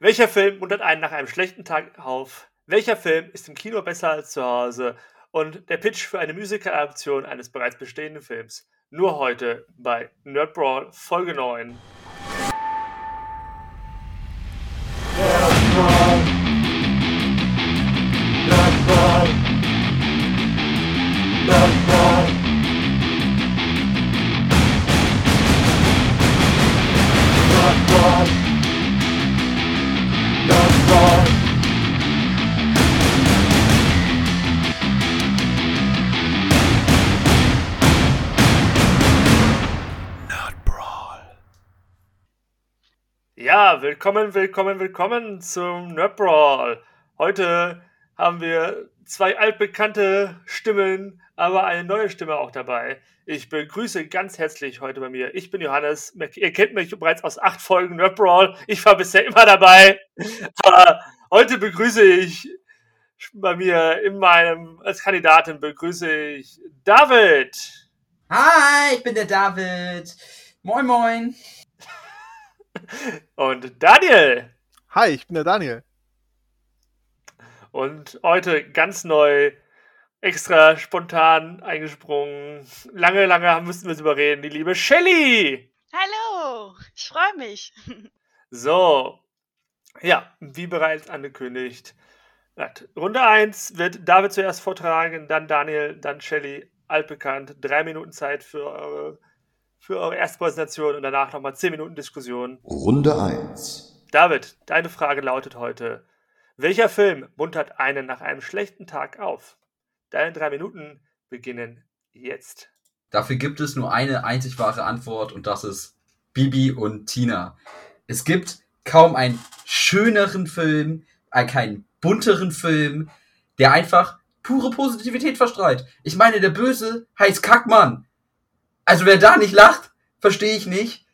Welcher Film muntert einen nach einem schlechten Tag auf? Welcher Film ist im Kino besser als zu Hause? Und der Pitch für eine Musical-Adaption eines bereits bestehenden Films. Nur heute bei Nerd Brawl Folge 9. Willkommen, willkommen, willkommen zum Nerd Brawl. Heute haben wir zwei altbekannte Stimmen, aber eine neue Stimme auch dabei. Ich begrüße ganz herzlich heute bei mir. Ich bin Johannes. Ihr kennt mich bereits aus acht Folgen Nerd Brawl. Ich war bisher immer dabei. Aber heute begrüße ich bei mir in meinem, als Kandidatin begrüße ich David. Hi, ich bin der David. Moin, moin. Und Daniel. Hi, ich bin der Daniel. Und heute ganz neu, extra spontan eingesprungen. Lange, lange müssten wir es überreden, die liebe Shelly. Hallo, ich freue mich. So, ja, wie bereits angekündigt. Runde 1 wird David zuerst vortragen, dann Daniel, dann Shelly, altbekannt. Drei Minuten Zeit für eure für eure erste Präsentation und danach nochmal 10 Minuten Diskussion. Runde 1. David, deine Frage lautet heute: Welcher Film muntert einen nach einem schlechten Tag auf? Deine drei Minuten beginnen jetzt. Dafür gibt es nur eine einzig wahre Antwort und das ist Bibi und Tina. Es gibt kaum einen schöneren Film, äh, keinen bunteren Film, der einfach pure Positivität verstrahlt. Ich meine, der Böse heißt Kackmann. Also wer da nicht lacht, verstehe ich nicht.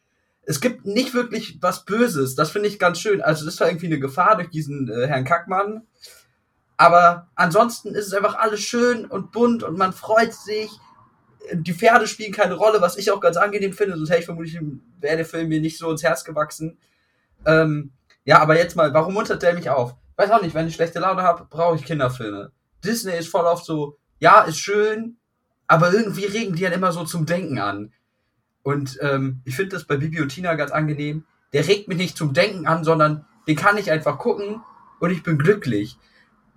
Es gibt nicht wirklich was Böses. Das finde ich ganz schön. Also das war irgendwie eine Gefahr durch diesen äh, Herrn Kackmann. Aber ansonsten ist es einfach alles schön und bunt und man freut sich. Die Pferde spielen keine Rolle, was ich auch ganz angenehm finde. Sonst hätte ich vermutlich, wäre der Film mir nicht so ins Herz gewachsen. Ähm, ja, aber jetzt mal, warum muntert der mich auf? Weiß auch nicht, wenn ich schlechte Laune habe, brauche ich Kinderfilme. Disney ist voll oft so, ja, ist schön, aber irgendwie regen die dann immer so zum Denken an. Und ähm, ich finde das bei Bibi und Tina ganz angenehm. Der regt mich nicht zum Denken an, sondern den kann ich einfach gucken und ich bin glücklich.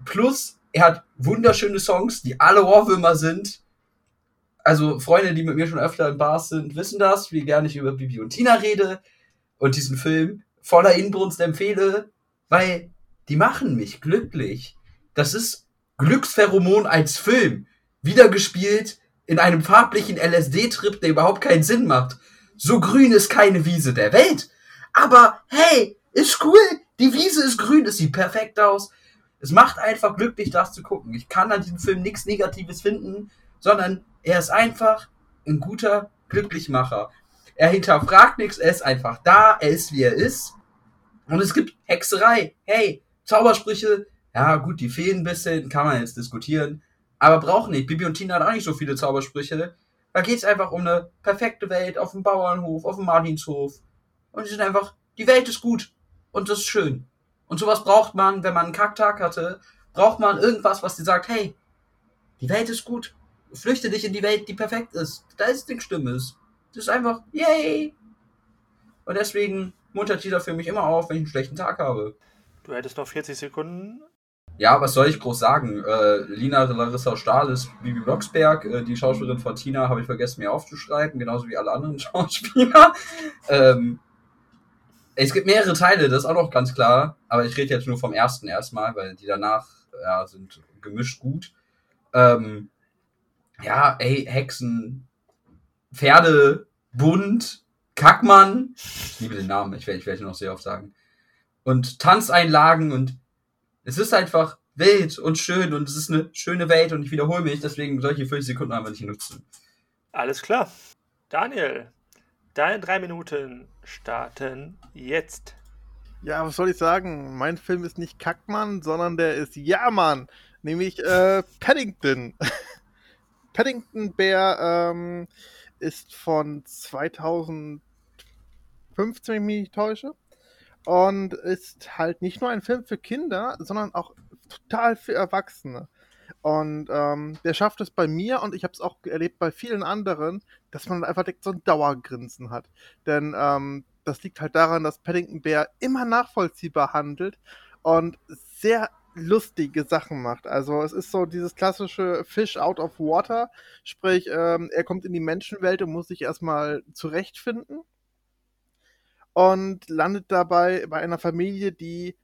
Plus, er hat wunderschöne Songs, die alle Ohrwürmer sind. Also Freunde, die mit mir schon öfter in Bars sind, wissen das, wie gerne ich über Bibi und Tina rede und diesen Film voller Inbrunst empfehle, weil die machen mich glücklich. Das ist Glückspheromon als Film wiedergespielt in einem farblichen LSD-Trip, der überhaupt keinen Sinn macht. So grün ist keine Wiese der Welt. Aber hey, ist cool. Die Wiese ist grün, es sieht perfekt aus. Es macht einfach glücklich, das zu gucken. Ich kann an diesem Film nichts Negatives finden, sondern er ist einfach ein guter Glücklichmacher. Er hinterfragt nichts, er ist einfach da, er ist wie er ist. Und es gibt Hexerei. Hey, Zaubersprüche, ja gut, die fehlen ein bisschen, kann man jetzt diskutieren aber braucht nicht. Bibi und Tina hat auch nicht so viele Zaubersprüche. Da geht es einfach um eine perfekte Welt auf dem Bauernhof, auf dem Martinshof. Und sie sind einfach, die Welt ist gut. Und das ist schön. Und sowas braucht man, wenn man einen Kacktag hatte, braucht man irgendwas, was dir sagt, hey, die Welt ist gut. Flüchte dich in die Welt, die perfekt ist. Da ist nichts Stimmes. Das ist einfach, yay! Und deswegen muntert jeder für mich immer auf, wenn ich einen schlechten Tag habe. Du hättest noch 40 Sekunden. Ja, was soll ich groß sagen? Äh, Lina Larissa Stahl ist Bibi Blocksberg. Äh, die Schauspielerin von Tina habe ich vergessen, mir aufzuschreiben, genauso wie alle anderen Schauspieler. ähm, es gibt mehrere Teile, das ist auch noch ganz klar. Aber ich rede jetzt nur vom ersten erstmal, weil die danach ja, sind gemischt gut. Ähm, ja, ey, Hexen, Pferde, Bunt, Kackmann. Ich liebe den Namen, ich werde ich werd ihn noch sehr oft sagen. Und Tanzeinlagen und es ist einfach wild und schön und es ist eine schöne Welt und ich wiederhole mich, deswegen solche 50 Sekunden einfach nicht nutzen. Alles klar. Daniel, deine drei Minuten starten jetzt. Ja, was soll ich sagen? Mein Film ist nicht Kackmann, sondern der ist Ja-Mann, nämlich äh, Paddington. Paddington Bear ähm, ist von 2015, wenn ich mich nicht täusche. Und ist halt nicht nur ein Film für Kinder, sondern auch total für Erwachsene. Und ähm, der schafft es bei mir und ich habe es auch erlebt bei vielen anderen, dass man einfach so ein Dauergrinsen hat. Denn ähm, das liegt halt daran, dass Paddington Bear immer nachvollziehbar handelt und sehr lustige Sachen macht. Also es ist so dieses klassische Fish out of water, sprich ähm, er kommt in die Menschenwelt und muss sich erstmal zurechtfinden und landet dabei bei einer Familie, die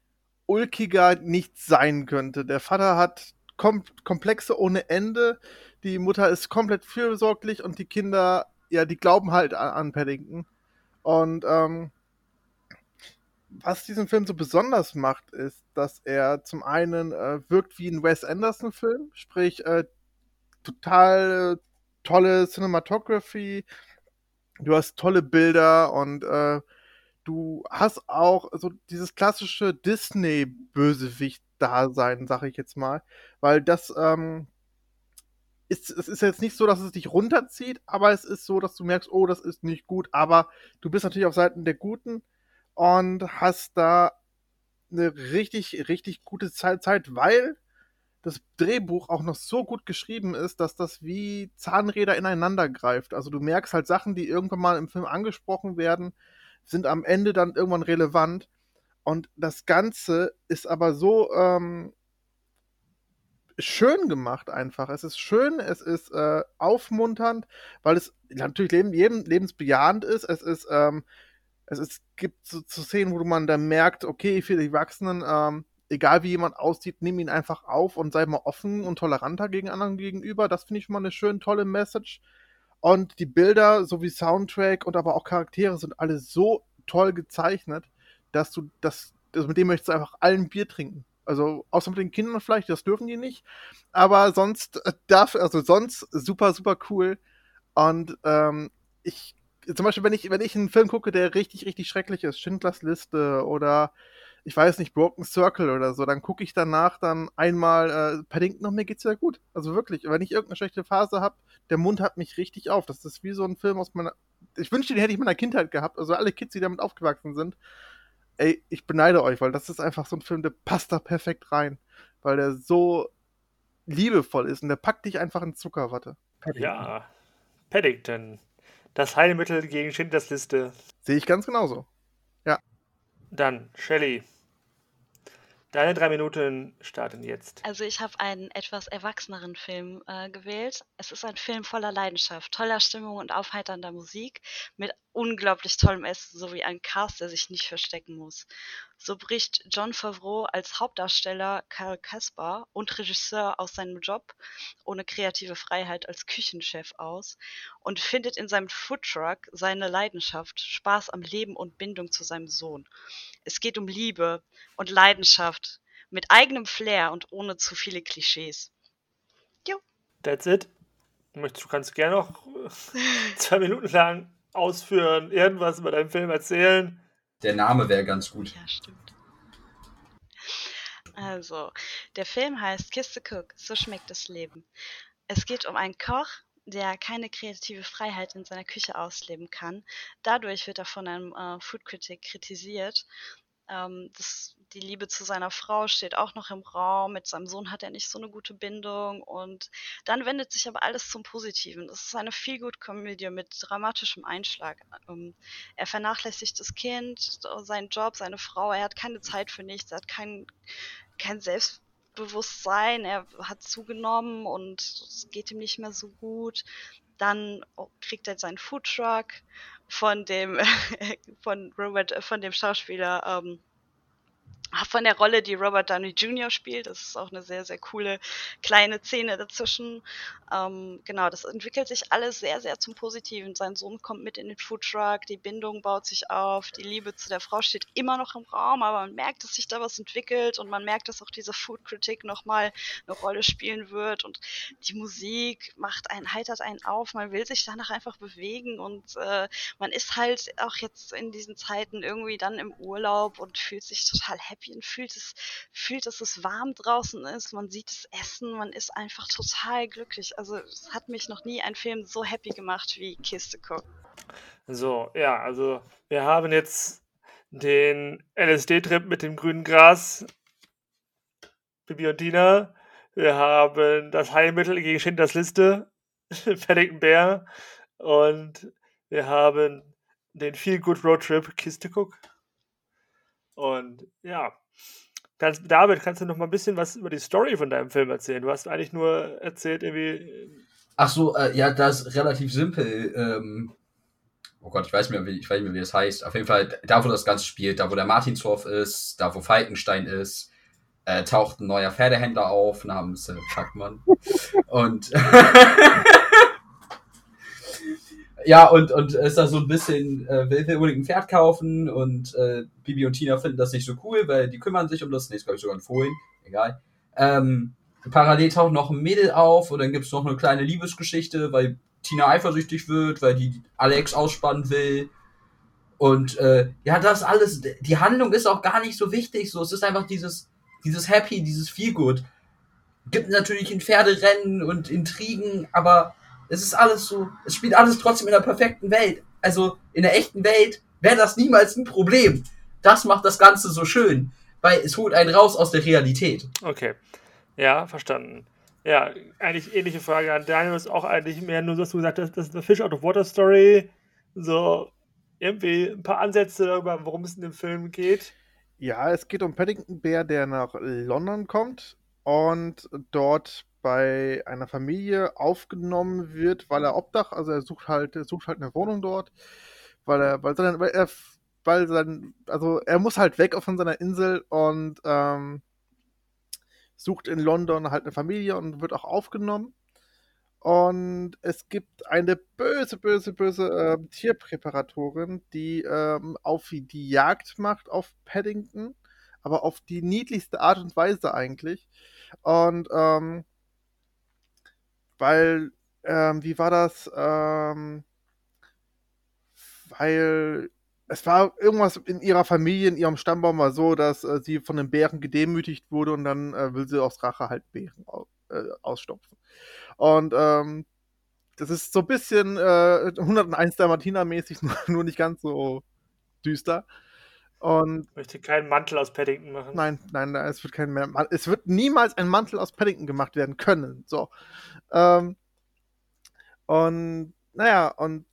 ulkiger nicht sein könnte. Der Vater hat kom Komplexe ohne Ende, die Mutter ist komplett fürsorglich und die Kinder, ja, die glauben halt an, an Paddington. Und ähm, was diesen Film so besonders macht, ist, dass er zum einen äh, wirkt wie ein Wes Anderson-Film, sprich äh, total tolle Cinematography, du hast tolle Bilder und äh, du hast auch so dieses klassische Disney-Bösewicht-Dasein, sag ich jetzt mal, weil das ähm, ist, es ist jetzt nicht so, dass es dich runterzieht, aber es ist so, dass du merkst, oh, das ist nicht gut, aber du bist natürlich auf Seiten der Guten und hast da eine richtig, richtig gute Zeit, weil das Drehbuch auch noch so gut geschrieben ist, dass das wie Zahnräder ineinander greift. Also du merkst halt Sachen, die irgendwann mal im Film angesprochen werden, sind am Ende dann irgendwann relevant. Und das Ganze ist aber so ähm, schön gemacht einfach. Es ist schön, es ist äh, aufmunternd, weil es natürlich leben, jedem lebensbejahend ist. Es ist, ähm, es ist, gibt so, so Szenen, wo man dann merkt, okay, für die Erwachsenen, ähm, egal wie jemand aussieht, nimm ihn einfach auf und sei mal offen und toleranter gegen anderen gegenüber. Das finde ich mal eine schön tolle Message. Und die Bilder sowie Soundtrack und aber auch Charaktere sind alle so toll gezeichnet, dass du das, also mit dem möchtest du einfach allen Bier trinken. Also außer mit den Kindern vielleicht, das dürfen die nicht. Aber sonst äh, darf, also sonst super, super cool. Und ähm, ich, zum Beispiel, wenn ich, wenn ich einen Film gucke, der richtig, richtig schrecklich ist, Schindlers Liste oder ich weiß nicht, Broken Circle oder so, dann gucke ich danach dann einmal äh, Paddington und mir geht's ja gut. Also wirklich, wenn ich irgendeine schlechte Phase habe, der Mund hat mich richtig auf. Das ist wie so ein Film aus meiner. Ich wünschte, den hätte ich in meiner Kindheit gehabt. Also alle Kids, die damit aufgewachsen sind. Ey, ich beneide euch, weil das ist einfach so ein Film, der passt da perfekt rein. Weil der so liebevoll ist und der packt dich einfach in Zuckerwatte. Paddington. Ja, Paddington. Das Heilmittel gegen Schindlers Liste. Sehe ich ganz genauso. Ja. Dann, Shelley. Deine drei Minuten starten jetzt. Also ich habe einen etwas erwachseneren Film äh, gewählt. Es ist ein Film voller Leidenschaft, toller Stimmung und aufheiternder Musik mit unglaublich tollem Essen sowie ein Cast, der sich nicht verstecken muss. So bricht John Favreau als Hauptdarsteller Karl Kaspar und Regisseur aus seinem Job ohne kreative Freiheit als Küchenchef aus und findet in seinem Foodtruck seine Leidenschaft, Spaß am Leben und Bindung zu seinem Sohn. Es geht um Liebe und Leidenschaft mit eigenem Flair und ohne zu viele Klischees. Jo. That's it. Du kannst gerne noch zwei Minuten lang ausführen, irgendwas über deinen Film erzählen. Der Name wäre ganz gut. Ja, stimmt. Also, der Film heißt Kiss the Cook, so schmeckt das Leben. Es geht um einen Koch, der keine kreative Freiheit in seiner Küche ausleben kann. Dadurch wird er von einem äh, Food Critic kritisiert ähm, das, die Liebe zu seiner Frau steht auch noch im Raum. Mit seinem Sohn hat er nicht so eine gute Bindung. Und dann wendet sich aber alles zum Positiven. Das ist eine Feelgood-Komödie mit dramatischem Einschlag. Ähm, er vernachlässigt das Kind, seinen Job, seine Frau. Er hat keine Zeit für nichts. Er hat kein, kein Selbstbewusstsein. Er hat zugenommen und es geht ihm nicht mehr so gut. Dann oh, kriegt er seinen Foodtruck von dem von Robert von dem Schauspieler ähm, von der Rolle, die Robert Downey Jr. spielt. Das ist auch eine sehr, sehr coole kleine Szene dazwischen. Ähm, genau, das entwickelt sich alles sehr, sehr zum Positiven. Sein Sohn kommt mit in den Foodtruck, die Bindung baut sich auf, die Liebe zu der Frau steht immer noch im Raum, aber man merkt, dass sich da was entwickelt und man merkt, dass auch diese Food-Kritik nochmal eine Rolle spielen wird und die Musik macht einen, heitert einen auf, man will sich danach einfach bewegen und äh, man ist halt auch jetzt in diesen Zeiten irgendwie dann im Urlaub und fühlt sich total happy Häppchen fühlt es, fühlt, dass es warm draußen ist, man sieht es essen, man ist einfach total glücklich. Also es hat mich noch nie ein Film so happy gemacht wie Kiste Cook. So, ja, also wir haben jetzt den LSD-Trip mit dem grünen Gras, Bibi und Tina. Wir haben das Heilmittel gegen Schindlers Liste, Paddington Bear. Und wir haben den Feel Good Road Trip, Kiste Cook. Und ja, kannst, David, kannst du noch mal ein bisschen was über die Story von deinem Film erzählen? Du hast eigentlich nur erzählt, irgendwie. Ach so, äh, ja, das ist relativ simpel. Ähm, oh Gott, ich weiß, nicht mehr, wie, ich weiß nicht mehr, wie das heißt. Auf jeden Fall, da wo das Ganze spielt, da wo der Martinshof ist, da wo Falkenstein ist, äh, taucht ein neuer Pferdehändler auf namens äh, Schackmann. und ja, und, und ist da so ein bisschen, äh, will, will unbedingt ein Pferd kaufen und äh, Bibi und Tina finden das nicht so cool, weil die kümmern sich um das. Nee, ist glaube ich sogar ein Fohlen. Egal. Ähm, parallel taucht noch ein Mädel auf und dann gibt's noch eine kleine Liebesgeschichte, weil Tina eifersüchtig wird, weil die Alex ausspannen will. Und äh, ja, das alles, die Handlung ist auch gar nicht so wichtig. So, es ist einfach dieses, dieses Happy, dieses Feelgood. Gibt natürlich ein Pferderennen und Intrigen, aber es ist alles so, es spielt alles trotzdem in der perfekten Welt. Also in der echten Welt wäre das niemals ein Problem. Das macht das Ganze so schön, weil es holt einen raus aus der Realität. Okay. Ja, verstanden. Ja, eigentlich ähnliche Frage an Daniel ist auch eigentlich mehr nur, dass du gesagt hast, das ist eine Fish Out of Water Story. So irgendwie ein paar Ansätze darüber, worum es in dem Film geht. Ja, es geht um Paddington Bear, der nach London kommt und dort bei einer Familie aufgenommen wird, weil er Obdach, also er sucht halt, er sucht halt eine Wohnung dort, weil er, weil, sein, weil er, weil sein, also er muss halt weg von seiner Insel und ähm, sucht in London halt eine Familie und wird auch aufgenommen. Und es gibt eine böse, böse, böse äh, Tierpräparatorin, die ähm, auf die Jagd macht auf Paddington, aber auf die niedlichste Art und Weise eigentlich. Und ähm, weil, ähm, wie war das? Ähm, weil es war irgendwas in ihrer Familie, in ihrem Stammbaum war so, dass äh, sie von den Bären gedemütigt wurde und dann äh, will sie aus Rache halt Bären au äh, ausstopfen. Und ähm, das ist so ein bisschen äh, 101 der Martina-mäßig, nur, nur nicht ganz so düster. Und ich möchte keinen Mantel aus Paddington machen. Nein, nein, es wird kein mehr. Es wird niemals ein Mantel aus Paddington gemacht werden können. So. Ähm, und naja, und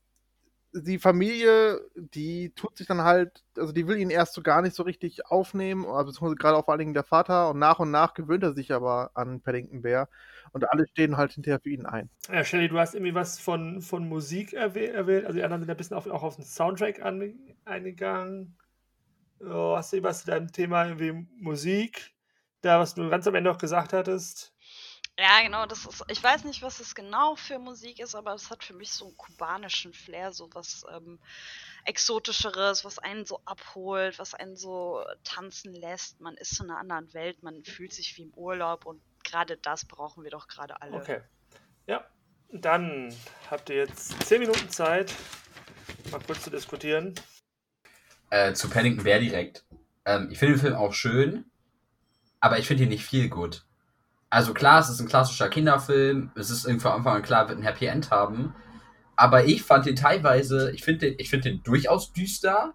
die Familie, die tut sich dann halt, also die will ihn erst so gar nicht so richtig aufnehmen, beziehungsweise gerade auch vor allen Dingen der Vater und nach und nach gewöhnt er sich aber an Paddington Bear und alle stehen halt hinterher für ihn ein. Ja, Shelly, du hast irgendwie was von, von Musik erwähnt, also die anderen sind ein bisschen auf, auch auf den Soundtrack an, eingegangen. Oh, hast du was zu deinem Thema irgendwie Musik, da was du ganz am Ende noch gesagt hattest? Ja, genau, das ist, ich weiß nicht, was es genau für Musik ist, aber es hat für mich so einen kubanischen Flair, so was ähm, Exotischeres, was einen so abholt, was einen so tanzen lässt. Man ist in einer anderen Welt, man fühlt sich wie im Urlaub und gerade das brauchen wir doch gerade alle. Okay. Ja, dann habt ihr jetzt zehn Minuten Zeit, mal kurz zu diskutieren. Äh, zu Paddington Bear direkt. Ähm, ich finde den Film auch schön, aber ich finde ihn nicht viel gut. Also klar, es ist ein klassischer Kinderfilm, es ist irgendwie von Anfang an klar, wird ein Happy End haben. Aber ich fand den teilweise, ich finde den, ich finde den durchaus düster.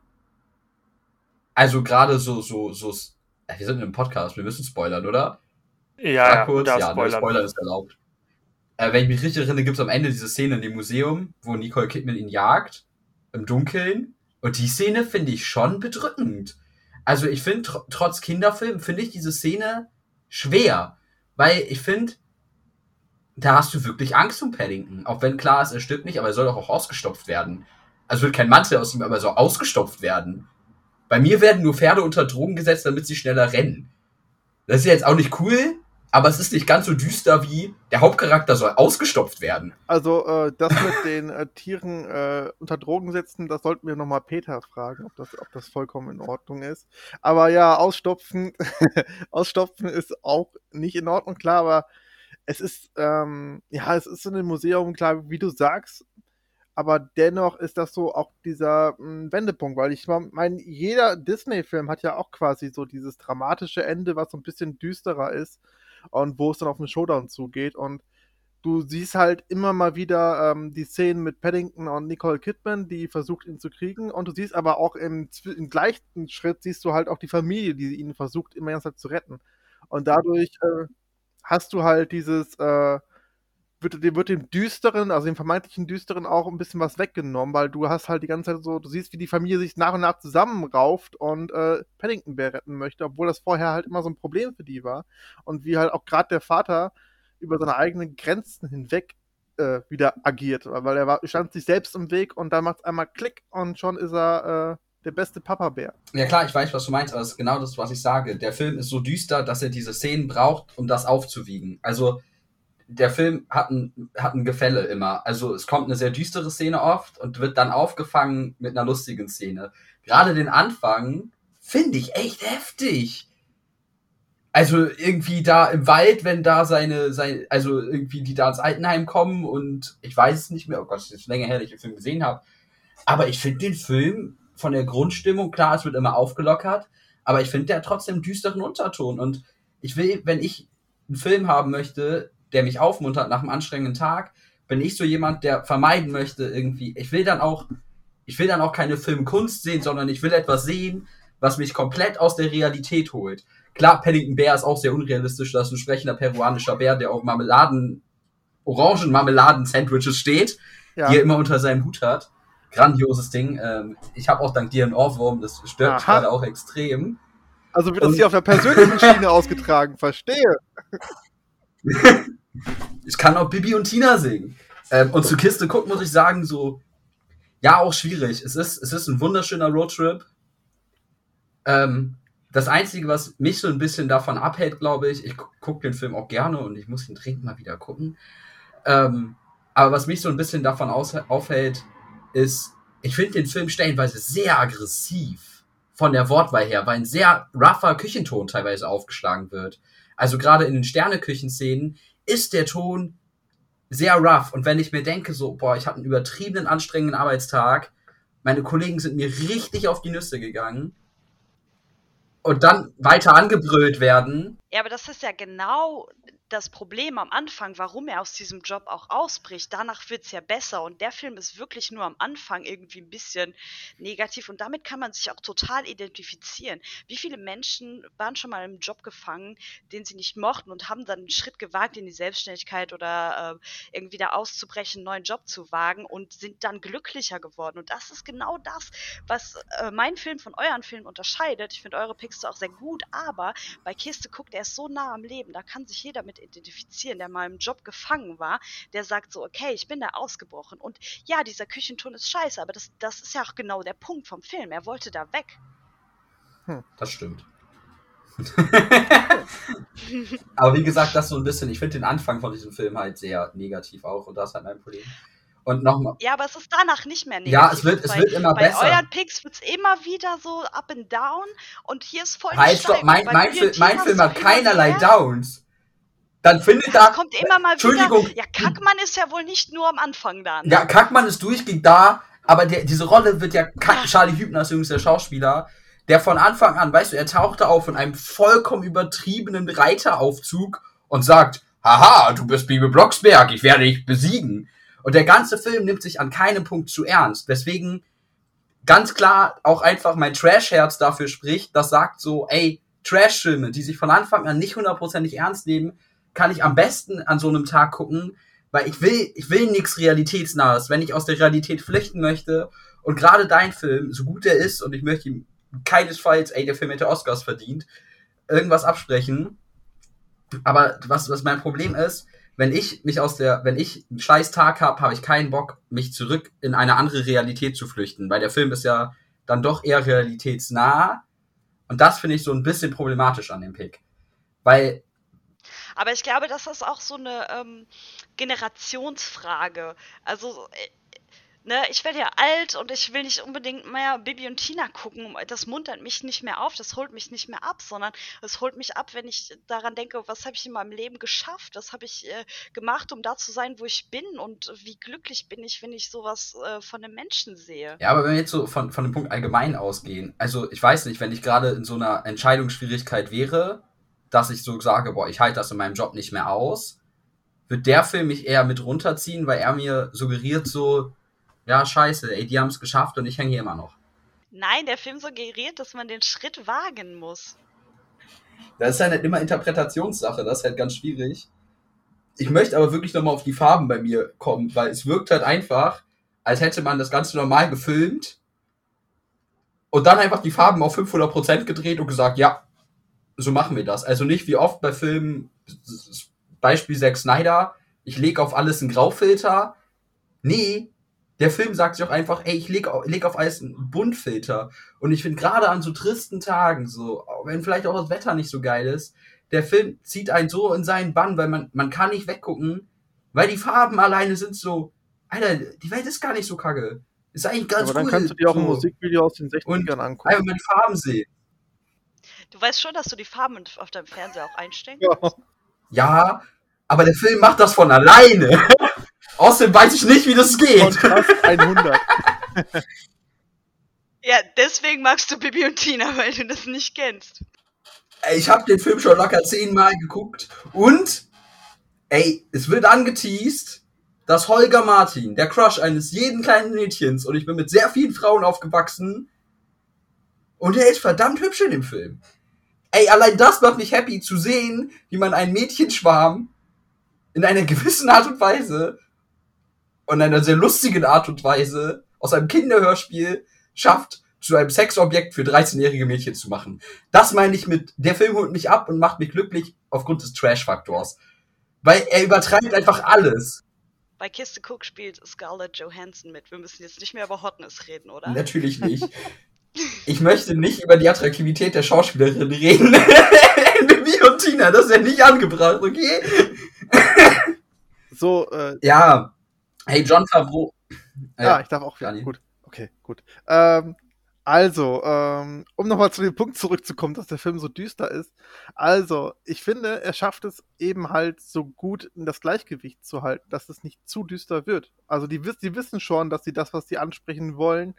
Also gerade so, so, so, äh, wir sind in einem Podcast, wir müssen spoilern, oder? Ja, ja, kurz, ja, spoilern. Spoiler ist erlaubt. Äh, wenn ich mich richtig erinnere, gibt es am Ende diese Szene in dem Museum, wo Nicole Kidman ihn jagt, im Dunkeln. Und die Szene finde ich schon bedrückend. Also ich finde, tr trotz Kinderfilm, finde ich diese Szene schwer. Weil ich finde, da hast du wirklich Angst um Paddington. Auch wenn klar ist, er stirbt nicht, aber er soll doch auch ausgestopft werden. Also wird kein Mantel aus ihm, aber er soll ausgestopft werden. Bei mir werden nur Pferde unter Drogen gesetzt, damit sie schneller rennen. Das ist ja jetzt auch nicht cool, aber es ist nicht ganz so düster wie der Hauptcharakter soll ausgestopft werden. Also äh, das mit den äh, Tieren äh, unter Drogen setzen, das sollten wir nochmal Peter fragen, ob das, ob das vollkommen in Ordnung ist. Aber ja, ausstopfen, ausstopfen ist auch nicht in Ordnung, klar, aber es ist, ähm, ja, es ist in einem Museum, klar, wie du sagst, aber dennoch ist das so auch dieser mh, hm, Wendepunkt, weil ich meine, jeder Disney-Film hat ja auch quasi so dieses dramatische Ende, was so ein bisschen düsterer ist und wo es dann auf den Showdown zugeht. Und du siehst halt immer mal wieder ähm, die Szenen mit Paddington und Nicole Kidman, die versucht, ihn zu kriegen. Und du siehst aber auch im, im gleichen Schritt siehst du halt auch die Familie, die ihn versucht, immer ganz zu retten. Und dadurch äh, hast du halt dieses, äh, wird, wird dem Düsteren, also dem vermeintlichen Düsteren auch ein bisschen was weggenommen, weil du hast halt die ganze Zeit so, du siehst, wie die Familie sich nach und nach zusammenrauft und äh, Paddington Bear retten möchte, obwohl das vorher halt immer so ein Problem für die war. Und wie halt auch gerade der Vater über seine eigenen Grenzen hinweg äh, wieder agiert, weil er war, stand sich selbst im Weg und dann macht es einmal Klick und schon ist er äh, der beste Papa-Bär. Ja klar, ich weiß, was du meinst, aber das ist genau das, was ich sage. Der Film ist so düster, dass er diese Szenen braucht, um das aufzuwiegen. Also der Film hat ein, hat ein Gefälle immer. Also es kommt eine sehr düstere Szene oft und wird dann aufgefangen mit einer lustigen Szene. Gerade den Anfang finde ich echt heftig. Also irgendwie da im Wald, wenn da seine, seine, also irgendwie die da ins Altenheim kommen und ich weiß es nicht mehr, oh Gott, es ist länger her, dass ich den Film gesehen habe. Aber ich finde den Film von der Grundstimmung, klar, es wird immer aufgelockert, aber ich finde der trotzdem düsteren Unterton und ich will, wenn ich einen Film haben möchte, der mich aufmuntert nach einem anstrengenden Tag, bin ich so jemand, der vermeiden möchte irgendwie. Ich will dann auch, ich will dann auch keine Filmkunst sehen, sondern ich will etwas sehen, was mich komplett aus der Realität holt. Klar, Paddington Bear ist auch sehr unrealistisch, dass ein sprechender peruanischer Bär, der auf Marmeladen, Orangen-Marmeladen-Sandwiches steht, ja. die er immer unter seinem Hut hat. Grandioses Ding. Ähm, ich habe auch dank dir einen Ohrwurm, das stört mich gerade auch extrem. Also wird das hier auf der persönlichen Schiene ausgetragen, verstehe. ich kann auch Bibi und Tina singen. Ähm, und zu Kiste gucken muss ich sagen, so, ja, auch schwierig. Es ist, es ist ein wunderschöner Roadtrip. Ähm, das Einzige, was mich so ein bisschen davon abhält, glaube ich, ich gucke den Film auch gerne und ich muss ihn dringend mal wieder gucken. Ähm, aber was mich so ein bisschen davon aufhält, ist, ich finde den Film stellenweise sehr aggressiv von der Wortwahl her, weil ein sehr rougher Küchenton teilweise aufgeschlagen wird. Also gerade in den Sterneküchenszenen ist der Ton sehr rough. Und wenn ich mir denke, so, boah, ich hatte einen übertriebenen, anstrengenden Arbeitstag, meine Kollegen sind mir richtig auf die Nüsse gegangen, und dann weiter angebrüllt werden. Ja, aber das ist ja genau das Problem am Anfang, warum er aus diesem Job auch ausbricht. Danach wird es ja besser und der Film ist wirklich nur am Anfang irgendwie ein bisschen negativ und damit kann man sich auch total identifizieren. Wie viele Menschen waren schon mal im Job gefangen, den sie nicht mochten und haben dann einen Schritt gewagt in die Selbstständigkeit oder äh, irgendwie da auszubrechen, einen neuen Job zu wagen und sind dann glücklicher geworden. Und das ist genau das, was äh, mein Film von euren Filmen unterscheidet. Ich finde eure Picks auch sehr gut, aber bei Kiste guckt er ist so nah am Leben, da kann sich jeder mit identifizieren, der mal im Job gefangen war, der sagt so, okay, ich bin da ausgebrochen. Und ja, dieser Küchenton ist scheiße, aber das, das ist ja auch genau der Punkt vom Film. Er wollte da weg. Hm, das stimmt. aber wie gesagt, das so ein bisschen, ich finde den Anfang von diesem Film halt sehr negativ auch und das ist halt mein Problem. Und nochmal. Ja, aber es ist danach nicht mehr negativ. Ja, es wird, es bei, wird immer bei besser. Bei euren Picks wird es immer wieder so up and down und hier ist voll Halt, stopp, mein, mein, Film, mein Film hat keinerlei Downs dann findet da. kommt immer mal Entschuldigung. Wieder. Ja, Kackmann ist ja wohl nicht nur am Anfang da. Ne? Ja, Kackmann ist durchgehend da, aber der, diese Rolle wird ja. ja. Charlie Hübner ist übrigens der Schauspieler, der von Anfang an, weißt du, er tauchte auf in einem vollkommen übertriebenen Reiteraufzug und sagt: Haha, du bist Bibi Blocksberg, ich werde dich besiegen. Und der ganze Film nimmt sich an keinem Punkt zu ernst. Deswegen ganz klar auch einfach mein Trash-Herz dafür spricht, das sagt so, ey, Trash-Filme, die sich von Anfang an nicht hundertprozentig ernst nehmen, kann ich am besten an so einem Tag gucken, weil ich will, ich will nichts Realitätsnahes. Wenn ich aus der Realität flüchten möchte und gerade dein Film, so gut er ist und ich möchte ihm keinesfalls, ey, der Film hätte Oscars verdient, irgendwas absprechen. Aber was, was mein Problem ist, wenn ich mich aus der, wenn ich einen scheiß Tag habe, habe ich keinen Bock, mich zurück in eine andere Realität zu flüchten, weil der Film ist ja dann doch eher realitätsnah. Und das finde ich so ein bisschen problematisch an dem Pick. Weil aber ich glaube, das ist auch so eine ähm, Generationsfrage. Also, äh, ne, ich werde ja alt und ich will nicht unbedingt mehr Bibi und Tina gucken. Das muntert mich nicht mehr auf, das holt mich nicht mehr ab, sondern es holt mich ab, wenn ich daran denke, was habe ich in meinem Leben geschafft, was habe ich äh, gemacht, um da zu sein, wo ich bin und wie glücklich bin ich, wenn ich sowas äh, von einem Menschen sehe. Ja, aber wenn wir jetzt so von, von dem Punkt allgemein ausgehen, also ich weiß nicht, wenn ich gerade in so einer Entscheidungsschwierigkeit wäre, dass ich so sage, boah, ich halte das in meinem Job nicht mehr aus, wird der Film mich eher mit runterziehen, weil er mir suggeriert so, ja, scheiße, ey, die haben es geschafft und ich hänge hier immer noch. Nein, der Film suggeriert, dass man den Schritt wagen muss. Das ist halt immer Interpretationssache, das ist halt ganz schwierig. Ich möchte aber wirklich nochmal auf die Farben bei mir kommen, weil es wirkt halt einfach, als hätte man das Ganze normal gefilmt und dann einfach die Farben auf 500% gedreht und gesagt, ja, so machen wir das. Also nicht wie oft bei Filmen, Beispiel Zack Snyder, ich lege auf alles einen Graufilter. Nee, der Film sagt sich auch einfach, ey, ich leg, leg auf alles einen Buntfilter. Und ich finde gerade an so tristen Tagen, so, wenn vielleicht auch das Wetter nicht so geil ist, der Film zieht einen so in seinen Bann, weil man, man kann nicht weggucken, weil die Farben alleine sind so, Alter, die Welt ist gar nicht so kacke. Ist eigentlich ganz Aber cool. dann kannst du dir auch so. ein Musikvideo aus den 60ern Und angucken. Einfach mal die Farben sehen. Du weißt schon, dass du die Farben auf deinem Fernseher auch einstellen Ja. kannst? Ja, aber der Film macht das von alleine. Außerdem weiß ich nicht, wie das geht. Kontrast 100. Ja, deswegen magst du Bibi und Tina, weil du das nicht kennst. Ey, Ich habe den Film schon locker zehnmal geguckt und ey, es wird angeteased, dass Holger Martin, der Crush eines jeden kleinen Mädchens, und ich bin mit sehr vielen Frauen aufgewachsen, und er ist verdammt hübsch in dem Film. Ey, allein das macht mich happy zu sehen, wie man einen Mädchenschwarm in einer gewissen Art und Weise und einer sehr lustigen Art und Weise aus einem Kinderhörspiel schafft, zu einem Sexobjekt für 13-jährige Mädchen zu machen. Das meine ich mit, der Film holt mich ab und macht mich glücklich aufgrund des Trash-Faktors. Weil er übertreibt einfach alles. Bei Kiste Cook spielt Scarlett Johansson mit. Wir müssen jetzt nicht mehr über Hotness reden, oder? Natürlich nicht. Ich möchte nicht über die Attraktivität der Schauspielerin reden. Bibi und Tina, das ist ja nicht angebracht, okay? So, äh, Ja. Hey, John Favreau. Äh, ja, ich darf auch wieder. Dani. Gut, okay, gut. Ähm, also, ähm, um nochmal zu dem Punkt zurückzukommen, dass der Film so düster ist. Also, ich finde, er schafft es eben halt so gut in das Gleichgewicht zu halten, dass es nicht zu düster wird. Also, die, die wissen schon, dass sie das, was sie ansprechen wollen,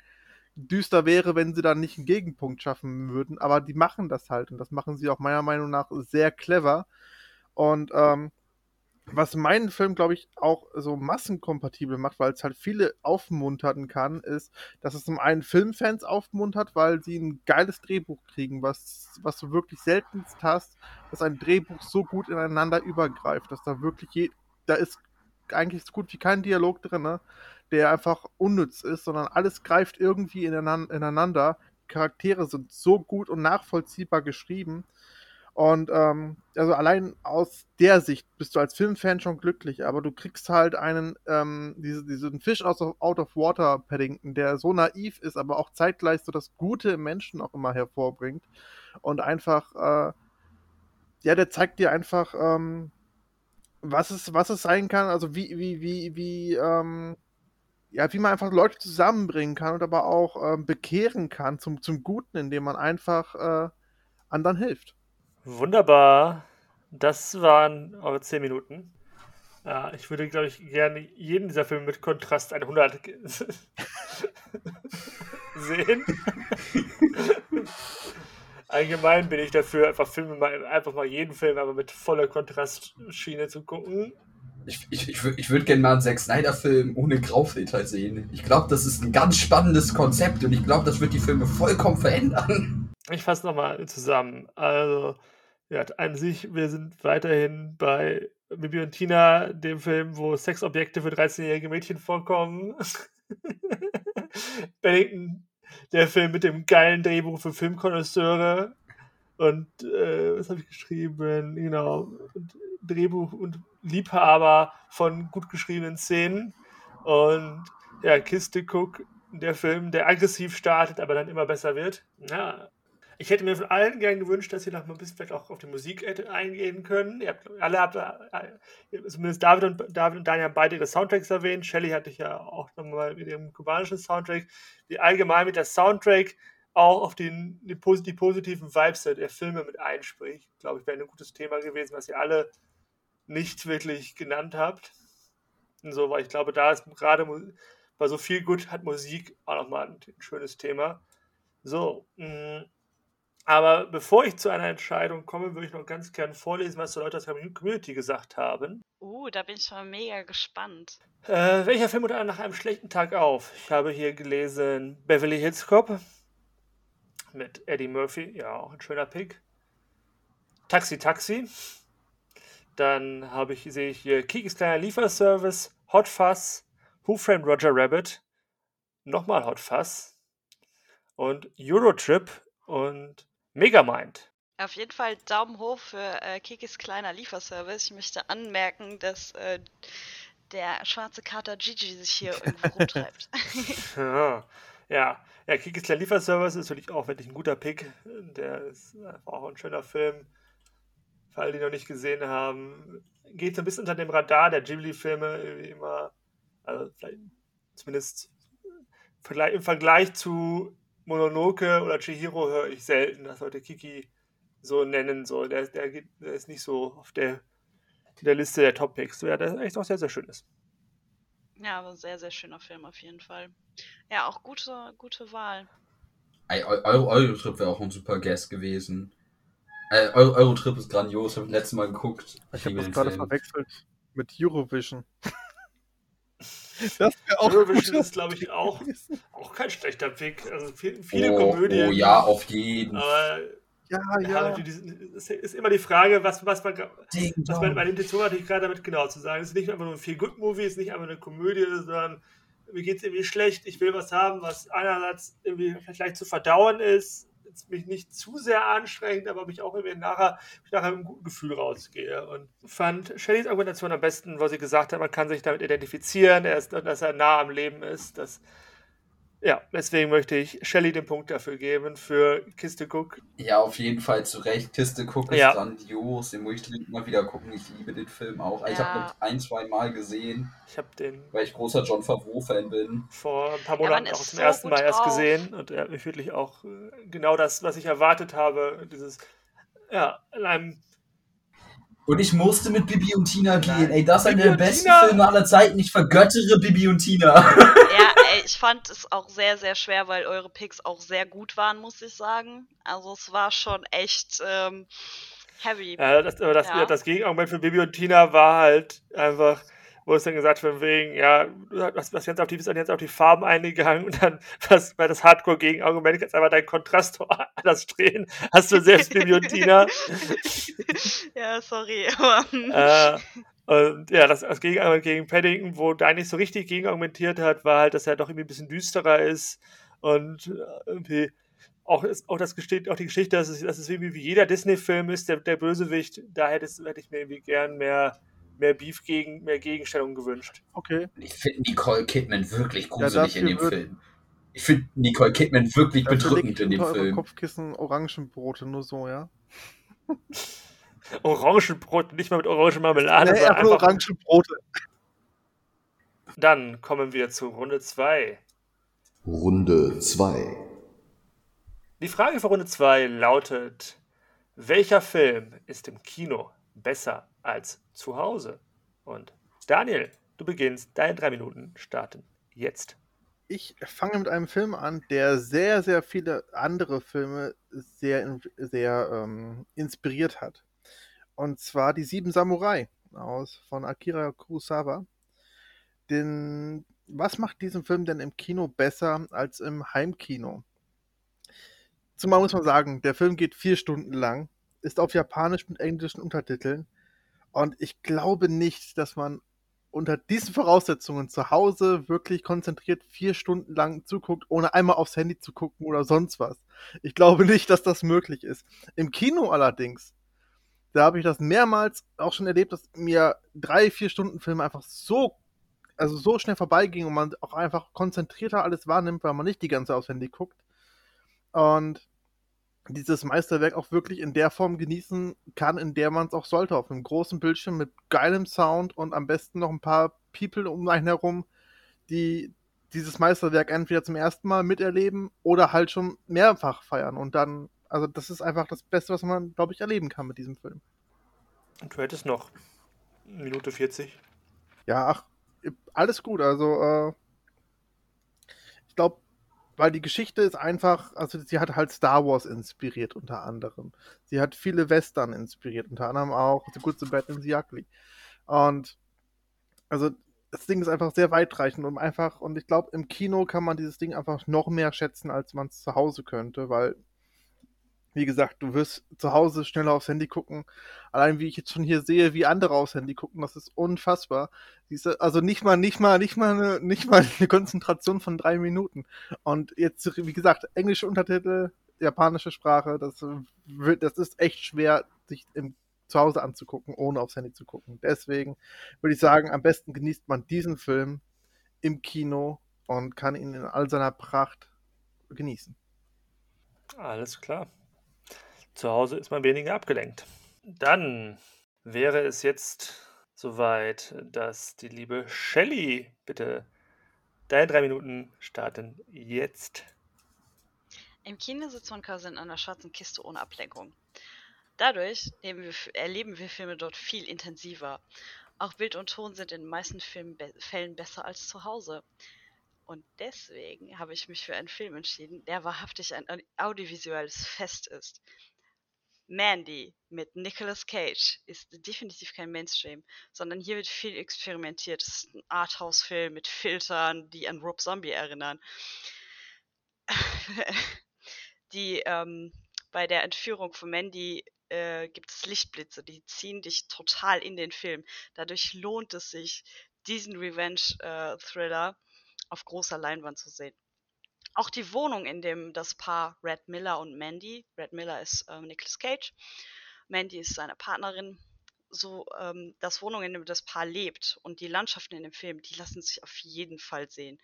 düster wäre, wenn sie dann nicht einen Gegenpunkt schaffen würden. Aber die machen das halt und das machen sie auch meiner Meinung nach sehr clever. Und ähm, was meinen Film, glaube ich, auch so massenkompatibel macht, weil es halt viele aufmuntern kann, ist, dass es zum einen Filmfans aufmuntert, weil sie ein geiles Drehbuch kriegen, was, was du wirklich seltenst hast, dass ein Drehbuch so gut ineinander übergreift, dass da wirklich je, da ist eigentlich so gut wie kein Dialog drin, ne, der einfach unnütz ist, sondern alles greift irgendwie ineinander. ineinander. Charaktere sind so gut und nachvollziehbar geschrieben. Und ähm, also allein aus der Sicht bist du als Filmfan schon glücklich, aber du kriegst halt einen, ähm, diese, diesen out of, out of Water Paddington, der so naiv ist, aber auch zeitgleich so das Gute im Menschen auch immer hervorbringt. Und einfach, äh, ja, der zeigt dir einfach, ähm, was es, was es sein kann, also wie, wie, wie, wie, ähm, ja, wie man einfach Leute zusammenbringen kann und aber auch ähm, bekehren kann zum, zum Guten, indem man einfach äh, anderen hilft. Wunderbar. Das waren eure 10 Minuten. Ja, ich würde, glaube ich, gerne jeden dieser Filme mit Kontrast 100 ge- sehen. Allgemein bin ich dafür, einfach Filme mal, einfach mal jeden Film aber mit voller Kontrastschiene zu gucken. Ich, ich, ich, ich würde gerne mal einen Zack Snyder-Film ohne Graufilter sehen. Ich glaube, das ist ein ganz spannendes Konzept und ich glaube, das wird die Filme vollkommen verändern. Ich fasse nochmal zusammen. Also, ja, an sich, wir sind weiterhin bei Bibi und Tina, dem Film, wo Sexobjekte für 13-jährige Mädchen vorkommen. Bennington, der Film mit dem geilen Drehbuch für Filmkonnoisseure. Und äh, was habe ich geschrieben? Genau. Und Drehbuch und Liebhaber von gut geschriebenen Szenen. Und ja, Kiste Cook, der Film, der aggressiv startet, aber dann immer besser wird. Ja, ich hätte mir von allen gern gewünscht, dass ihr noch mal ein bisschen vielleicht auch auf die Musik eingehen können. Ihr habt, alle habt, äh, zumindest David und, David und Daniel haben beide ihre Soundtracks erwähnt. Shelly hatte ich ja auch nochmal mit ihrem kubanischen Soundtrack. Wie allgemein mit der Soundtrack auch auf den, die, posi- die positiven Vibes der Filme mit einspricht. Glaube ich, wäre ein gutes Thema gewesen, was ihr alle nicht wirklich genannt habt. Und so, weil ich glaube, da ist gerade bei so viel gut hat Musik auch nochmal ein, ein schönes Thema. So, mh, Aber bevor ich zu einer Entscheidung komme, würde ich noch ganz gern vorlesen, was die Leute aus der Community gesagt haben. Uh, da bin ich schon mega gespannt. Äh, welcher Film unter nach einem schlechten Tag auf? Ich habe hier gelesen Beverly Hills Cop mit Eddie Murphy, ja, auch ein schöner Pick. Taxi Taxi. Dann habe ich, sehe ich hier Kikis kleiner Lieferservice, Hot Fuzz, Who Framed Roger Rabbit, nochmal Hot Fuzz und Eurotrip und Megamind. Auf jeden Fall Daumen hoch für äh, Kikis kleiner Lieferservice. Ich möchte anmerken, dass äh, der schwarze Kater Gigi sich hier irgendwo rumtreibt. ja, ja, ja Kikis kleiner Lieferservice ist natürlich auch wirklich ein guter Pick. Der ist auch ein schöner Film. Für alle, die noch nicht gesehen haben, geht so ein bisschen unter dem Radar der Ghibli-Filme, wie immer. Also zumindest im Vergleich zu Mononoke oder Chihiro höre ich selten, dass Leute Kiki so nennen. So. Der, der, geht, der ist nicht so auf der, der Liste der Top-Picks. Ja, der echt auch sehr, sehr schön ist. Ja, aber sehr, sehr schöner Film auf jeden Fall. Ja, auch gute, gute Wahl. Eurotrip wäre auch ein super Guest gewesen. Äh, Eurotrip ist grandios, habe ich letztes Mal geguckt. Ich, ich habe das gerade verwechselt mit Eurovision. Das auch Eurovision ist, glaube ich, auch, auch kein schlechter Pick. Also viel, viele oh, Komödien. Oh ja, auf jeden. Aber ja, ja. Es ist immer die Frage, was, was man. was man, meine Intention natürlich gerade damit genau zu sagen. Es ist nicht einfach nur ein Feel-Good-Movie, es ist nicht einfach eine Komödie, sondern mir geht es irgendwie schlecht, ich will was haben, was einerseits irgendwie vielleicht zu verdauen ist, mich nicht zu sehr anstrengend, aber mich auch irgendwie nachher, nachher mit einem guten Gefühl rausgehe. Und fand Shellys Argumentation am besten, wo sie gesagt hat, man kann sich damit identifizieren, er dass er nah am Leben ist, dass ja, deswegen möchte ich Shelly den Punkt dafür geben, für Kiste Cook. Ja, auf jeden Fall zu Recht. Kiste Cook ist ja. grandios. Den muss ich mal wieder gucken. Ich liebe den Film auch. Ja. Ich habe ihn ein, zwei Mal gesehen. Ich habe den. Weil ich großer John Favreau-Fan bin. Vor ein paar Monaten ja, auch zum so ersten Mal erst gesehen. Und er hat mich wirklich auch äh, genau das, was ich erwartet habe. Dieses, ja, in einem und ich musste mit Bibi und Tina gehen. Ey, das ist einer der besten Tina. Filme aller Zeiten. Ich vergöttere Bibi und Tina. Ja, ich fand es auch sehr, sehr schwer, weil eure Picks auch sehr gut waren, muss ich sagen. Also es war schon echt ähm, heavy. Ja, das, aber das, ja. das Gegenargument für Bibi und Tina war halt einfach wo es dann gesagt von wegen, ja, was, was jetzt auf die, bist jetzt auf die Farben eingegangen und dann, was, weil das Hardcore-Gegenargument, kannst einfach deinen Kontrastor anders drehen. Hast du selbst Bibliotina. ja, sorry. äh, und ja, das, das Gegenargument gegen Paddington, wo da nicht so richtig gegenargumentiert hat, war halt, dass er doch irgendwie ein bisschen düsterer ist und äh, irgendwie auch, auch, das auch die Geschichte, dass es, dass es irgendwie wie jeder Disney-Film ist, der, der Bösewicht, da hätte, hätte ich mir irgendwie gern mehr mehr Beef gegen, mehr Gegenstellung gewünscht. Okay. Ich finde Nicole Kidman wirklich gruselig ja, in dem Film. Ich finde Nicole Kidman wirklich bedrückend in dem Film. Kopfkissen Orangenbrote, nur so, ja. Orangenbrot, nicht mal mit Orangenmarmelade. Nee, einfach Orangenbrote. Dann kommen wir zu Runde 2. Runde 2. Die Frage für Runde 2 lautet: Welcher Film ist im Kino besser als zu Hause. Und Daniel, du beginnst. Deine drei Minuten starten jetzt. Ich fange mit einem Film an, der sehr, sehr viele andere Filme sehr, sehr ähm, inspiriert hat. Und zwar die Sieben Samurai aus von Akira Kurosawa. Denn was macht diesen Film denn im Kino besser als im Heimkino? Zumal muss man sagen, der Film geht vier Stunden lang, ist auf Japanisch mit englischen Untertiteln und ich glaube nicht, dass man unter diesen Voraussetzungen zu Hause wirklich konzentriert vier Stunden lang zuguckt, ohne einmal aufs Handy zu gucken oder sonst was. Ich glaube nicht, dass das möglich ist. Im Kino allerdings, da habe ich das mehrmals auch schon erlebt, dass mir drei, vier Stunden Filme einfach so, also so schnell vorbeigingen und man auch einfach konzentrierter alles wahrnimmt, weil man nicht die ganze Handy guckt. Und dieses Meisterwerk auch wirklich in der Form genießen kann, in der man es auch sollte. Auf einem großen Bildschirm mit geilem Sound und am besten noch ein paar People um einen herum, die dieses Meisterwerk entweder zum ersten Mal miterleben oder halt schon mehrfach feiern. Und dann, also das ist einfach das Beste, was man, glaube ich, erleben kann mit diesem Film. Und du hättest noch Minute 40. Ja, ach, alles gut. Also, äh, ich glaube, weil die Geschichte ist einfach, also sie hat halt Star Wars inspiriert unter anderem. Sie hat viele Western inspiriert, unter anderem auch The Good, The Bad and The Ugly. Und also das Ding ist einfach sehr weitreichend und einfach, und ich glaube, im Kino kann man dieses Ding einfach noch mehr schätzen, als man es zu Hause könnte, weil, wie gesagt, du wirst zu Hause schneller aufs Handy gucken. Allein wie ich jetzt schon hier sehe, wie andere aufs Handy gucken, das ist unfassbar. Diese, also nicht mal, nicht mal, nicht mal eine, nicht mal eine Konzentration von drei Minuten. Und jetzt, wie gesagt, englische Untertitel, japanische Sprache, das wird, das ist echt schwer, sich im zu Hause anzugucken, ohne aufs Handy zu gucken. Deswegen würde ich sagen, am besten genießt man diesen Film im Kino und kann ihn in all seiner Pracht genießen. Alles klar. Zu Hause ist man weniger abgelenkt. Dann wäre es jetzt soweit, dass die liebe Shelley bitte deine drei Minuten starten jetzt. Im Kino sitzt man quasi in einer schwarzen Kiste ohne Ablenkung. Dadurch wir, erleben wir Filme dort viel intensiver. Auch Bild und Ton sind in den meisten Filmen be Fällen besser als zu Hause. Und deswegen habe ich mich für einen Film entschieden, der wahrhaftig ein audiovisuelles Fest ist. Mandy mit Nicolas Cage ist definitiv kein Mainstream, sondern hier wird viel experimentiert. Es ist ein Arthouse-Film mit Filtern, die an Rob Zombie erinnern. die ähm, bei der Entführung von Mandy äh, gibt es Lichtblitze, die ziehen dich total in den Film. Dadurch lohnt es sich, diesen Revenge-Thriller äh, auf großer Leinwand zu sehen. Auch die Wohnung, in dem das Paar Red Miller und Mandy, Red Miller ist äh, Nicolas Cage, Mandy ist seine Partnerin, so ähm, das Wohnung, in dem das Paar lebt und die Landschaften in dem Film, die lassen sich auf jeden Fall sehen.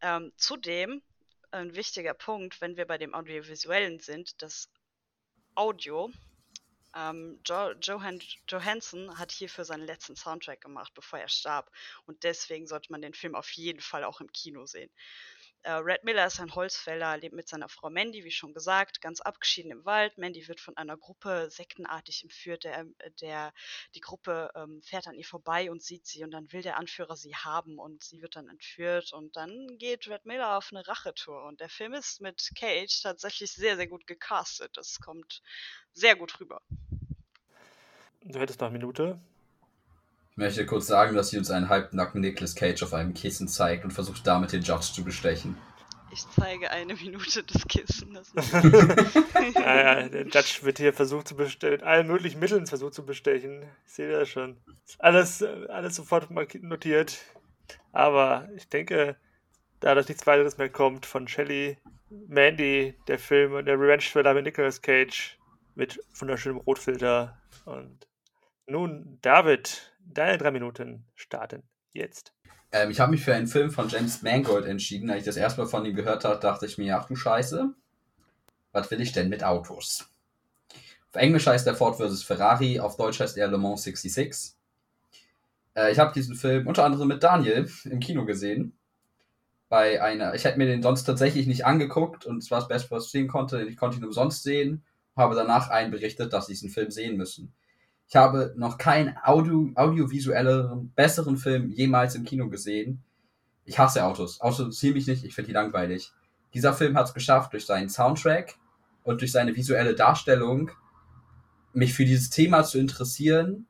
Ähm, zudem ein wichtiger Punkt, wenn wir bei dem Audiovisuellen sind, das Audio ähm, jo Johan Johansson hat hierfür seinen letzten Soundtrack gemacht, bevor er starb. Und deswegen sollte man den Film auf jeden Fall auch im Kino sehen. Äh, Red Miller ist ein Holzfäller, lebt mit seiner Frau Mandy, wie schon gesagt, ganz abgeschieden im Wald. Mandy wird von einer Gruppe sektenartig entführt. Der, äh, der, die Gruppe ähm, fährt an ihr vorbei und sieht sie und dann will der Anführer sie haben und sie wird dann entführt und dann geht Red Miller auf eine Rachetour und der Film ist mit Cage tatsächlich sehr, sehr gut gecastet. Das kommt sehr gut rüber. Du hättest noch eine Minute. Ich möchte kurz sagen, dass sie uns einen halbnacken Nicolas Cage auf einem Kissen zeigt und versucht damit den Judge zu bestechen. Ich zeige eine Minute des Kissen. ja, ja, der Judge wird hier versucht zu bestechen, mit allen möglichen Mitteln versucht zu bestechen. Ich sehe das schon. Alles, alles sofort notiert. Aber ich denke, da das nichts weiteres mehr kommt von Shelley, Mandy, der Film und der Revenge-Thriller mit Nicolas Cage mit wunderschönem Rotfilter. Und nun, David, deine drei Minuten starten jetzt. Ähm, ich habe mich für einen Film von James Mangold entschieden. Als ich das erste Mal von ihm gehört habe, dachte ich mir, ach du Scheiße, was will ich denn mit Autos? Auf Englisch heißt er Ford vs. Ferrari, auf Deutsch heißt er Le Mans 66. Äh, ich habe diesen Film unter anderem mit Daniel im Kino gesehen. Bei einer, ich hätte mir den sonst tatsächlich nicht angeguckt und es war das Beste, was ich sehen konnte. Ich konnte ihn umsonst sehen, habe danach einberichtet, dass sie diesen Film sehen müssen. Ich habe noch keinen Audio, audiovisuelleren, besseren Film jemals im Kino gesehen. Ich hasse Autos. Autos interessieren mich nicht, ich finde die langweilig. Dieser Film hat es geschafft, durch seinen Soundtrack und durch seine visuelle Darstellung mich für dieses Thema zu interessieren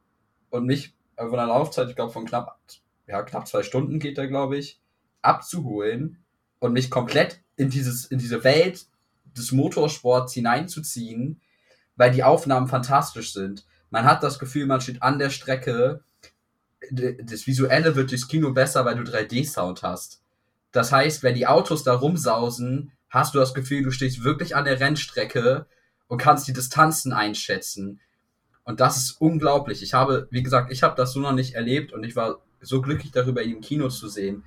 und mich von einer Laufzeit, ich glaube von knapp, ja, knapp zwei Stunden geht da, glaube ich, abzuholen und mich komplett in dieses, in diese Welt des Motorsports hineinzuziehen, weil die Aufnahmen fantastisch sind man hat das Gefühl, man steht an der Strecke. Das Visuelle wird durchs Kino besser, weil du 3D-Sound hast. Das heißt, wenn die Autos da rumsausen, hast du das Gefühl, du stehst wirklich an der Rennstrecke und kannst die Distanzen einschätzen. Und das ist unglaublich. Ich habe, wie gesagt, ich habe das so noch nicht erlebt und ich war so glücklich darüber, ihn im Kino zu sehen.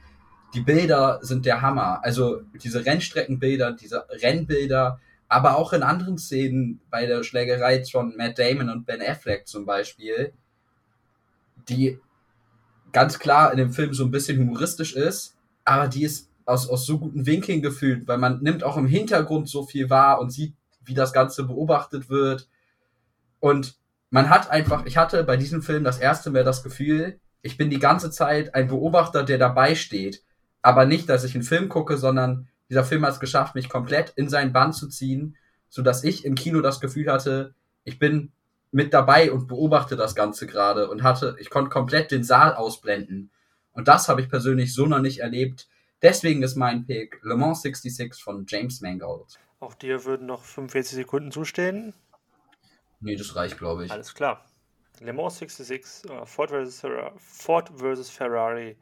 Die Bilder sind der Hammer. Also diese Rennstreckenbilder, diese Rennbilder, aber auch in anderen Szenen bei der Schlägerei von Matt Damon und Ben Affleck zum Beispiel, die ganz klar in dem Film so ein bisschen humoristisch ist, aber die ist aus, aus so guten Winkeln gefühlt, weil man nimmt auch im Hintergrund so viel wahr und sieht, wie das Ganze beobachtet wird. Und man hat einfach, ich hatte bei diesem Film das erste Mal das Gefühl, ich bin die ganze Zeit ein Beobachter, der dabei steht. Aber nicht, dass ich einen Film gucke, sondern dieser Film hat es geschafft, mich komplett in seinen Bann zu ziehen, sodass ich im Kino das Gefühl hatte, ich bin mit dabei und beobachte das Ganze gerade und hatte, ich konnte komplett den Saal ausblenden. Und das habe ich persönlich so noch nicht erlebt. Deswegen ist mein Pick Le Mans 66 von James Mangold. Auch dir würden noch 45 Sekunden zustehen. Nee, das reicht, glaube ich. Alles klar. Le Mans 66, äh, Ford, vs. Ferrari, Ford vs. Ferrari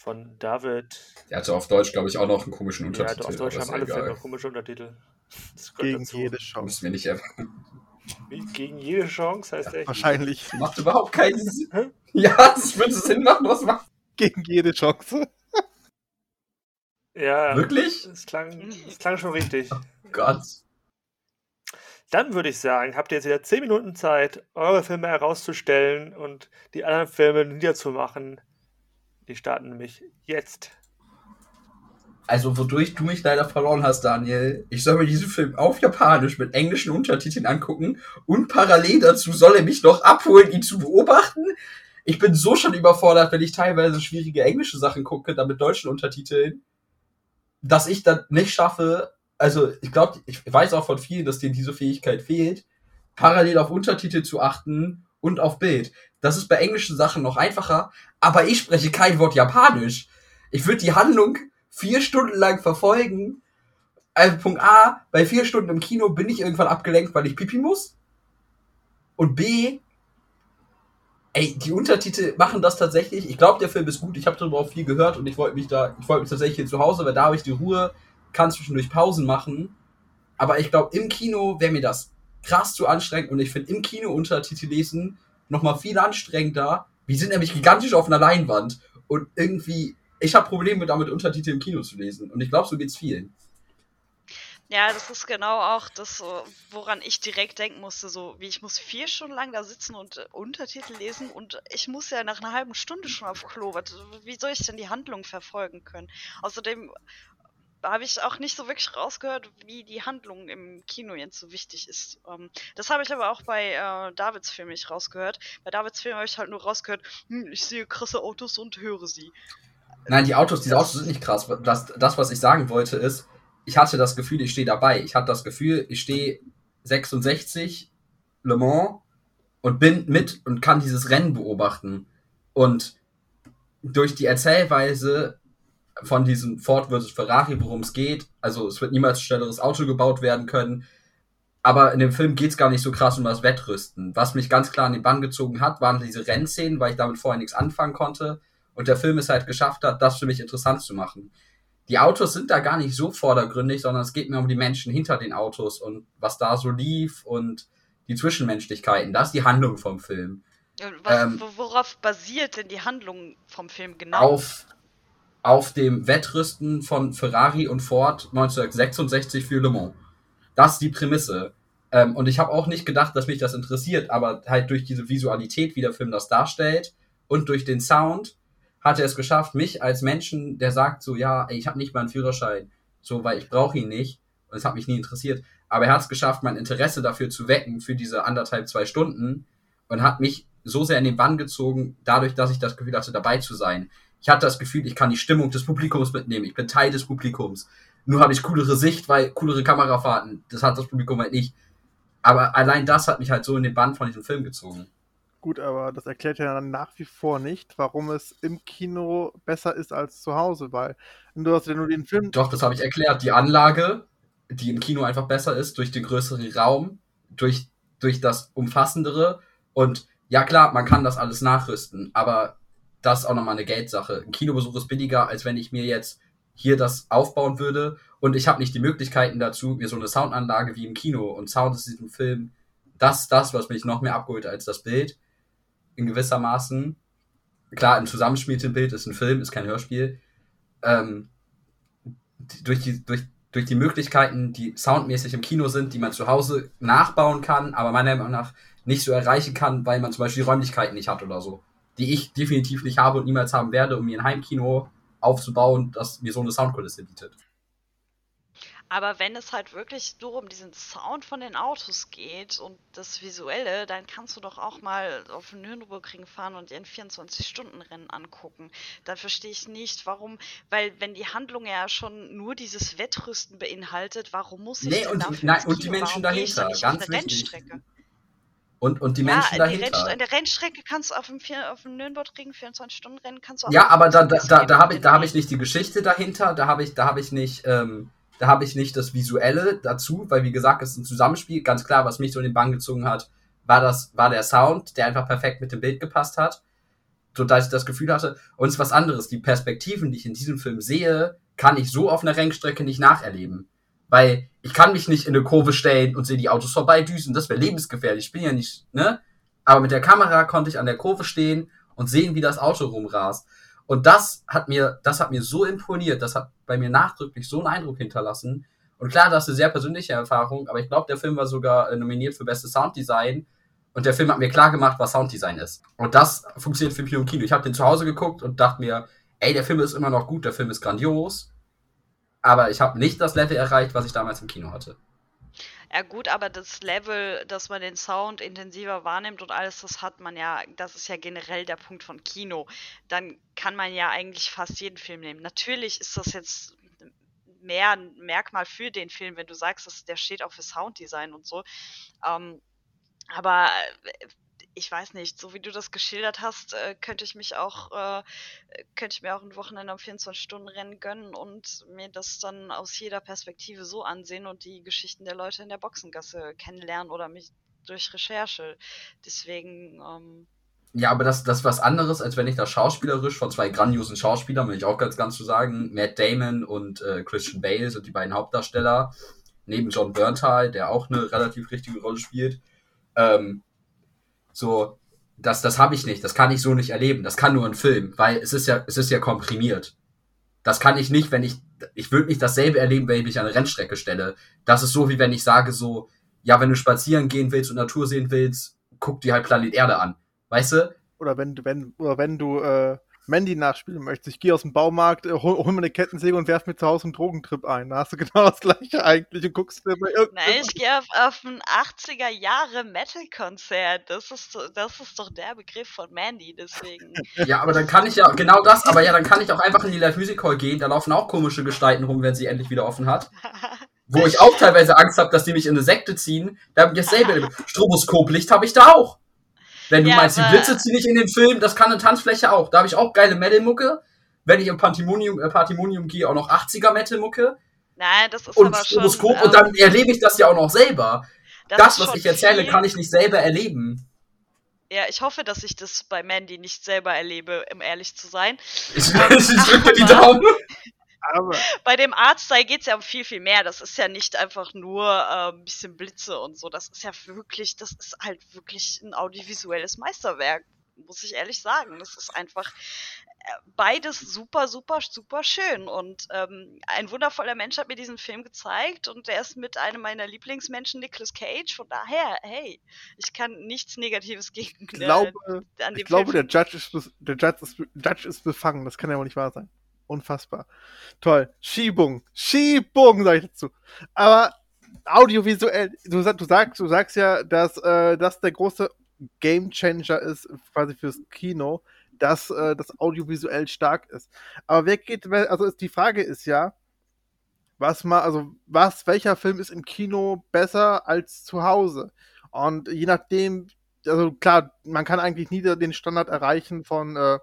von David. Der hatte auf Deutsch, glaube ich, auch noch einen komischen Ja, Untertitel. auf Deutsch haben alle. Filme komische Untertitel. Gegen dazu. jede Chance. Müssen wir nicht. Wie, gegen jede Chance heißt der. Wahrscheinlich Macht überhaupt keinen Sinn. Hä? Ja, das würde Sinn machen, was macht. gegen jede Chance. Ja, Wirklich? das klang, das klang schon richtig. Gott. Dann würde ich sagen, habt ihr jetzt wieder 10 Minuten Zeit, eure Filme herauszustellen und die anderen Filme niederzumachen. Die starten nämlich jetzt. Also, wodurch du mich leider verloren hast, Daniel, ich soll mir diesen Film auf Japanisch mit englischen Untertiteln angucken und parallel dazu soll er mich noch abholen, ihn zu beobachten. Ich bin so schon überfordert, wenn ich teilweise schwierige englische Sachen gucke, dann mit deutschen Untertiteln, dass ich dann nicht schaffe, also ich glaube, ich weiß auch von vielen, dass denen diese Fähigkeit fehlt, parallel auf Untertitel zu achten und auf Bild. Das ist bei englischen Sachen noch einfacher, aber ich spreche kein Wort Japanisch. Ich würde die Handlung vier Stunden lang verfolgen. Also Punkt A, bei vier Stunden im Kino bin ich irgendwann abgelenkt, weil ich pipi muss. Und B, ey, die Untertitel machen das tatsächlich. Ich glaube, der Film ist gut. Ich habe darüber auch viel gehört und ich wollte mich da, ich wollte mich tatsächlich hier zu Hause, weil da habe ich die Ruhe, kann zwischendurch Pausen machen. Aber ich glaube, im Kino wäre mir das krass zu anstrengend und ich finde im Kino Untertitel lesen nochmal viel anstrengender. Wir sind nämlich gigantisch auf einer Leinwand und irgendwie, ich habe Probleme damit, Untertitel im Kino zu lesen. Und ich glaube, so geht's vielen. Ja, das ist genau auch das, so, woran ich direkt denken musste, so wie ich muss vier Stunden lang da sitzen und äh, Untertitel lesen und ich muss ja nach einer halben Stunde schon auf Klo. Wie soll ich denn die Handlung verfolgen können? Außerdem habe ich auch nicht so wirklich rausgehört, wie die Handlung im Kino jetzt so wichtig ist. Ähm, das habe ich aber auch bei äh, Davids Film nicht rausgehört. Bei Davids Film habe ich halt nur rausgehört, hm, ich sehe krasse Autos und höre sie. Nein, die Autos, diese Autos sind nicht krass. Das, das, was ich sagen wollte, ist, ich hatte das Gefühl, ich stehe dabei. Ich hatte das Gefühl, ich stehe 66 Le Mans und bin mit und kann dieses Rennen beobachten. Und durch die Erzählweise von diesem Ford versus Ferrari, worum es geht, also es wird niemals ein schnelleres Auto gebaut werden können, aber in dem Film geht es gar nicht so krass um das Wettrüsten. Was mich ganz klar in den Bann gezogen hat, waren diese Rennszenen, weil ich damit vorher nichts anfangen konnte und der Film es halt geschafft hat, das für mich interessant zu machen. Die Autos sind da gar nicht so vordergründig, sondern es geht mir um die Menschen hinter den Autos und was da so lief und die Zwischenmenschlichkeiten. Das ist die Handlung vom Film. Was, Ähm, wo- worauf basiert denn die Handlung vom Film genau? Auf, auf dem Wettrüsten von Ferrari und Ford 1966 für Le Mans. Das ist die Prämisse. Ähm, und ich habe auch nicht gedacht, dass mich das interessiert, aber halt durch diese Visualität, wie der Film das darstellt und durch den Sound hat er es geschafft, mich als Menschen, der sagt so, ja, ich habe nicht mal einen Führerschein, so, weil ich brauche ihn nicht und es hat mich nie interessiert, aber er hat es geschafft, mein Interesse dafür zu wecken für diese anderthalb, zwei Stunden und hat mich so sehr in den Bann gezogen, dadurch, dass ich das Gefühl hatte, dabei zu sein. Ich hatte das Gefühl, ich kann die Stimmung des Publikums mitnehmen, ich bin Teil des Publikums. Nur habe ich coolere Sicht, weil coolere Kamerafahrten, das hat das Publikum halt nicht. Aber allein das hat mich halt so in den Bann von diesem Film gezogen. Gut, aber das erklärt ja dann nach wie vor nicht, warum es im Kino besser ist als zu Hause, weil du hast ja nur den Film. Doch, das habe ich erklärt. Die Anlage, die im Kino einfach besser ist, durch den größeren Raum, durch, durch das Umfassendere. Und ja klar, man kann das alles nachrüsten, aber das ist auch nochmal eine Geldsache. Ein Kinobesuch ist billiger, als wenn ich mir jetzt hier das aufbauen würde. Und ich habe nicht die Möglichkeiten dazu, mir so eine Soundanlage wie im Kino. Und Sound ist in diesem Film das, das, was mich noch mehr abgeholt als das Bild. In gewissermaßen. Klar, ein zusammenspieltes Bild ist ein Film, ist kein Hörspiel. Ähm, durch, die, durch, durch die Möglichkeiten, die soundmäßig im Kino sind, die man zu Hause nachbauen kann, aber meiner Meinung nach nicht so erreichen kann, weil man zum Beispiel die Räumlichkeiten nicht hat oder so. Die ich definitiv nicht habe und niemals haben werde, um mir ein Heimkino aufzubauen, das mir so eine Soundkulisse bietet. Aber wenn es halt wirklich nur um diesen Sound von den Autos geht und das Visuelle, dann kannst du doch auch mal auf den Nürburgring fahren und dir ein 24-Stunden-Rennen angucken. Dann verstehe ich nicht, warum, weil wenn die Handlung ja schon nur dieses Wettrüsten beinhaltet, warum muss ich Nee, und, dafür nein, und die? Menschen Warum dahinter, ganz eine wichtig. Rennstrecke? Und, und die Ja, Menschen die dahinter. Rennst- in der Rennstrecke kannst du auf dem, vier- auf dem Nürnbergring 24-Stunden-Rennen kannst du auch Ja, aber da, da, da, da habe ich, da hab ich nicht die Geschichte dahinter, da habe ich, da habe ich nicht, ähm, da habe ich nicht das Visuelle dazu, weil wie gesagt, es ist ein Zusammenspiel. Ganz klar, was mich so in den Bann gezogen hat, war das, war der Sound, der einfach perfekt mit dem Bild gepasst hat, so dass ich das Gefühl hatte. Und es ist was anderes. Die Perspektiven, die ich in diesem Film sehe, kann ich so auf einer Rennstrecke nicht nacherleben, weil ich kann mich nicht in eine Kurve stellen und sehe die Autos vorbeidüsen. Das wäre lebensgefährlich. Ich bin ja nicht, ne? Aber mit der Kamera konnte ich an der Kurve stehen und sehen, wie das Auto rumrast. Und das hat mir, das hat mir so imponiert, das hat bei mir nachdrücklich so einen Eindruck hinterlassen. Und klar, das ist eine sehr persönliche Erfahrung, aber ich glaube, der Film war sogar äh, nominiert für beste Sounddesign. Und der Film hat mir klar gemacht, was Sounddesign ist. Und das funktioniert für mich im Kino. Ich habe den zu Hause geguckt und dachte mir, ey, der Film ist immer noch gut, der Film ist grandios. Aber ich habe nicht das Level erreicht, was ich damals im Kino hatte. Ja gut, aber das Level, dass man den Sound intensiver wahrnimmt und alles, das hat man ja, das ist ja generell der Punkt von Kino. Dann kann man ja eigentlich fast jeden Film nehmen. Natürlich ist das jetzt mehr ein Merkmal für den Film, wenn du sagst, dass der steht auch für Sounddesign und so. Ähm, aber äh, ich weiß nicht, so wie du das geschildert hast, äh, könnte ich mich auch, äh, könnte ich mir auch ein Wochenende am 24-Stunden-Rennen gönnen und mir das dann aus jeder Perspektive so ansehen und die Geschichten der Leute in der Boxengasse kennenlernen oder mich durch Recherche. Deswegen, ähm, Ja, aber das, das ist was anderes, als wenn ich das schauspielerisch von zwei grandiosen Schauspielern, will ich auch ganz, ganz zu sagen, Matt Damon und äh, Christian Bale sind die beiden Hauptdarsteller, neben John Berntal, der auch eine relativ richtige Rolle spielt. Ähm, so, das, das habe ich nicht, das kann ich so nicht erleben, das kann nur ein Film, weil es ist ja, es ist ja komprimiert. Das kann ich nicht, wenn ich, ich würde nicht dasselbe erleben, wenn ich mich an eine Rennstrecke stelle. Das ist so, wie wenn ich sage so, ja, wenn du spazieren gehen willst und Natur sehen willst, guck dir halt Planet Erde an. Weißt du? Oder wenn wenn, oder wenn du äh, Mandy nachspielen möchtest, ich gehe aus dem Baumarkt, äh, hol, hol mir eine Kettensäge und werf mir zu Hause einen Drogentrip ein. Da hast du genau das gleiche eigentlich und guckst dir bei nein, irgendeinem. ich gehe auf, auf ein 80er Jahre Metal-Konzert. Das ist, das ist doch der Begriff von Mandy, deswegen. Ja, aber dann kann ich ja, genau das, aber ja, dann kann ich auch einfach in die Live Music Hall gehen, da laufen auch komische Gestalten rum, wenn sie endlich wieder offen hat. Wo ich auch teilweise Angst habe, dass die mich in eine Sekte ziehen. Da habe ich dasselbe. Stroboskoplicht habe ich da auch. Wenn du Ja, meinst, die Blitze ziehen nicht in den Film, das kann eine Tanzfläche auch. Da habe ich auch geile Metal-Mucke. Wenn ich im Pantimonium, äh, Pantimonium gehe, auch noch 80er Metal-Mucke. Nein, das ist Und aber schon. Stroboskop. und ähm, dann erlebe ich das ja auch noch selber. Das, ist was schon ich erzähle, viel. kann ich nicht selber erleben. Ja, ich hoffe, dass ich das bei Mandy nicht selber erlebe, um ehrlich zu sein. Ich, ich drücke die Daumen. Aber Bei dem Artstyle geht es ja um viel, viel mehr. Das ist ja nicht einfach nur äh, ein bisschen Blitze und so. Das ist ja wirklich, das ist halt wirklich ein audiovisuelles Meisterwerk, muss ich ehrlich sagen. Das ist einfach äh, beides super, super, super schön. Und ähm, ein wundervoller Mensch hat mir diesen Film gezeigt und der ist mit einem meiner Lieblingsmenschen, Nicolas Cage. Von daher, hey, ich kann nichts Negatives gegen ich glaube, äh, an dem ich glaube der Judge ist, der Judge ist, Judge ist befangen. Das kann ja wohl nicht wahr sein. Unfassbar. Toll. Schiebung. Schiebung, sag ich dazu. Aber audiovisuell, du, du sagst, du sagst ja, dass äh, das der große Game Changer ist, quasi fürs Kino, dass äh, das audiovisuell stark ist. Aber wer geht, also ist die Frage ist ja, was mal, also was, welcher Film ist im Kino besser als zu Hause? Und je nachdem, also klar, man kann eigentlich nie den Standard erreichen von äh,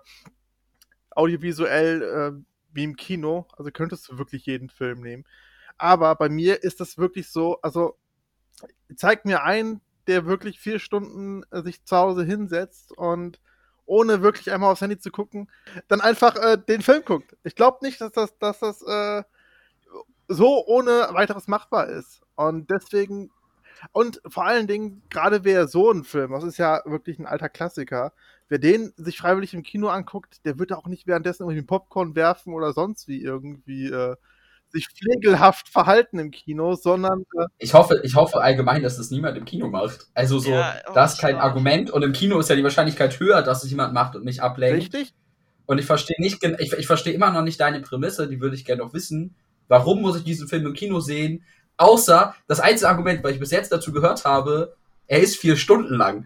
audiovisuell äh, wie im Kino. Also könntest du wirklich jeden Film nehmen. Aber bei mir ist das wirklich so, also zeig mir einen, der wirklich vier Stunden äh, sich zu Hause hinsetzt und ohne wirklich einmal aufs Handy zu gucken, dann einfach äh, den Film guckt. Ich glaube nicht, dass das, dass das äh, so ohne weiteres machbar ist. Und deswegen, und vor allen Dingen, gerade wer so einen Film, das ist ja wirklich ein alter Klassiker, wer den sich freiwillig im Kino anguckt, der wird auch nicht währenddessen irgendwie Popcorn werfen oder sonst wie irgendwie äh, sich pflegelhaft verhalten im Kino, sondern äh, Ich hoffe, ich hoffe allgemein, dass das niemand im Kino macht. Also so, Ja, oh, das ist kein auch. Argument und im Kino ist ja die Wahrscheinlichkeit höher, dass es jemand macht und mich ablenkt. richtig. Und ich verstehe nicht, ich, ich verstehe immer noch nicht deine Prämisse, die würde ich gerne noch wissen. Warum muss ich diesen Film im Kino sehen? Außer das einzige Argument, weil ich bis jetzt dazu gehört habe, er ist vier Stunden lang.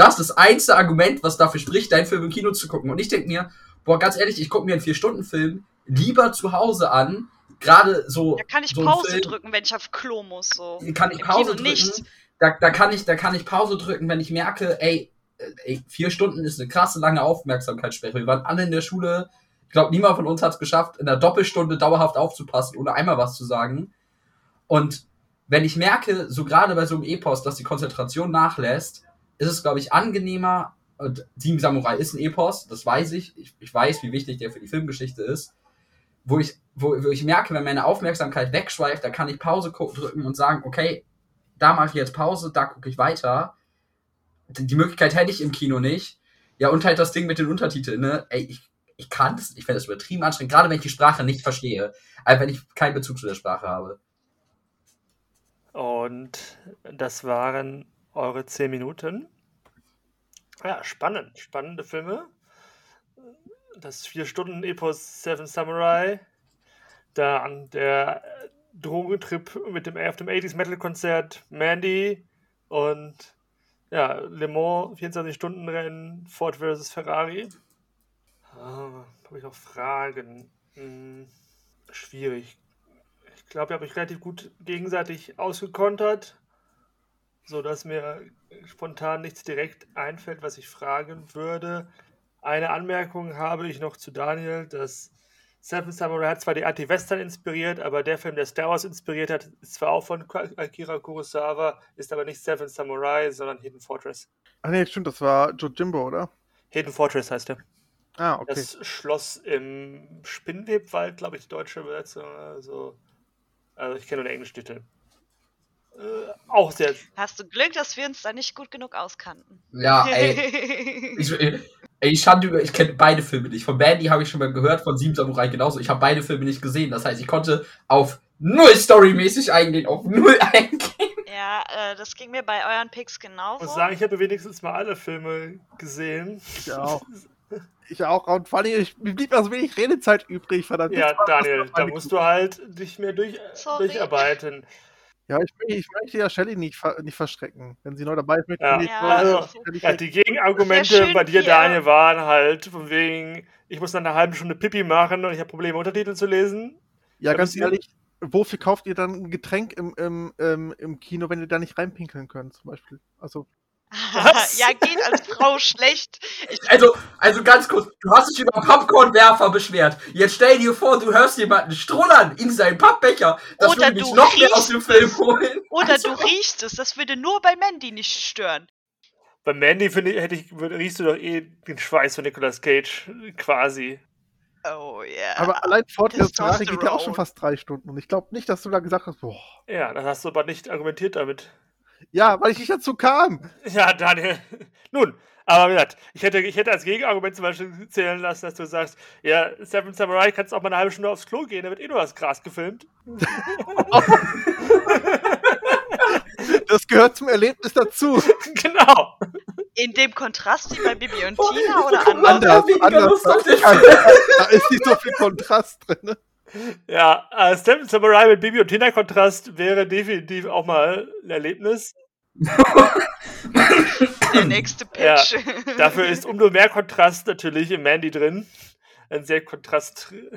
Das ist das einzige Argument, was dafür spricht, deinen Film im Kino zu gucken. Und ich denke mir, boah, ganz ehrlich, ich gucke mir einen Vier-Stunden-Film lieber zu Hause an. Gerade so. Da kann ich so Pause Film- drücken, wenn ich auf Klo muss. So. Kann ich Pause drücken? nicht. Da, da, kann ich, da kann ich Pause drücken, wenn ich merke, ey, äh, ey, vier Stunden ist eine krasse lange Aufmerksamkeitssperre. Wir waren alle in der Schule. Ich glaube, niemand von uns hat es geschafft, in der Doppelstunde dauerhaft aufzupassen, ohne einmal was zu sagen. Und wenn ich merke, so gerade bei so einem Epos, dass die Konzentration nachlässt, ist es, glaube ich, angenehmer. Und Team Samurai ist ein Epos, das weiß ich. ich. Ich weiß, wie wichtig der für die Filmgeschichte ist. Wo ich, wo, wo ich merke, wenn meine Aufmerksamkeit wegschweift, da kann ich Pause drücken und sagen, okay, da mache ich jetzt Pause, da gucke ich weiter. Die Möglichkeit hätte ich im Kino nicht. Ja, und halt das Ding mit den Untertiteln, ne? Ey, ich, ich kann das, ich finde das übertrieben anstrengend, gerade wenn ich die Sprache nicht verstehe. Also wenn ich keinen Bezug zu der Sprache habe. Und das waren eure zehn Minuten. Ja, spannend. Spannende Filme. Das Vier-Stunden-Epos Seven Samurai. Dann der äh, Drogentrip mit dem auf dem 80s Metal-Konzert Mandy. Und ja, Le Mans 24-Stunden-Rennen Ford versus Ferrari. Ah, Habe ich noch Fragen? Hm, schwierig. Ich glaube, ihr habt euch relativ gut gegenseitig ausgekontert, sodass mir spontan nichts direkt einfällt, was ich fragen würde. Eine Anmerkung habe ich noch zu Daniel, dass Seven Samurai hat zwar die Anti-Western inspiriert, aber der Film, der Star Wars inspiriert hat, ist zwar auch von Akira Kurosawa, ist aber nicht Seven Samurai, sondern Hidden Fortress. Ach nee, stimmt, das war Jojimbo, oder? Hidden Fortress heißt der. Ah, okay. Das Schloss im Spinnwebwald, glaube ich, die deutsche Übersetzung. Also, also ich kenne nur den englischen Titel. Äh, auch sehr. Hast du Glück, dass wir uns da nicht gut genug auskannten. Ja, ey. Ich, ey, ich stand über, ich kenne beide Filme nicht. Von Bandy habe ich schon mal gehört, von Sieben Samurai genauso. Ich habe beide Filme nicht gesehen. Das heißt, ich konnte auf null storymäßig eingehen, auf null eingehen. ja, äh, das ging mir bei euren Picks Ich genauso. muss sagen, ich habe wenigstens mal alle Filme gesehen. Ich auch. Ich auch. Und vor allem, ich, mir blieb also wenig Redezeit übrig, verdammt. Ja, Daniel, da musst du halt dich mehr durch, Sorry. durcharbeiten. Ja, ich, möchte- ich möchte ja Shelly nicht, nicht verschrecken. Wenn sie neu dabei ist, möchte ich Ja. nicht Ja, so- also, Ja, die Gegenargumente bei dir. Daniel, waren halt von wegen, ich muss nach einer halben Stunde Pipi machen und ich habe Probleme, Untertitel zu lesen. Ja, Da ganz ehrlich, wofür kauft ihr dann ein Getränk im, im, im, im Kino, wenn ihr da nicht reinpinkeln könnt, zum Beispiel? Also? Ja, geht als Frau schlecht. Ich, Also, also ganz kurz, du hast dich über Popcornwerfer beschwert. Jetzt stell dir vor, du hörst jemanden strullern in seinen Pappbecher. Das Oder würde mich du noch mehr aus dem riechst Film es. holen. oder Also, du riechst es. Das würde nur bei Mandy nicht stören. Bei Mandy finde ich, hätte ich, riechst du doch eh den Schweiß von Nicolas Cage, quasi. Oh ja. aber allein versus Ferrari geht ja auch schon fast drei Stunden. Und ich glaube nicht, dass du da gesagt hast, boah. Ja, das hast du aber nicht argumentiert damit. Ja, weil ich nicht dazu kam. Ja, Daniel. Nun, aber wie gesagt, ich hätte, ich hätte als Gegenargument zum Beispiel zählen lassen, dass du sagst, ja, Seven Samurai kannst auch mal eine halbe Stunde aufs Klo gehen, da wird eh nur das Gras gefilmt. Das gehört zum Erlebnis dazu. genau. In dem Kontrast wie bei Bibi und Tina oder anders? anders. Den Da, ist nicht so viel Kontrast drin. Ja, äh, Seven Samurai mit Bibi und Tina Kontrast wäre definitiv auch mal ein Erlebnis. Der nächste Ja, Pitch. Dafür ist umso mehr Kontrast natürlich im Mandy drin. Ein sehr kontrastreicher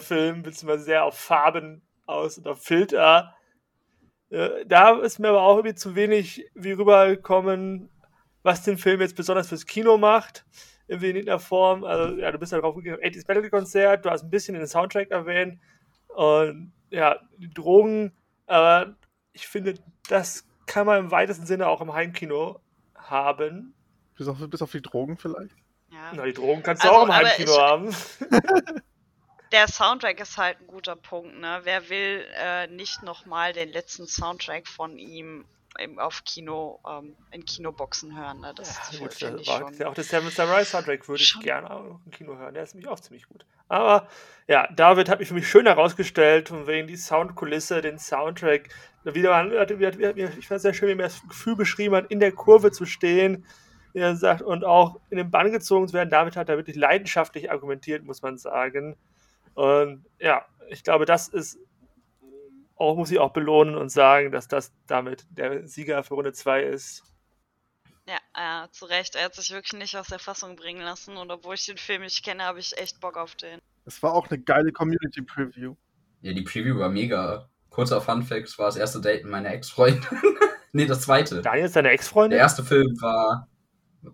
Film, beziehungsweise sehr auf Farben aus und auf Filter. Äh, Da ist mir aber auch irgendwie zu wenig wie rübergekommen, was den Film jetzt besonders fürs Kino macht. Irgendwie in irgendeiner Form. Also, ja, du bist da drauf gegangen, 80s Metal Konzert, du hast ein bisschen den Soundtrack erwähnt. Und ja, die Drogen, aber ich finde, das kann man im weitesten Sinne auch im Heimkino haben. Bis auf, bis auf die Drogen vielleicht. Ja. Na, die Drogen kannst Also, du auch im Heimkino ich- haben. Der Soundtrack ist halt ein guter Punkt, ne? Wer will äh, nicht nochmal den letzten Soundtrack von ihm im, auf Kino, ähm, in Kinoboxen hören, ne? Das Ja, gut, das ich war schon. auch der Seven Samurai Soundtrack würde ich gerne auch noch im Kino hören. Der ist nämlich auch ziemlich gut. Aber ja, David hat mich für mich schön herausgestellt, von wegen die Soundkulisse, den Soundtrack. Wieder, hat- ich fand es sehr schön, wie er mir das Gefühl beschrieben hat, in der Kurve zu stehen. Wie er sagt, und auch in den Bann gezogen zu werden. David hat da wirklich leidenschaftlich argumentiert, muss man sagen. Und ja, ich glaube, das ist auch, muss ich auch belohnen und sagen, dass das damit der Sieger für Runde 2 ist. Ja, äh, zu Recht. Er hat sich wirklich nicht aus der Fassung bringen lassen. Und obwohl ich den Film nicht kenne, habe ich echt Bock auf den. Es war auch eine geile Community-Preview. Ja, die Preview war mega. Kurzer Fun Fact, es war das erste Date mit meiner Ex-Freundin. nee, das zweite. Daniel ist deine Der Ex-Freundin? erste Film war.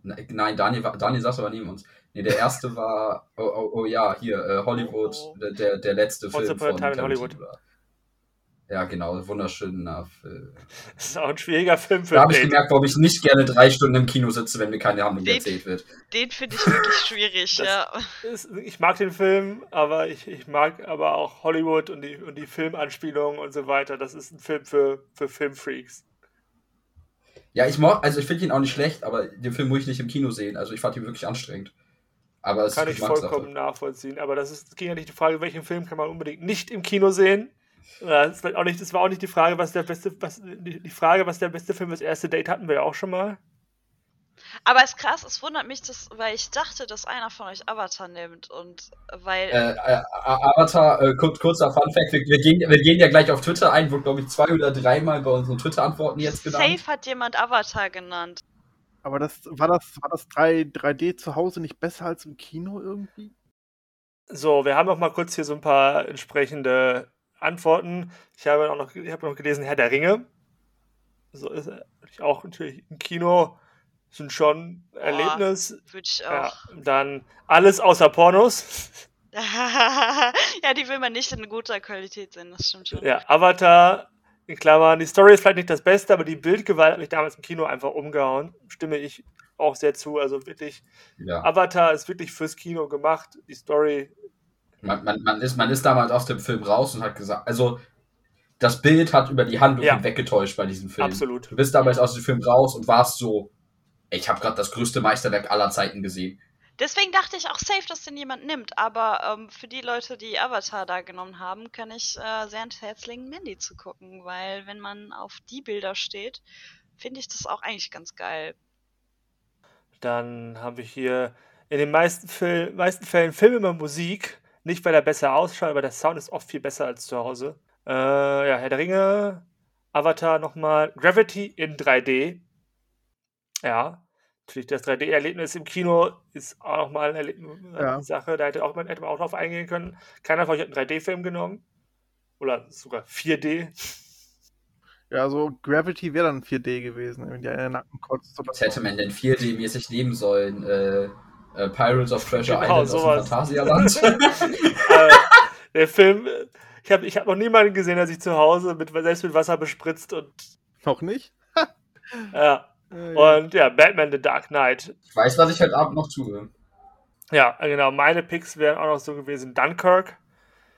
Nein, Daniel, war- Daniel saß aber neben uns. Nee, der erste war. Oh, oh, oh ja, hier, äh, Hollywood, Oh. Der, der, der letzte Once Film Upon a von Time in. Hollywood. Ja, genau, wunderschöner Film. Das ist auch ein schwieriger Film für Da ein habe ich gemerkt, warum ich nicht gerne drei Stunden im Kino sitze, wenn mir keine Handlung Den- erzählt wird. Den finde ich wirklich schwierig, Das- ja. Ist- Ich mag den Film, aber ich, ich mag aber auch Hollywood und die, und die Filmanspielungen und so weiter. Das ist ein Film für, für Filmfreaks. Ja, ich mag, also ich finde ihn auch nicht schlecht, aber den Film muss ich nicht im Kino sehen. Also ich fand ihn wirklich anstrengend. Aber es Kann ist ich vollkommen nachvollziehen. Aber das ist, ging ja nicht die Frage, welchen Film kann man unbedingt nicht im Kino sehen. Ja, Das war auch nicht, das war auch nicht die Frage, was der beste, was, die, Frage, was der beste Film das erste Date hatten wir ja auch schon mal. Aber es ist krass, es wundert mich, dass, weil ich dachte, dass einer von euch Avatar nimmt. Und weil. Äh, äh, Avatar, äh, kur kurzer Funfact, wir, wir, gehen, wir gehen ja gleich auf Twitter ein, wurde glaube ich zwei oder dreimal bei unseren Twitter-Antworten jetzt genannt. Safe hat jemand Avatar genannt. Aber das war das, war das 3, 3D zu Hause nicht besser als im Kino irgendwie? So, wir haben noch mal kurz hier so ein paar entsprechende Antworten. Ich habe auch noch, ich habe noch gelesen, Herr der Ringe. So ist er natürlich auch natürlich im Kino sind schon Erlebnis. Würde ich Ja, auch. dann alles außer Pornos. ja, die will man nicht in guter Qualität sehen, das stimmt schon. Ja, Avatar, in Klammern, die Story ist vielleicht nicht das Beste, aber die Bildgewalt hat mich damals im Kino einfach umgehauen. Stimme ich auch sehr zu. Also wirklich, Ja. Avatar ist wirklich fürs Kino gemacht. Die Story, Man, man, man, ist, man ist damals aus dem Film raus und hat gesagt, also das Bild hat über die Handlung Ja. hinweggetäuscht bei diesem Film. absolut. Du bist damals aus dem Film raus und warst so, ich habe gerade das größte Meisterwerk aller Zeiten gesehen. Deswegen dachte ich auch safe, dass den jemand nimmt. Aber ähm, für die Leute, die Avatar da genommen haben, kann ich äh, sehr ans Herz legen, Mandy zu gucken. Weil wenn man auf die Bilder steht, finde ich das auch eigentlich ganz geil. Dann haben wir hier in den meisten, Fil meisten Fällen Filme über Musik. Nicht, weil er besser ausschaut, aber der Sound ist oft viel besser als zu Hause. Äh, ja, Herr der Ringe, Avatar nochmal, Gravity in 3D. Ja, natürlich das 3D-Erlebnis im Kino ist auch nochmal eine, Ja. Sache. Da hätte, auch, man, hätte man auch drauf eingehen können. Keiner von euch hat einen 3D-Film genommen. Oder sogar 4D. Ja, so Gravity wäre dann 4D gewesen, wenn die einen Nacken kotzt oder Was hätte man denn 4D-mäßig nehmen sollen? Äh, äh, Pirates of Treasure Genau, Island sowas. aus dem Phantasialand? äh, der Film, ich habe ich hab noch niemanden gesehen, der sich zu Hause mit, selbst mit Wasser bespritzt und Noch nicht? ja. Äh, ja. Und ja, Batman The Dark Knight. ich weiß, was ich heute Abend noch tue. Ja, genau. Meine Picks wären auch noch so gewesen. Dunkirk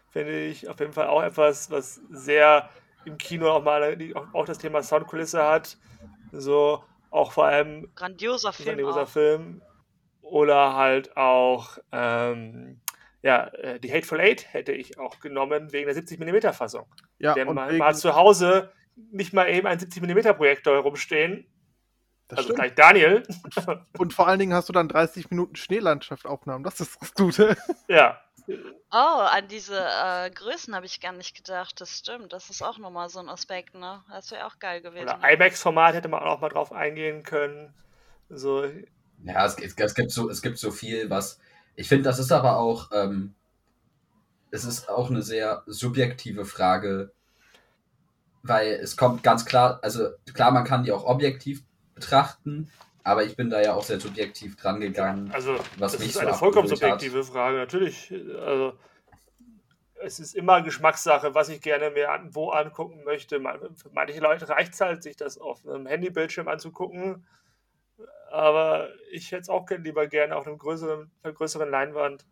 finde ich auf jeden Fall auch etwas, was sehr im Kino auch mal auch, auch das Thema Soundkulisse hat. So auch vor allem Grandioser Film. grandioser Auch. Film. Oder halt auch ähm, ja, äh, die Hateful Eight hätte ich auch genommen wegen der 70mm Fassung. ja, Denn und man wegen, mal zu Hause nicht mal eben ein 70mm Projektor herumstehen. das Also stimmt. gleich Daniel. Und vor allen Dingen hast du dann 30 Minuten Schneelandschaft-Aufnahmen. Das ist das Gute. ja. Oh, an diese äh, Größen habe ich gar nicht gedacht. Das stimmt. Das ist auch nochmal so ein Aspekt, ne? Das wäre auch geil gewesen. Oder IMAX-Format hätte man auch mal drauf eingehen können. So, Ja, es, es, es, gibt so, es gibt so viel, was. Ich finde, das ist aber auch. Ähm, es ist auch eine sehr subjektive Frage, weil es kommt ganz klar, also klar, man kann die auch objektiv betrachten, aber ich bin da ja auch sehr subjektiv dran gegangen. also, Was das mich ist so eine vollkommen abgeholt hat. subjektive Frage. Natürlich, also, es ist immer Geschmackssache, was ich gerne mir an, wo angucken möchte. Für manche Leute reicht es halt, sich das auf einem Handybildschirm anzugucken. Aber ich hätte es auch lieber gerne auf einem größeren, einer größeren Leinwand.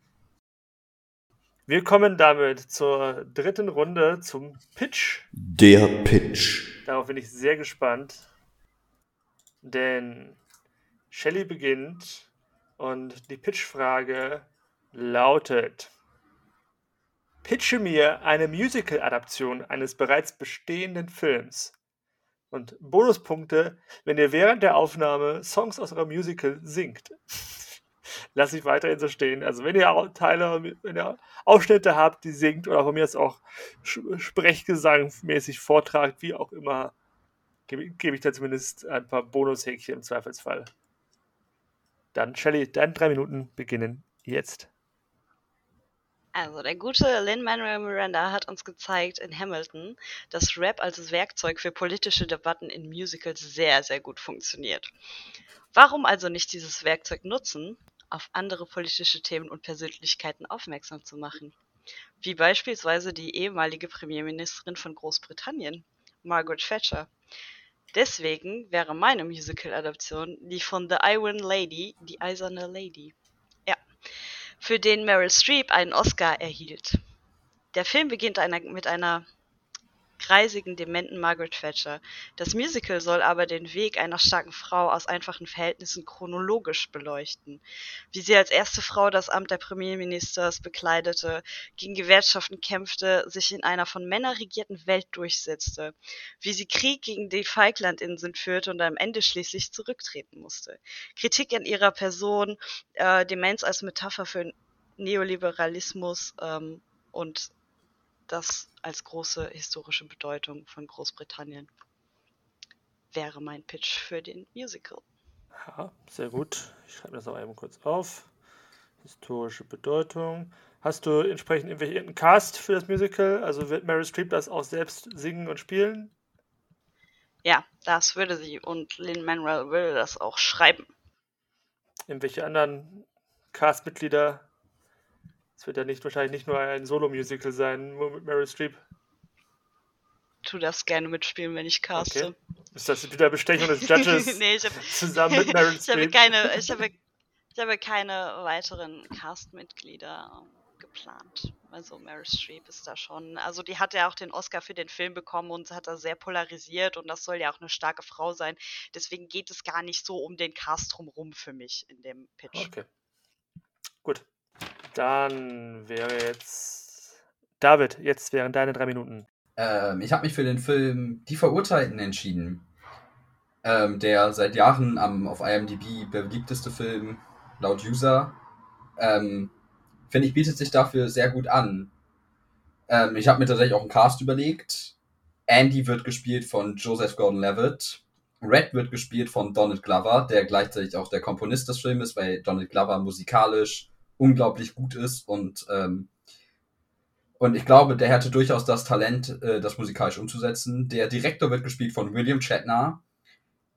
Wir kommen damit zur dritten Runde, zum Pitch. Der Pitch. Darauf bin ich sehr gespannt. Denn Shelley beginnt und die Pitchfrage lautet: Pitche mir eine Musical-Adaption eines bereits bestehenden Films. Und Bonuspunkte, wenn ihr während der Aufnahme Songs aus eurem Musical singt. lasse ich weiterhin so stehen. Also wenn ihr auch Teile, wenn ihr Ausschnitte habt, die singt oder von mir jetzt auch Sprechgesangmäßig vortragt, wie auch immer, gebe, gebe ich da zumindest ein paar Bonushäkchen im Zweifelsfall. Dann, Shelly, deine drei Minuten beginnen jetzt. Also, der gute Lin-Manuel Miranda hat uns gezeigt in Hamilton, dass Rap als Werkzeug für politische Debatten in Musicals sehr, sehr gut funktioniert. Warum also nicht dieses Werkzeug nutzen, auf andere politische Themen und Persönlichkeiten aufmerksam zu machen? Wie beispielsweise die ehemalige Premierministerin von Großbritannien, Margaret Thatcher. Deswegen wäre meine Musical-Adaption die von The Iron Lady, die Eiserne Lady. Für den Meryl Streep einen Oscar erhielt. Der Film beginnt einer, mit einer kreisigen, dementen Margaret Thatcher. Das Musical soll aber den Weg einer starken Frau aus einfachen Verhältnissen chronologisch beleuchten. Wie sie als erste Frau das Amt der Premierministers bekleidete, gegen Gewerkschaften kämpfte, sich in einer von Männern regierten Welt durchsetzte. Wie sie Krieg gegen die Falklandinseln führte und am Ende schließlich zurücktreten musste. Kritik an ihrer Person, äh, Demenz als Metapher für Neoliberalismus ähm, und das als große historische Bedeutung von Großbritannien wäre mein Pitch für den Musical. Ja, sehr gut. Ich schreibe das auch eben kurz auf. Historische Bedeutung. Hast du entsprechend irgendwelchen Cast für das Musical? Also wird Mary Streep das auch selbst singen und spielen? Ja, das würde sie und Lin Manuel würde das auch schreiben. Irgendwelche anderen Castmitglieder es wird ja nicht wahrscheinlich nicht nur ein Solo-Musical sein, nur mit Meryl Streep. Tu das gerne mitspielen, wenn ich caste. Okay. Ist das wieder Bestechung des Judges nee, ich hab, zusammen mit Meryl ich habe Streep? keine, ich habe, ich habe keine weiteren Cast-Mitglieder ähm, geplant. Also Meryl Streep ist da schon. Also die hat ja auch den Oscar für den Film bekommen und hat da sehr polarisiert und das soll ja auch eine starke Frau sein. Deswegen geht es gar nicht so um den Cast drumherum für mich in dem Pitch. Okay. Gut. Dann wäre jetzt. David, jetzt wären deine drei Minuten. Ähm, ich habe mich für den Film Die Verurteilten entschieden. Ähm, der seit Jahren am, auf IMDb beliebteste Film laut User. Ähm, Finde ich, bietet sich dafür sehr gut an. Ähm, ich habe mir tatsächlich auch einen Cast überlegt. Andy wird gespielt von Joseph Gordon-Levitt. Red wird gespielt von Donald Glover, der gleichzeitig auch der Komponist des Films ist, weil Donald Glover musikalisch unglaublich gut ist und ähm, und ich glaube, der hätte durchaus das Talent, äh, das musikalisch umzusetzen. Der Direktor wird gespielt von William Shatner,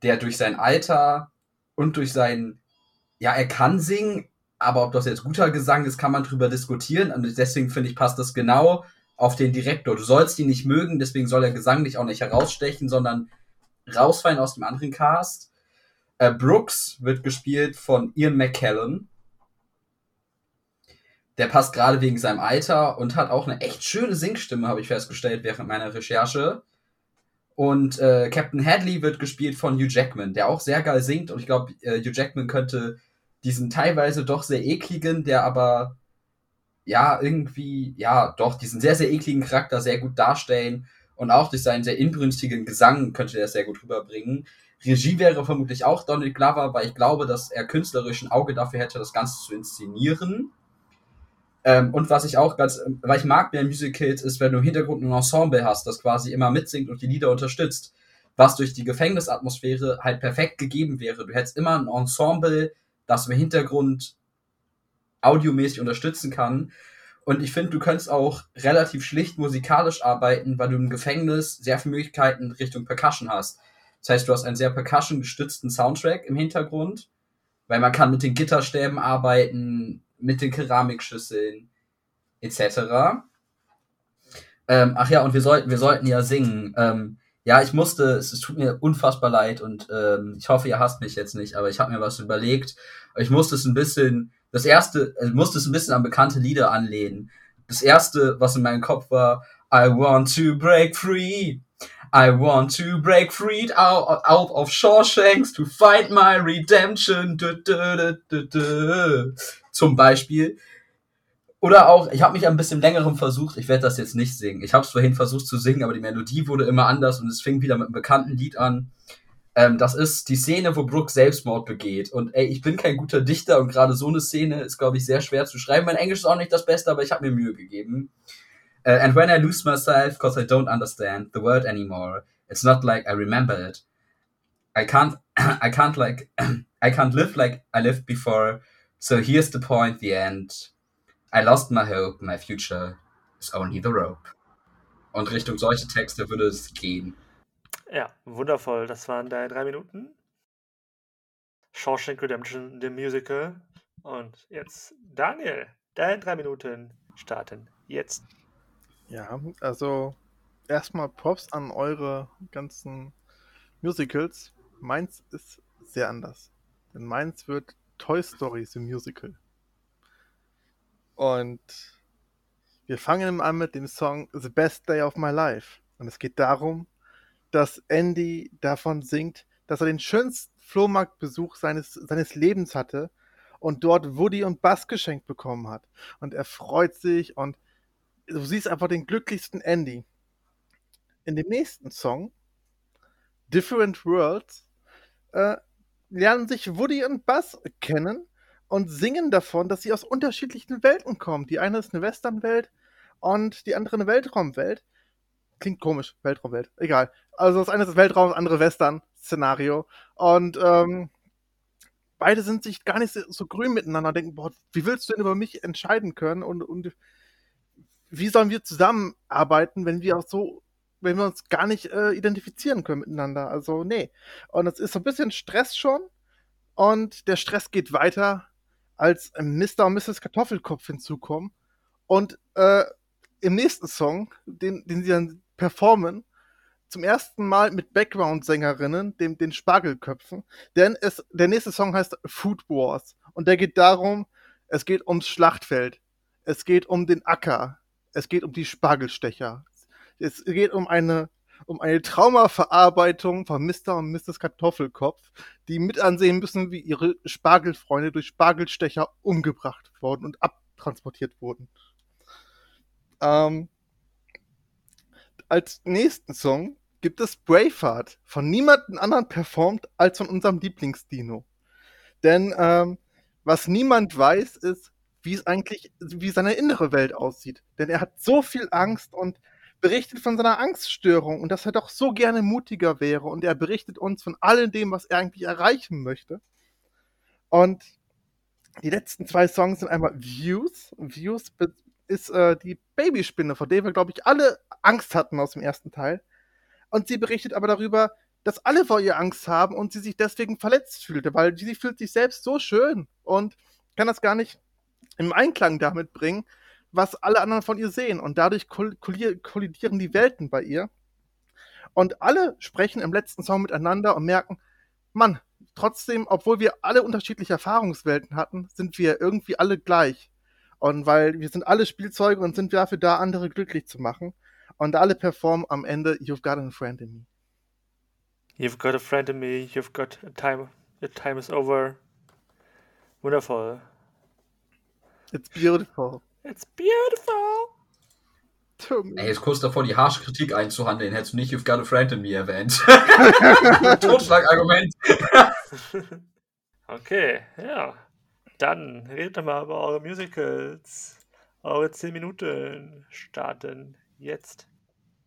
der durch sein Alter und durch sein, ja, er kann singen, aber ob das jetzt guter Gesang ist, kann man drüber diskutieren. Und deswegen finde ich, passt das genau auf den Direktor. Du sollst ihn nicht mögen, deswegen soll er gesanglich auch nicht herausstechen, sondern rausfallen aus dem anderen Cast. Äh, Brooks wird gespielt von Ian McKellen der passt gerade wegen seinem Alter und hat auch eine echt schöne Singstimme, habe ich festgestellt während meiner Recherche. Und äh, Captain Hadley wird gespielt von Hugh Jackman, der auch sehr geil singt. Und ich glaube, äh, Hugh Jackman könnte diesen teilweise doch sehr ekligen, der aber ja irgendwie, ja, doch, diesen sehr, sehr ekligen Charakter sehr gut darstellen. Und auch durch seinen sehr inbrünstigen Gesang könnte er es sehr gut rüberbringen. Regie wäre vermutlich auch Donald Glover, weil ich glaube, dass er künstlerisch ein Auge dafür hätte, das Ganze zu inszenieren. Ähm, und was ich auch ganz, weil ich mag bei Musicals, ist, wenn du im Hintergrund ein Ensemble hast, das quasi immer mitsingt und die Lieder unterstützt, was durch die Gefängnisatmosphäre halt perfekt gegeben wäre. Du hättest immer ein Ensemble, das im Hintergrund audiomäßig unterstützen kann. Und ich finde, du könntest auch relativ schlicht musikalisch arbeiten, weil du im Gefängnis sehr viele Möglichkeiten Richtung Percussion hast. Das heißt, du hast einen sehr Percussion-gestützten Soundtrack im Hintergrund, weil man kann mit den Gitterstäben arbeiten, mit den Keramikschüsseln etc. Ähm, ach ja, und wir sollten, wir sollten ja singen. Ähm, ja, ich musste, es, es, tut mir unfassbar leid und ähm, ich hoffe, ihr hasst mich jetzt nicht, aber ich habe mir was überlegt. Ich musste es ein bisschen, das erste, ich musste es ein bisschen an bekannte Lieder anlehnen. Das erste, was in meinem Kopf war, I want to break free. I want to break free out, out of Shawshanks to find my redemption. Du, du, du, Zum Beispiel. Oder auch, ich habe mich ein bisschen längerem versucht, ich werde das jetzt nicht singen. Ich habe es vorhin versucht zu singen, aber die Melodie wurde immer anders und es fing wieder mit einem bekannten Lied an. Ähm, das ist die Szene, wo Brooke Selbstmord begeht. Und ey, ich bin kein guter Dichter und gerade so eine Szene ist, glaube ich, sehr schwer zu schreiben. Mein Englisch ist auch nicht das Beste, aber ich habe mir Mühe gegeben. Uh, and when I lose myself, cause I don't understand the word anymore, it's not like I remember it. I can't, I can't like, I can't live like I lived before. So here's the point, the end. I lost my hope, my future is only the rope. Und Richtung solche Texte würde es gehen. Ja, wundervoll. Das waren deine drei Minuten. Shawshank Redemption, the Musical. Und jetzt, Daniel, deine drei Minuten starten jetzt. Ja, also erstmal Props an eure ganzen Musicals. Meins ist sehr anders. Denn meins wird Toy Story the Musical. Und wir fangen an mit dem Song The Best Day of My Life. Und es geht darum, dass Andy davon singt, dass er den schönsten Flohmarktbesuch seines, seines Lebens hatte und dort Woody und Buzz geschenkt bekommen hat. Und er freut sich und du siehst einfach den glücklichsten Andy. In dem nächsten Song, Different Worlds, äh, lernen sich Woody und Buzz kennen und singen davon, dass sie aus unterschiedlichen Welten kommen. Die eine ist eine Westernwelt und die andere eine Weltraumwelt. Klingt komisch, Weltraumwelt. Egal. Also das eine ist Weltraum, das andere Western-Szenario. Und ähm, beide sind sich gar nicht so, so grün miteinander. Denken, boah, wie willst du denn über mich entscheiden können? Und, und wie sollen wir zusammenarbeiten, wenn wir auch so, wenn wir uns gar nicht äh, identifizieren können miteinander? Also, nee. Und es ist so ein bisschen Stress schon. Und der Stress geht weiter, als Mr. und Mrs. Kartoffelkopf hinzukommen. Und äh, im nächsten Song, den, den sie dann performen, zum ersten Mal mit Background-Sängerinnen, dem, den Spargelköpfen. Denn es, der nächste Song heißt Food Wars. Und der geht darum, es geht ums Schlachtfeld. Es geht um den Acker. Es geht um die Spargelstecher. Es geht um eine, um eine Traumaverarbeitung von Mr. und Mrs. Kartoffelkopf, die mit ansehen müssen, wie ihre Spargelfreunde durch Spargelstecher umgebracht wurden und abtransportiert wurden. Ähm, als nächsten Song gibt es Braveheart, von niemandem anderen performt als von unserem Lieblingsdino. Denn ähm, was niemand weiß, ist, wie es eigentlich, wie seine innere Welt aussieht. Denn er hat so viel Angst und berichtet von seiner Angststörung und dass er doch so gerne mutiger wäre und er berichtet uns von all dem, was er eigentlich erreichen möchte. Und die letzten zwei Songs sind einmal Views. Views ist äh, die Babyspinne, vor der wir, glaube ich, alle Angst hatten aus dem ersten Teil. Und sie berichtet aber darüber, dass alle vor ihr Angst haben und sie sich deswegen verletzt fühlte, weil sie fühlt sich selbst so schön und kann das gar nicht im Einklang damit bringen, was alle anderen von ihr sehen. Und dadurch kollidieren die Welten bei ihr. Und alle sprechen im letzten Song miteinander und merken, Mann, trotzdem, obwohl wir alle unterschiedliche Erfahrungswelten hatten, sind wir irgendwie alle gleich. Und weil wir sind alle Spielzeuge und sind dafür da, andere glücklich zu machen. Und alle performen am Ende You've got a friend in me. You've got a friend in me, you've got a time, the time is over. Wundervoll. It's beautiful. It's beautiful. Ey, jetzt kurz davor, die harsche Kritik einzuhandeln, hättest du nicht You've got a friend in me erwähnt. Totschlagargument. okay, ja. Dann redet mal über eure Musicals. Eure 10 Minuten starten jetzt.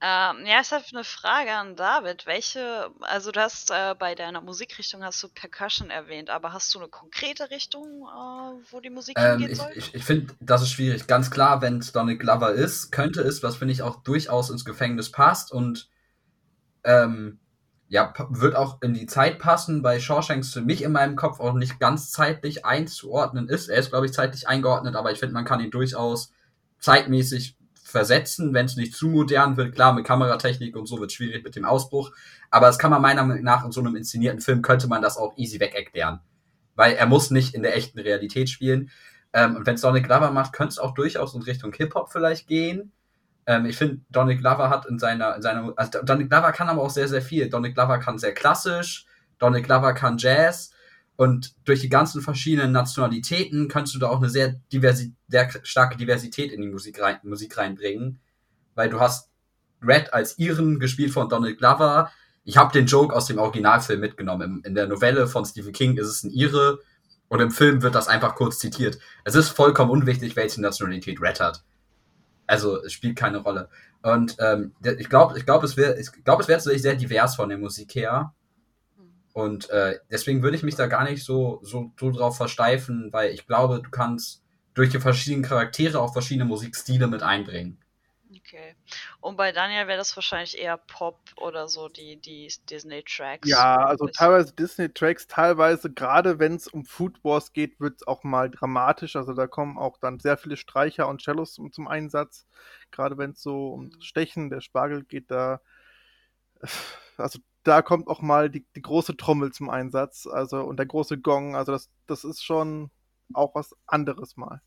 Ähm, ja, ich habe eine Frage an David. Welche, also du hast äh, bei deiner Musikrichtung hast du Percussion erwähnt, aber hast du eine konkrete Richtung, äh, wo die Musik Ähm, hingehen ich soll? ich, ich finde, das ist schwierig. Ganz klar, wenn es Donald Glover ist, könnte es, was finde ich auch durchaus ins Gefängnis passt und ähm, ja, wird auch in die Zeit passen, bei Shawshanks für mich in meinem Kopf auch nicht ganz zeitlich einzuordnen ist. Er ist, glaube ich, zeitlich eingeordnet, aber ich finde, man kann ihn durchaus zeitmäßig versetzen, wenn es nicht zu modern wird. Klar, mit Kameratechnik und so wird es schwierig mit dem Ausbruch, aber das kann man meiner Meinung nach in so einem inszenierten Film könnte man das auch easy weg erklären. Weil er muss nicht in der echten Realität spielen. Ähm, und wenn es Donald Glover macht, könnte es auch durchaus in Richtung Hip-Hop vielleicht gehen. Ähm, ich finde, Donald Glover hat in seiner, in seiner, also Donald Glover kann aber auch sehr, sehr viel. Donald Glover kann sehr klassisch, Donald Glover kann Jazz und durch die ganzen verschiedenen Nationalitäten kannst du da auch eine sehr, diversi sehr starke Diversität in die Musik, rein, Musik reinbringen, weil du hast Red als Iren gespielt von Donald Glover, Ich habe den Joke aus dem Originalfilm mitgenommen. In, der Novelle von Stephen King ist es ein Ire und im Film wird das einfach kurz zitiert. Es ist vollkommen unwichtig, welche Nationalität Red hat. Also es spielt keine Rolle. Und ähm, ich glaube, ich glaube, es wäre, ich glaube, es wäre tatsächlich sehr divers von der Musik her. Und äh, deswegen würde ich mich da gar nicht so, so, so drauf versteifen, weil ich glaube, du kannst durch die verschiedenen Charaktere auch verschiedene Musikstile mit einbringen. Okay. Und bei Daniel wäre das wahrscheinlich eher Pop oder so, die, die Disney-Tracks. Ja, also teilweise Disney-Tracks, teilweise, gerade wenn es um Food Wars geht, wird es auch mal dramatisch. Also da kommen auch dann sehr viele Streicher und Cellos zum, zum Einsatz. Gerade wenn es so um das Stechen, der Spargel geht, da. Also da kommt auch mal die, die große Trommel zum Einsatz. Also und der große Gong. Also das, das ist schon auch was anderes mal.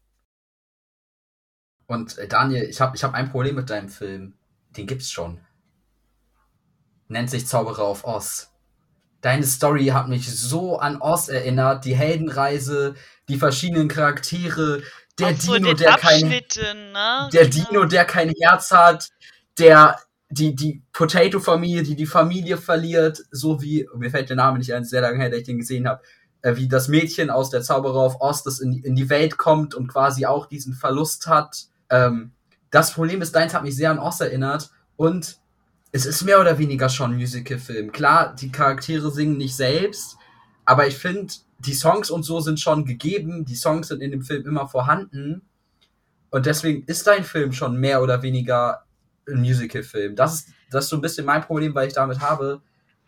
Und äh, Daniel, ich habe ich hab ein Problem mit deinem Film. Den gibt's schon. Nennt sich Zauberer auf Oz. Deine Story hat mich so an Oz erinnert. Die Heldenreise, die verschiedenen Charaktere, der so Dino, der kein, ne? der Genau. Dino, der kein Herz hat, der die die Potato-Familie, die die Familie verliert, so wie mir fällt der Name nicht ein, sehr lange her, dass ich den gesehen habe, äh, wie das Mädchen aus der Zauberer auf Ost, das in, in die Welt kommt und quasi auch diesen Verlust hat. Ähm, das Problem ist, deins hat mich sehr an Oz erinnert und es ist mehr oder weniger schon ein Musical-Film. Klar, die Charaktere singen nicht selbst, aber ich finde, die Songs und so sind schon gegeben, die Songs sind in dem Film immer vorhanden und deswegen ist dein Film schon mehr oder weniger ein Musical-Film. Das ist, das ist so ein bisschen mein Problem, weil ich damit habe.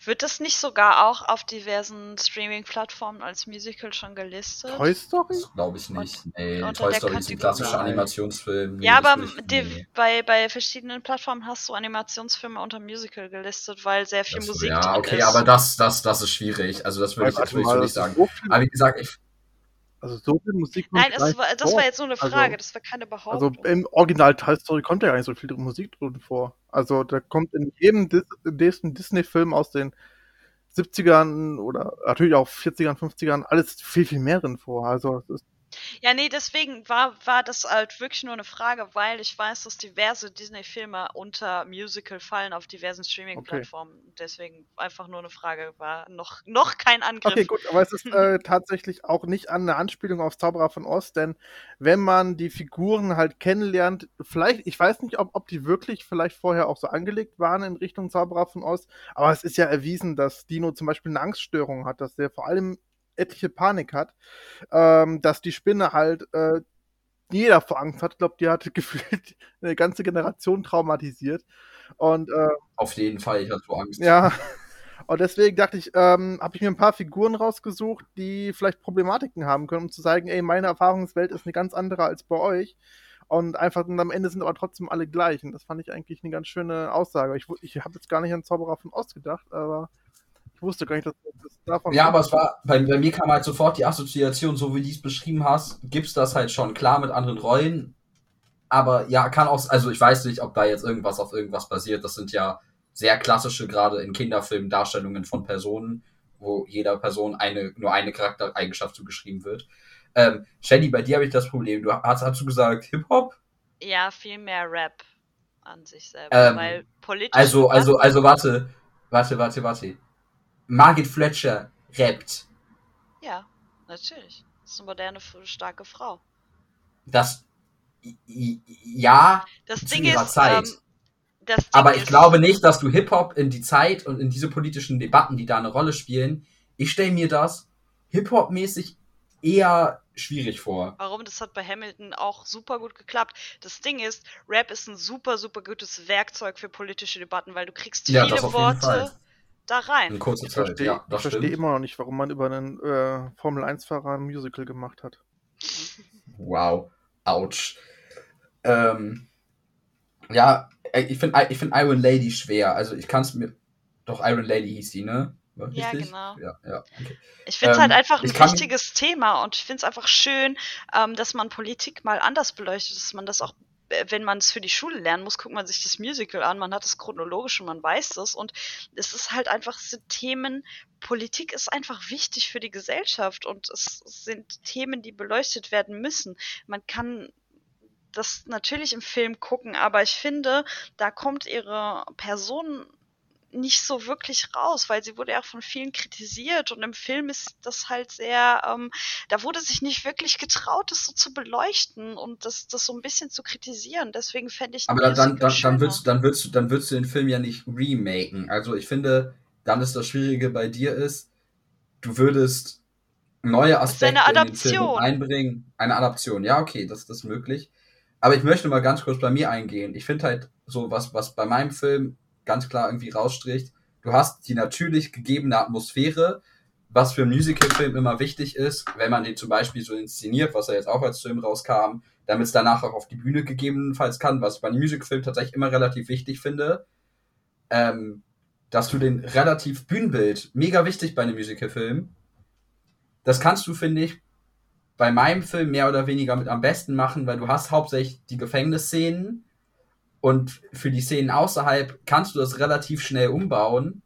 Wird das nicht sogar auch auf diversen Streaming-Plattformen als Musical schon gelistet? Toy Story? Das glaube ich nicht. nee, unter Toy Story ist ein klassischer. Animationsfilm. Nee, ja, aber nee. bei, bei verschiedenen Plattformen hast du Animationsfilme unter Musical gelistet, weil sehr viel Das, Musik ja, drin okay, ist. aber das, das, das ist schwierig. Also das würde ich das nicht sagen. Aber wie gesagt, ich, also so viel Musik Nein, das war, das war jetzt nur eine Also- Frage, das war keine Also Behauptung. im Original Toy Story kommt ja gar nicht so viel Musik drin vor. Also da kommt in jedem Dis Disney-Film aus den 70ern oder natürlich auch 40ern, 50ern alles viel, viel mehr drin vor. Also es ist, Ja, nee, deswegen war, war das halt wirklich nur eine Frage, weil ich weiß, dass diverse Disney-Filme unter Musical fallen auf diversen Streaming-Plattformen. Deswegen einfach nur eine Frage, war noch, noch kein Angriff. okay, gut, aber es ist äh, tatsächlich auch nicht an eine Anspielung auf Zauberer von Oz, denn wenn man die Figuren halt kennenlernt, vielleicht, ich weiß nicht, ob, ob die wirklich vielleicht vorher auch so angelegt waren in Richtung Zauberer von Oz, aber es ist ja erwiesen, dass Dino zum Beispiel eine Angststörung hat, dass der vor allem etliche Panik hat, ähm, dass die Spinne halt äh, jeder vor Angst hat. Ich glaube, die hat gefühlt eine ganze Generation traumatisiert. Und äh, auf jeden Fall, ich hatte so Angst. ja, und deswegen dachte ich, ähm, habe ich mir ein paar Figuren rausgesucht, die vielleicht Problematiken haben können, um zu sagen, ey, meine Erfahrungswelt ist eine ganz andere als bei euch. Und einfach und am Ende sind aber trotzdem alle gleich. Und das fand ich eigentlich eine ganz schöne Aussage. Ich, ich habe jetzt gar nicht an Zauberer von Ost gedacht, aber ich wusste gar nicht, dass das davon Ja, aber es war, bei, bei mir kam halt sofort die Assoziation, so wie du es beschrieben hast, gibt's das halt schon klar mit anderen Rollen. Aber ja, kann auch, also ich weiß nicht, ob da jetzt irgendwas auf irgendwas basiert. Das sind ja sehr klassische, gerade in Kinderfilmen, Darstellungen von Personen, wo jeder Person eine, nur eine Charaktereigenschaft zugeschrieben wird. Ähm, Shelly, bei dir habe ich das Problem. Du hast, hast du gesagt Hip-Hop? Ja, viel mehr Rap an sich selber, Ähm, weil politisch. Also, also, also, warte, warte, warte, warte. Margit Fletcher rappt. Ja, natürlich. Das ist eine moderne, starke Frau. Das, ja, Das Zu Ding ihrer ist, Zeit. Ähm, Aber ich glaube nicht, dass du Hip-Hop in die Zeit und in diese politischen Debatten, die da eine Rolle spielen, ich stelle mir das Hip-Hop-mäßig eher schwierig vor. Warum? Das hat bei Hamilton auch super gut geklappt. Das Ding ist, Rap ist ein super, super gutes Werkzeug für politische Debatten, weil du kriegst Ja, viele jeden Worte. Da rein. In kurzer Ich Zeit, verstehe ja, ich verstehe immer noch nicht, warum man über einen äh, Formel-1-Fahrer ein Musical gemacht hat. Wow. Autsch. Ähm, ja, ich finde ich find Iron Lady schwer. Also ich kann es mir. Doch, Iron Lady hieß die, ne? Ja, genau. Ja, ja. Okay. Ich finde es Ähm, halt einfach ein wichtiges Thema und ich finde es einfach schön, ähm, dass man Politik mal anders beleuchtet, dass man das auch, wenn man es für die Schule lernen muss, guckt man sich das Musical an, man hat chronologisch und man weiß das und es ist halt einfach, sind Themen, Politik ist einfach wichtig für die Gesellschaft und es sind Themen, die beleuchtet werden müssen. Man kann das natürlich im Film gucken, aber ich finde, da kommt ihre Person nicht so wirklich raus, weil sie wurde ja auch von vielen kritisiert und im Film ist das halt sehr, ähm, da wurde sich nicht wirklich getraut, das so zu beleuchten und das, das so ein bisschen zu kritisieren. Deswegen fände ich Aber dann, dann, dann, dann, würdest, dann, würdest, du, dann würdest du den Film ja nicht remaken. Also ich finde, dann ist das Schwierige bei dir ist, du würdest neue Aspekte eine in den Film einbringen. Eine Adaption, ja, okay, das, das ist möglich. Aber ich möchte mal ganz kurz bei mir eingehen. Ich finde halt so, was, was bei meinem Film ganz klar irgendwie rausstricht, du hast die natürlich gegebene Atmosphäre, was für Musicalfilm immer wichtig ist, wenn man den zum Beispiel so inszeniert, was er jetzt auch als Film rauskam, damit es danach auch auf die Bühne gegebenenfalls kann, was ich bei einem Musicalfilm tatsächlich immer relativ wichtig finde, ähm, dass du den relativ Bühnenbild, mega wichtig bei einem Musicalfilm, das kannst du, finde ich, bei meinem Film mehr oder weniger mit am besten machen, weil du hast hauptsächlich die Gefängnisszenen und für die Szenen außerhalb kannst du das relativ schnell umbauen,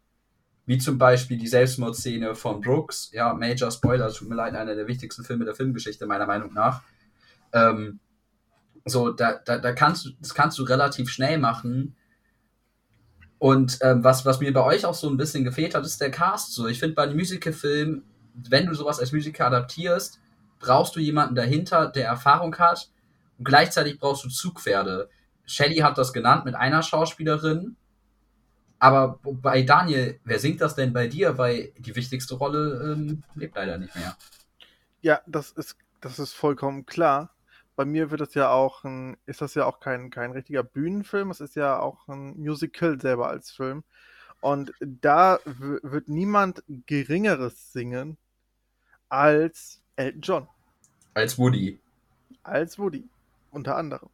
wie zum Beispiel die Selbstmordszene von Brooks. Ja, Major Spoiler, tut mir leid, einer der wichtigsten Filme der Filmgeschichte meiner Meinung nach. Ähm, so, da, da, da kannst du, das kannst du relativ schnell machen. Und ähm, was, was mir bei euch auch so ein bisschen gefehlt hat, ist der Cast. So, ich finde bei einem Musicalfilm, wenn du sowas als Musiker adaptierst, brauchst du jemanden dahinter, der Erfahrung hat und gleichzeitig brauchst du Zugpferde. Shelly hat das genannt mit einer Schauspielerin. Aber bei Daniel, wer singt das denn bei dir? Weil die wichtigste Rolle ähm, lebt leider nicht mehr. Ja, das ist, das ist vollkommen klar. Bei mir wird das ja auch ein, ist das ja auch kein, kein richtiger Bühnenfilm, es ist ja auch ein Musical selber als Film. Und da wird niemand Geringeres singen als Elton John. Als Woody. Als Woody, unter anderem.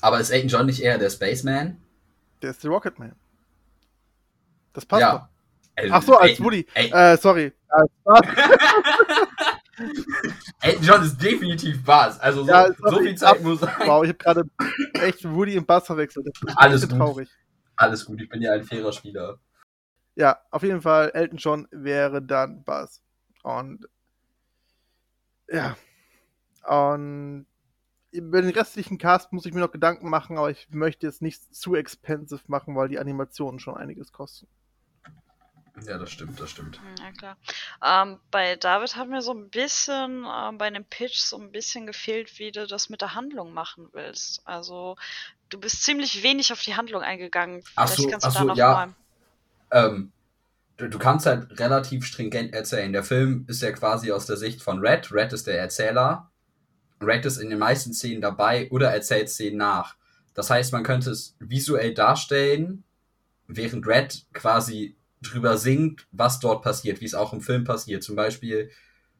Aber ist Elton John nicht eher der Spaceman? Der ist der Rocketman. Das passt ja. doch. Ach so, als Elton, Woody. Äh, sorry. Elton John ist definitiv Bass. Also so, ja, so viel Zeit muss sein. Wow, ich habe gerade echt Woody und Bass verwechselt. Das Alles gut. traurig. Alles gut, ich bin ja ein fairer Spieler. Ja, auf jeden Fall, Elton John wäre dann Bass. Und ja. Und über den restlichen Cast muss ich mir noch Gedanken machen, aber ich möchte jetzt nicht zu expensive machen, weil die Animationen schon einiges kosten. Ja, das stimmt, das stimmt. Hm, ja, klar. Ähm, bei David hat mir so ein bisschen ähm, bei einem Pitch so ein bisschen gefehlt, wie du das mit der Handlung machen willst. Also, du bist ziemlich wenig auf die Handlung eingegangen. Vielleicht ach so, kannst du ach da so, noch ja. mal. Ähm, du, du kannst halt relativ stringent erzählen. Der Film ist ja quasi aus der Sicht von Red. Red ist der Erzähler Red ist in den meisten Szenen dabei oder erzählt Szenen nach. Das heißt, man könnte es visuell darstellen, während Red quasi drüber singt, was dort passiert, wie es auch im Film passiert. Zum Beispiel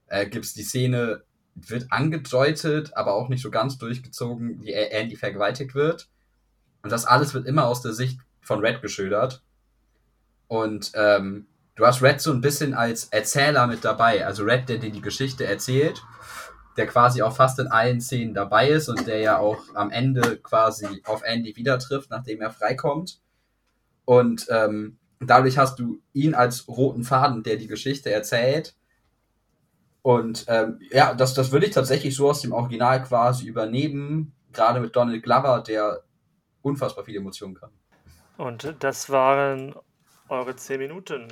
äh, gibt es die Szene, wird angedeutet, aber auch nicht so ganz durchgezogen, wie Andy vergewaltigt wird. Und das alles wird immer aus der Sicht von Red geschildert. Und ähm, du hast Red so ein bisschen als Erzähler mit dabei. Also Red, der dir die Geschichte erzählt der quasi auch fast in allen Szenen dabei ist und der ja auch am Ende quasi auf Andy wieder trifft, nachdem er freikommt. Und ähm, dadurch hast du ihn als roten Faden, der die Geschichte erzählt. Und ähm, ja, das, das würde ich tatsächlich so aus dem Original quasi übernehmen, gerade mit Donald Glover, der unfassbar viele Emotionen kann. Und das waren eure zehn Minuten.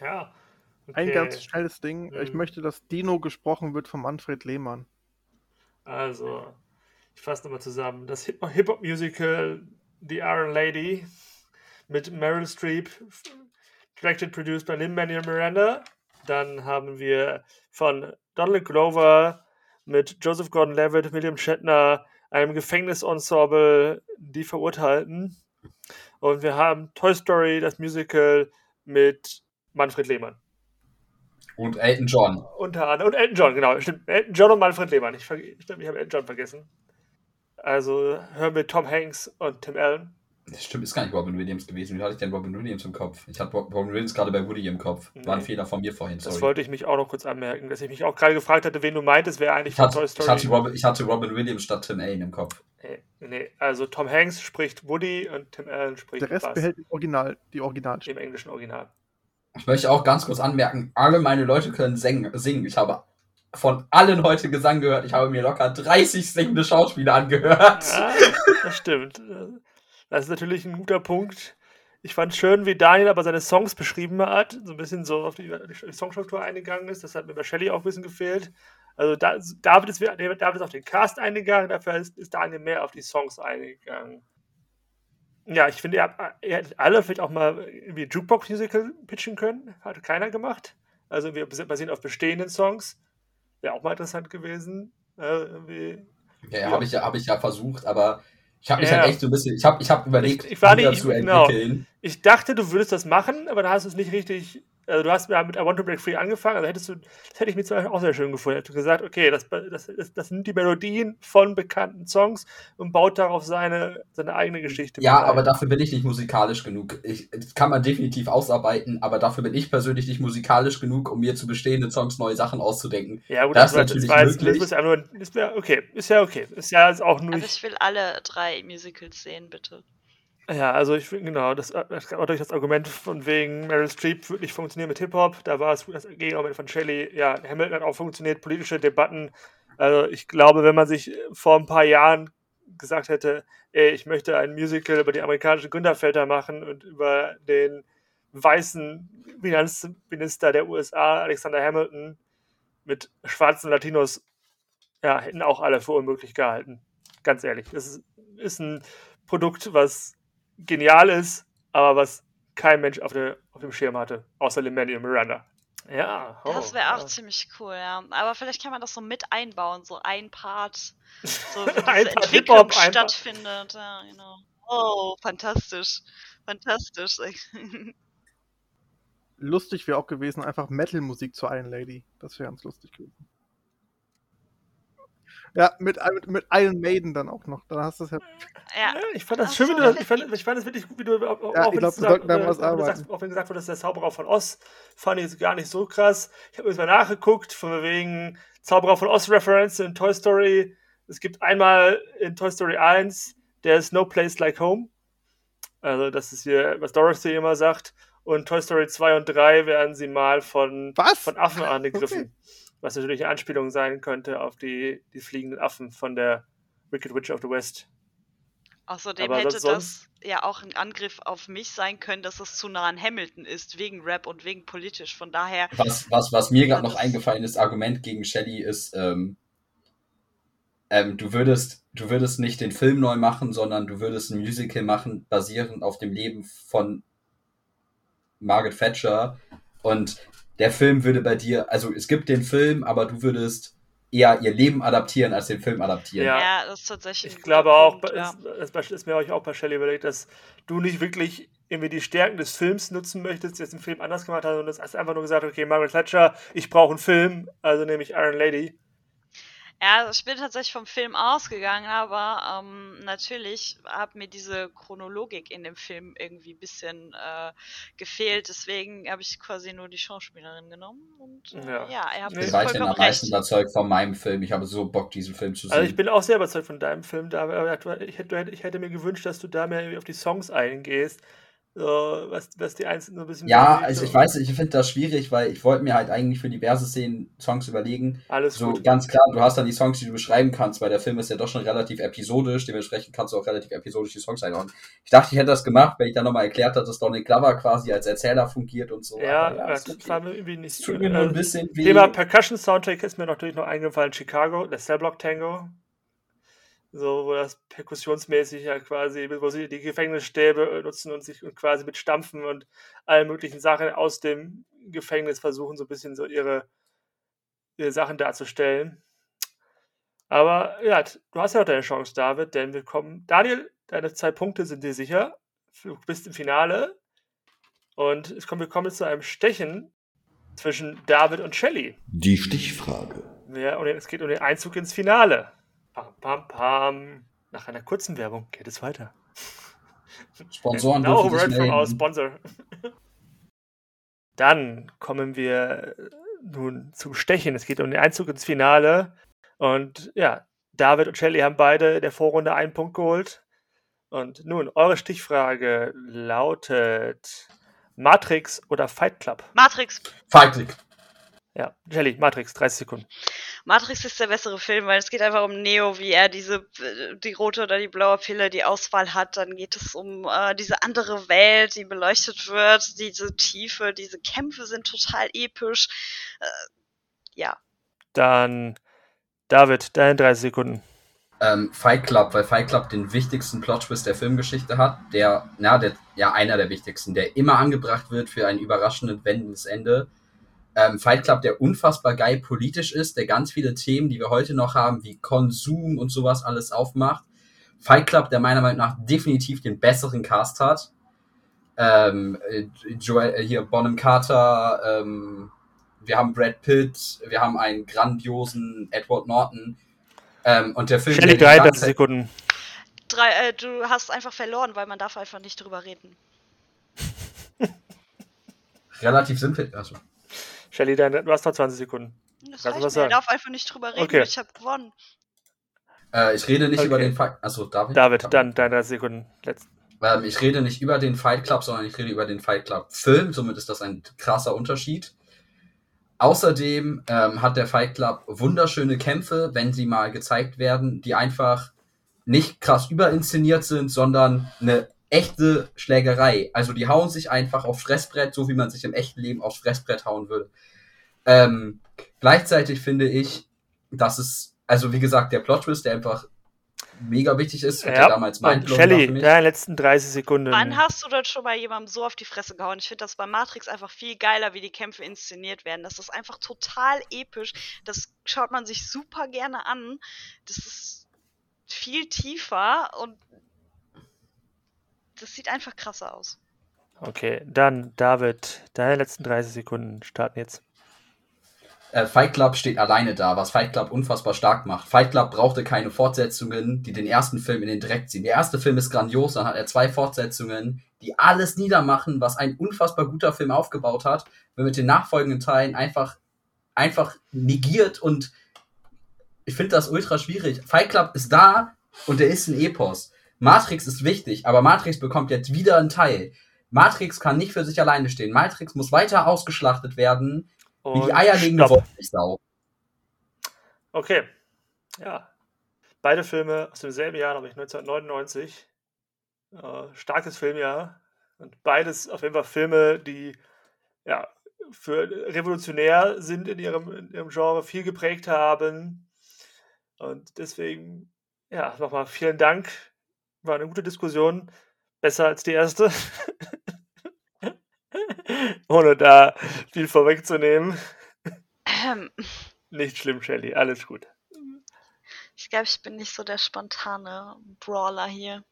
Ja, Okay. Ein ganz schnelles Ding. Ich hm. möchte, dass Dino gesprochen wird von Manfred Lehmann. Also, ich fasse nochmal zusammen. Das Hip-Hop-Musical The Iron Lady mit Meryl Streep, directed, produced by Lin-Manuel Miranda. Dann haben wir von Donald Glover mit Joseph Gordon-Levitt, William Shatner, einem Gefängnisensemble, die Verurteilten. Und wir haben Toy Story, das Musical mit Manfred Lehmann. Und Elton John. Unter anderem. Und Elton John, genau. Stimmt. Elton John und Manfred Lehmann. Ich, stimmt, ich habe Elton John vergessen. Also hören wir Tom Hanks und Tim Allen. Das stimmt, ist gar nicht Robin Williams gewesen. Wie hatte ich denn Robin Williams im Kopf? Ich hatte Robin Williams gerade bei Woody im Kopf. War ein Fehler von mir vorhin, sorry. Das wollte ich mich auch noch kurz anmerken, dass ich mich auch gerade gefragt hatte, wen du meintest, wer eigentlich ich hatte, Toy Story... Ich hatte, Robin, ich hatte Robin Williams statt Tim Allen im Kopf. Nee, nee, also Tom Hanks spricht Woody und Tim Allen spricht Der Rest Buzz. behält Original, die Original. Im englischen Original. Ich möchte auch ganz kurz anmerken, alle meine Leute können singen. Ich habe von allen heute Gesang gehört. Ich habe mir locker 30 singende Schauspieler angehört. Ja, das stimmt. Das ist natürlich ein guter Punkt. Ich fand schön, wie Daniel aber seine Songs beschrieben hat, so ein bisschen so auf die, die Songstruktur eingegangen ist. Das hat mir bei Shelley auch ein bisschen gefehlt. Also da, David, ist, David ist auf den Cast eingegangen, dafür ist, ist Daniel mehr auf die Songs eingegangen. Ja, ich finde, ihr, ihr hättet alle vielleicht auch mal irgendwie Jukebox-Musical pitchen können. Hatte keiner gemacht. Also wir basieren auf bestehenden Songs. Wäre auch mal interessant gewesen. Äh, ja, habe ich, ja, hab ich ja versucht, aber ich habe mich Ja. halt echt so ein bisschen, ich habe ich hab überlegt, Ich- ich war nicht- zu genau. entwickeln. Ich dachte, du würdest das machen, aber da hast du es nicht richtig. Also du hast ja mit I Want to Break Free angefangen, also hättest du, das hätte ich mir zum Beispiel auch sehr schön gefunden. Hättest du gesagt, okay, das, das, das, das sind die Melodien von bekannten Songs und baut darauf seine, seine eigene Geschichte. Ja, ein. aber dafür bin ich nicht musikalisch genug. Ich, das kann man definitiv ausarbeiten, aber dafür bin ich persönlich nicht musikalisch genug, um mir zu bestehenden Songs neue Sachen auszudenken. ja, gut, das ist natürlich jetzt, möglich. Das ist, nur, ist ja okay, ist ja okay. Ist ja jetzt auch nur. Also ich will alle drei Musicals sehen, bitte. Ja, also ich finde, genau, das, das gab natürlich das Argument von wegen Meryl Streep wird nicht funktionieren mit Hip-Hop. Da war es das Gegenargument von Shelley. Ja, Hamilton hat auch funktioniert, politische Debatten. Also ich glaube, wenn man sich vor ein paar Jahren gesagt hätte, ey, ich möchte ein Musical über die amerikanischen Gründerväter machen und über den weißen Finanzminister der USA, Alexander Hamilton, mit schwarzen Latinos, ja, hätten auch alle für unmöglich gehalten. Ganz ehrlich. Das ist ein Produkt, was genial ist, aber was kein Mensch auf, der, auf dem Schirm hatte, außer Lin-Manuel Miranda. Ja, oh, das wäre auch ja. ziemlich cool, ja. Aber vielleicht kann man das so mit einbauen, so ein Part, so wie diese Ein Entwicklung Part- stattfindet. Ja, genau. Oh, fantastisch. Fantastisch. Lustig wäre auch gewesen, einfach Metal-Musik zu Iron Lady. Das wäre ganz lustig gewesen. Ja, mit, mit, mit Iron Maiden dann auch noch. Dann hast du es ja. ja, Ja, ich fand das Ach schön, wie du das, ich, fand, ich fand das wirklich gut, wie du auch, auch Ja, wenn ich glaub, du äh, was arbeiten. sagst, auch wenn gesagt wurde, das ist der Zauberer von Oz, fand ich es gar nicht so krass. Ich habe mal nachgeguckt, von wegen Zauberer von Oz Reference in Toy Story. Es gibt einmal in Toy Story 1, der ist No Place Like Home. Also, das ist hier, was Dorothy immer sagt. Und Toy Story 2 und 3 werden sie mal von, Was? von Affen angegriffen. Okay. Was natürlich eine Anspielung sein könnte auf die, die fliegenden Affen von der Wicked Witch of the West. außerdem Aber hätte sonst- das ja auch ein Angriff auf mich sein können, dass es zu nah an Hamilton ist, wegen Rap und wegen politisch. Von daher, Was, was, was mir gerade noch eingefallen ist, Argument gegen Shelley ist, ähm, ähm, du würdest, du würdest nicht den Film neu machen, sondern du würdest ein Musical machen, basierend auf dem Leben von Margaret Thatcher. Und der Film würde bei dir, also es gibt den Film, aber du würdest eher ihr Leben adaptieren, als den Film adaptieren. Ja. ja, das ist tatsächlich Ich glaube auch, Punkt, ja. es, es ist mir euch auch bei Shelley überlegt, dass du nicht wirklich irgendwie die Stärken des Films nutzen möchtest, jetzt den Film anders gemacht hast, sondern du hast einfach nur gesagt, okay, Margaret Thatcher, ich brauche einen Film, also nehme ich Iron Lady. Ja, also ich bin tatsächlich vom Film ausgegangen, aber ähm, natürlich hat mir diese Chronologik in dem Film irgendwie ein bisschen äh, gefehlt. Deswegen habe ich quasi nur die Schauspielerin genommen. Und äh, Ja. ja. ihr habt Nee. Ich bin weiterhin vollkommen am recht. überzeugt von meinem Film. Ich habe so Bock, diesen Film zu sehen. Also ich bin auch sehr überzeugt von deinem Film, da, aber ich hätte, ich hätte mir gewünscht, dass du da mehr irgendwie auf die Songs eingehst, so, was, was die einzelnen so ein bisschen... ja, also ich weiß nicht, ich finde das schwierig, weil ich wollte mir halt eigentlich für diverse Szenen Songs überlegen. Alles So gut. ganz klar, du hast dann die Songs, die du beschreiben kannst, weil der Film ist ja doch schon relativ episodisch, dementsprechend kannst du auch relativ episodisch die Songs einordnen. Ich dachte, ich hätte das gemacht, wenn ich dann nochmal erklärt habe, dass Donald Glover quasi als Erzähler fungiert und so. Ja, aber das war mir irgendwie nicht... Tut mir nur ein äh, bisschen weh. Thema Percussion Soundtrack ist mir natürlich noch eingefallen, Chicago, der Cellblock Tango. So, wo das perkussionsmäßig ja quasi, wo sie die Gefängnisstäbe nutzen und sich und quasi mit Stampfen und allen möglichen Sachen aus dem Gefängnis versuchen, so ein bisschen so ihre, ihre Sachen darzustellen. Aber ja, du hast ja noch deine Chance, David, denn wir kommen. Daniel, deine zwei Punkte sind dir sicher. Du bist im Finale. Und es kommt, wir kommen jetzt zu einem Stechen zwischen David und Shelley. Die Stichfrage. Ja, und es geht um den Einzug ins Finale. Pam, pam, pam. Nach einer kurzen Werbung geht es weiter. Sponsoren No word from our sponsor. Dann kommen wir nun zum Stechen. Es geht um den Einzug ins Finale. Und ja, David und Shelley haben beide in der Vorrunde einen Punkt geholt. Und nun, eure Stichfrage lautet Matrix oder Fight Club? Matrix. Fight League. Ja, Shelley, Matrix, 30 Sekunden. Matrix ist der bessere Film, weil es geht einfach um Neo, wie er diese, äh, die rote oder die blaue Pille, die Auswahl hat. Dann geht es um äh, diese andere Welt, die beleuchtet wird, diese Tiefe, diese Kämpfe sind total episch. Äh, ja. Dann David, deine 30 Sekunden. Ähm, Fight Club, weil Fight Club den wichtigsten Plot-Twist der Filmgeschichte hat, der, na, der, ja, einer der wichtigsten, der immer angebracht wird für ein überraschendes wendendes Ende. Ähm, Fight Club, der unfassbar geil politisch ist, der ganz viele Themen, die wir heute noch haben, wie Konsum und sowas alles aufmacht. Fight Club, der meiner Meinung nach definitiv den besseren Cast hat. Ähm, äh, Joel, äh, hier Bonham Carter, ähm, wir haben Brad Pitt, wir haben einen grandiosen Edward Norton. Ähm, und der Film. Shelly, der die 33 ganze- Sekunden. Drei, äh, du hast einfach verloren, weil man darf einfach nicht drüber reden. Relativ simpel. Also, Shelly, du hast noch 20 Sekunden. Das Kannst reicht was mir. sagen? Er darf einfach nicht drüber reden. Okay. Ich habe gewonnen. äh, ich rede nicht Okay. über den Fight. Also, David? David, dann deine 30 Sekunden. Letzt. Ähm, ich rede nicht über den Fight Club, sondern ich rede über den Fight Club Film. Somit ist das ein krasser Unterschied. Außerdem ähm, hat der Fight Club wunderschöne Kämpfe, wenn sie mal gezeigt werden, die einfach nicht krass überinszeniert sind, sondern eine echte Schlägerei. Also die hauen sich einfach aufs Fressbrett, so wie man sich im echten Leben aufs Fressbrett hauen würde. Ähm, gleichzeitig finde ich, dass es, also wie gesagt, der Plot-Twist, der einfach mega wichtig ist, und der damals war für Shelly, mich. deine letzten 30 Sekunden. Wann hast du denn schon mal jemandem so auf die Fresse gehauen? Ich finde das bei Matrix einfach viel geiler, wie die Kämpfe inszeniert werden. Das ist einfach total episch. Das schaut man sich super gerne an. Das ist viel tiefer und das sieht einfach krasser aus. Okay, dann David, deine letzten 30 Sekunden starten jetzt. Äh, Fight Club steht alleine da, was Fight Club unfassbar stark macht. Fight Club brauchte keine Fortsetzungen, die den ersten Film in den Dreck ziehen. Der erste Film ist grandios, dann hat er zwei Fortsetzungen, die alles niedermachen, was ein unfassbar guter Film aufgebaut hat, wird mit den nachfolgenden Teilen einfach, einfach negiert und ich finde das ultra schwierig. Fight Club ist da und der ist ein Epos. Matrix ist wichtig, aber Matrix bekommt jetzt wieder einen Teil. Matrix kann nicht für sich alleine stehen. Matrix muss weiter ausgeschlachtet werden, wie Und die eierlegende. Wollmilchsau. Okay. Ja. Beide Filme aus demselben Jahr, nämlich 1999. Äh, starkes Filmjahr. Und beides auf jeden Fall Filme, die ja, für revolutionär sind in ihrem, in ihrem Genre, viel geprägt haben. Und deswegen, ja, nochmal vielen Dank. War eine gute Diskussion. Besser als die erste. Ohne da viel vorwegzunehmen. Ähm, Nicht schlimm, Shelly. Alles gut. ich glaube, ich bin nicht so der spontane Brawler hier.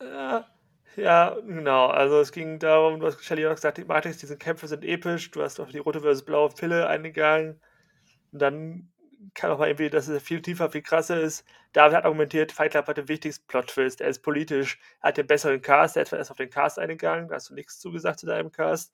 Ja, ja, genau. Also es ging darum, du hast Shelly auch gesagt, die Matrix, diese Kämpfe sind episch. Du hast auf die rote versus blaue Pille eingegangen. Und dann kann auch mal irgendwie, dass es viel tiefer, viel krasser ist. David hat argumentiert, Fight Club hat den wichtigsten Plot-Twist. Er ist politisch, er hat den besseren Cast. Er ist erst auf den Cast eingegangen. Da hast du nichts zugesagt zu deinem Cast.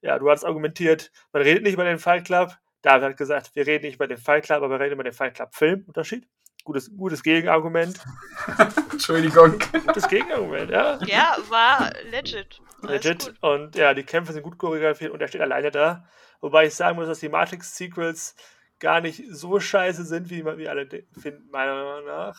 Ja, du hast argumentiert, man redet nicht über den Fight Club. David hat gesagt, wir reden nicht über den Fight Club, aber wir reden über den Fight Club-Film. Unterschied. Gutes, gutes Gegenargument. Entschuldigung. Gutes Gegenargument, ja. Ja, war legit. Legit. Und ja, die Kämpfe sind gut choreografiert und er steht alleine da. Wobei ich sagen muss, dass die Matrix-Sequels gar nicht so scheiße sind, wie, man- wie alle de- finden, meiner Meinung nach.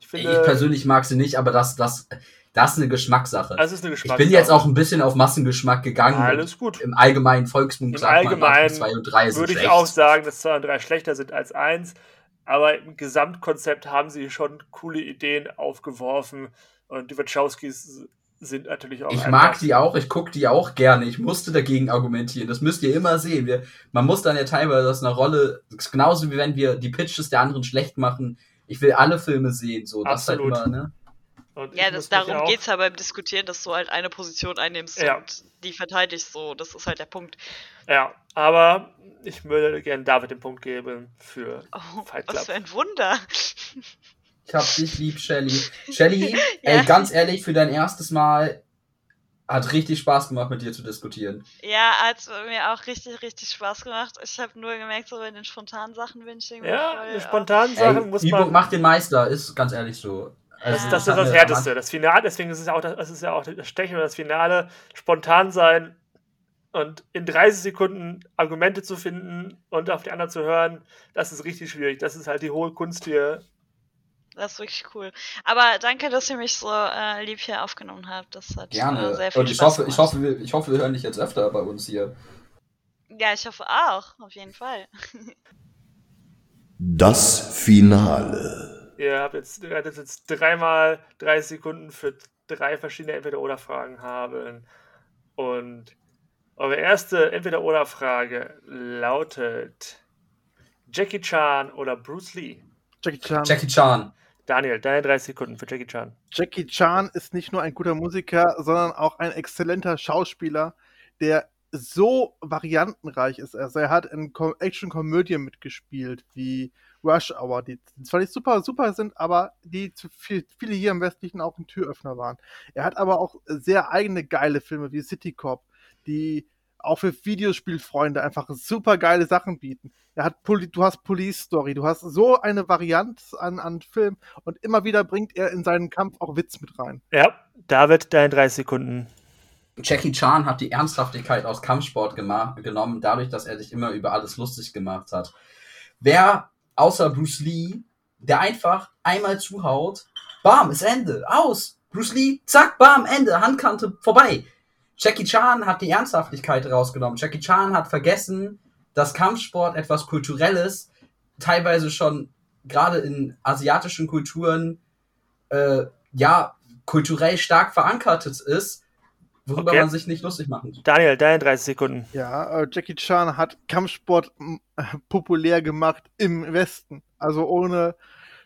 Ich Ich finde, persönlich mag sie nicht, aber das, das, das ist eine Geschmackssache. das ist eine ich Geschmackssache. bin jetzt auch ein bisschen auf Massengeschmack gegangen. Alles gut. Im allgemeinen Volksmund Im sagt man, Allgemeinen 2 und 3 sind Würde ich schlecht. auch sagen, dass 2 und 3 schlechter sind als 1. Aber im Gesamtkonzept haben sie schon coole Ideen aufgeworfen. Und die Wachowskis sind natürlich auch. Ich mag die auch, ich gucke die auch gerne. Ich musste dagegen argumentieren. Das müsst ihr immer sehen. Wir, man muss dann ja teilweise aus einer Rolle, genauso wie wenn wir die Pitches der anderen schlecht machen. Ich will alle Filme sehen. So, das halt Absolut. immer, ne? Und Ja, das, darum auch- geht's ja beim Diskutieren, dass du halt eine Position einnimmst Ja. und die verteidigst so. Das ist halt der Punkt. Ja, aber ich würde gerne David den Punkt geben für Oh, Fight was Club. für ein Wunder. Ich hab dich lieb, Shelly. Shelly, Ja. ey, ganz ehrlich, für dein erstes Mal hat richtig Spaß gemacht, mit dir zu diskutieren. Ja, hat mir auch richtig, richtig Spaß gemacht. Ich habe nur gemerkt, so bei den spontanen Sachen bin ich irgendwie Ja, voll die spontanen Ey, Sachen muss Übung man. macht den Meister, ist ganz ehrlich so. Das, Ja. das ist das Härteste. Das Finale, deswegen ist es ja auch das, das ist ja auch das Stechen oder das Finale. Spontan sein Und in 30 Sekunden Argumente zu finden und auf die anderen zu hören, das ist richtig schwierig. Das ist halt die hohe Kunst hier. Das ist wirklich cool. Aber danke, dass ihr mich so äh, lieb hier aufgenommen habt. Das hat Gerne. Äh, sehr viel Und ich Spaß hoffe, ich gemacht. hoffe, wir, ich hoffe, wir hören dich jetzt öfter bei uns hier. Ja, ich hoffe auch, auf jeden Fall. Das Finale. Ihr habt jetzt, ihr werdet jetzt dreimal 30 Sekunden für drei verschiedene Entweder-Oder-Fragen haben. Und eure erste Entweder-Oder-Frage lautet: Jackie Chan oder Bruce Lee? Jackie Chan. Jackie Chan. Daniel, deine 30 Sekunden für Jackie Chan. Jackie Chan ist nicht nur ein guter Musiker, sondern auch ein exzellenter Schauspieler, der so variantenreich ist. Also er hat in Ko- Action-Komödien mitgespielt, wie Rush Hour, die zwar nicht super, super sind, aber die zu viel, viele hier im Westlichen auch ein Türöffner waren. Er hat aber auch sehr eigene geile Filme wie City Cop, die auch für Videospielfreunde einfach super geile Sachen bieten. Er hat Poli du hast Police Story, du hast so eine Variante an, an Film und immer wieder bringt er in seinen Kampf auch Witz mit rein. Ja, David, deine 30 Sekunden. Jackie Chan hat die Ernsthaftigkeit aus Kampfsport genommen, dadurch, dass er sich immer über alles lustig gemacht hat. Wer außer Bruce Lee, der einfach einmal zuhaut, bam, ist Ende, aus. Bruce Lee, zack, bam, Ende, Handkante, vorbei. Jackie Chan hat die Ernsthaftigkeit rausgenommen. Jackie Chan hat vergessen, dass Kampfsport etwas Kulturelles, teilweise schon gerade in asiatischen Kulturen, äh, ja, kulturell stark verankertes ist, worüber Okay. man sich nicht lustig machen soll. Daniel, deine 30 Sekunden. Ja, äh, Jackie Chan hat Kampfsport populär gemacht im Westen. Also ohne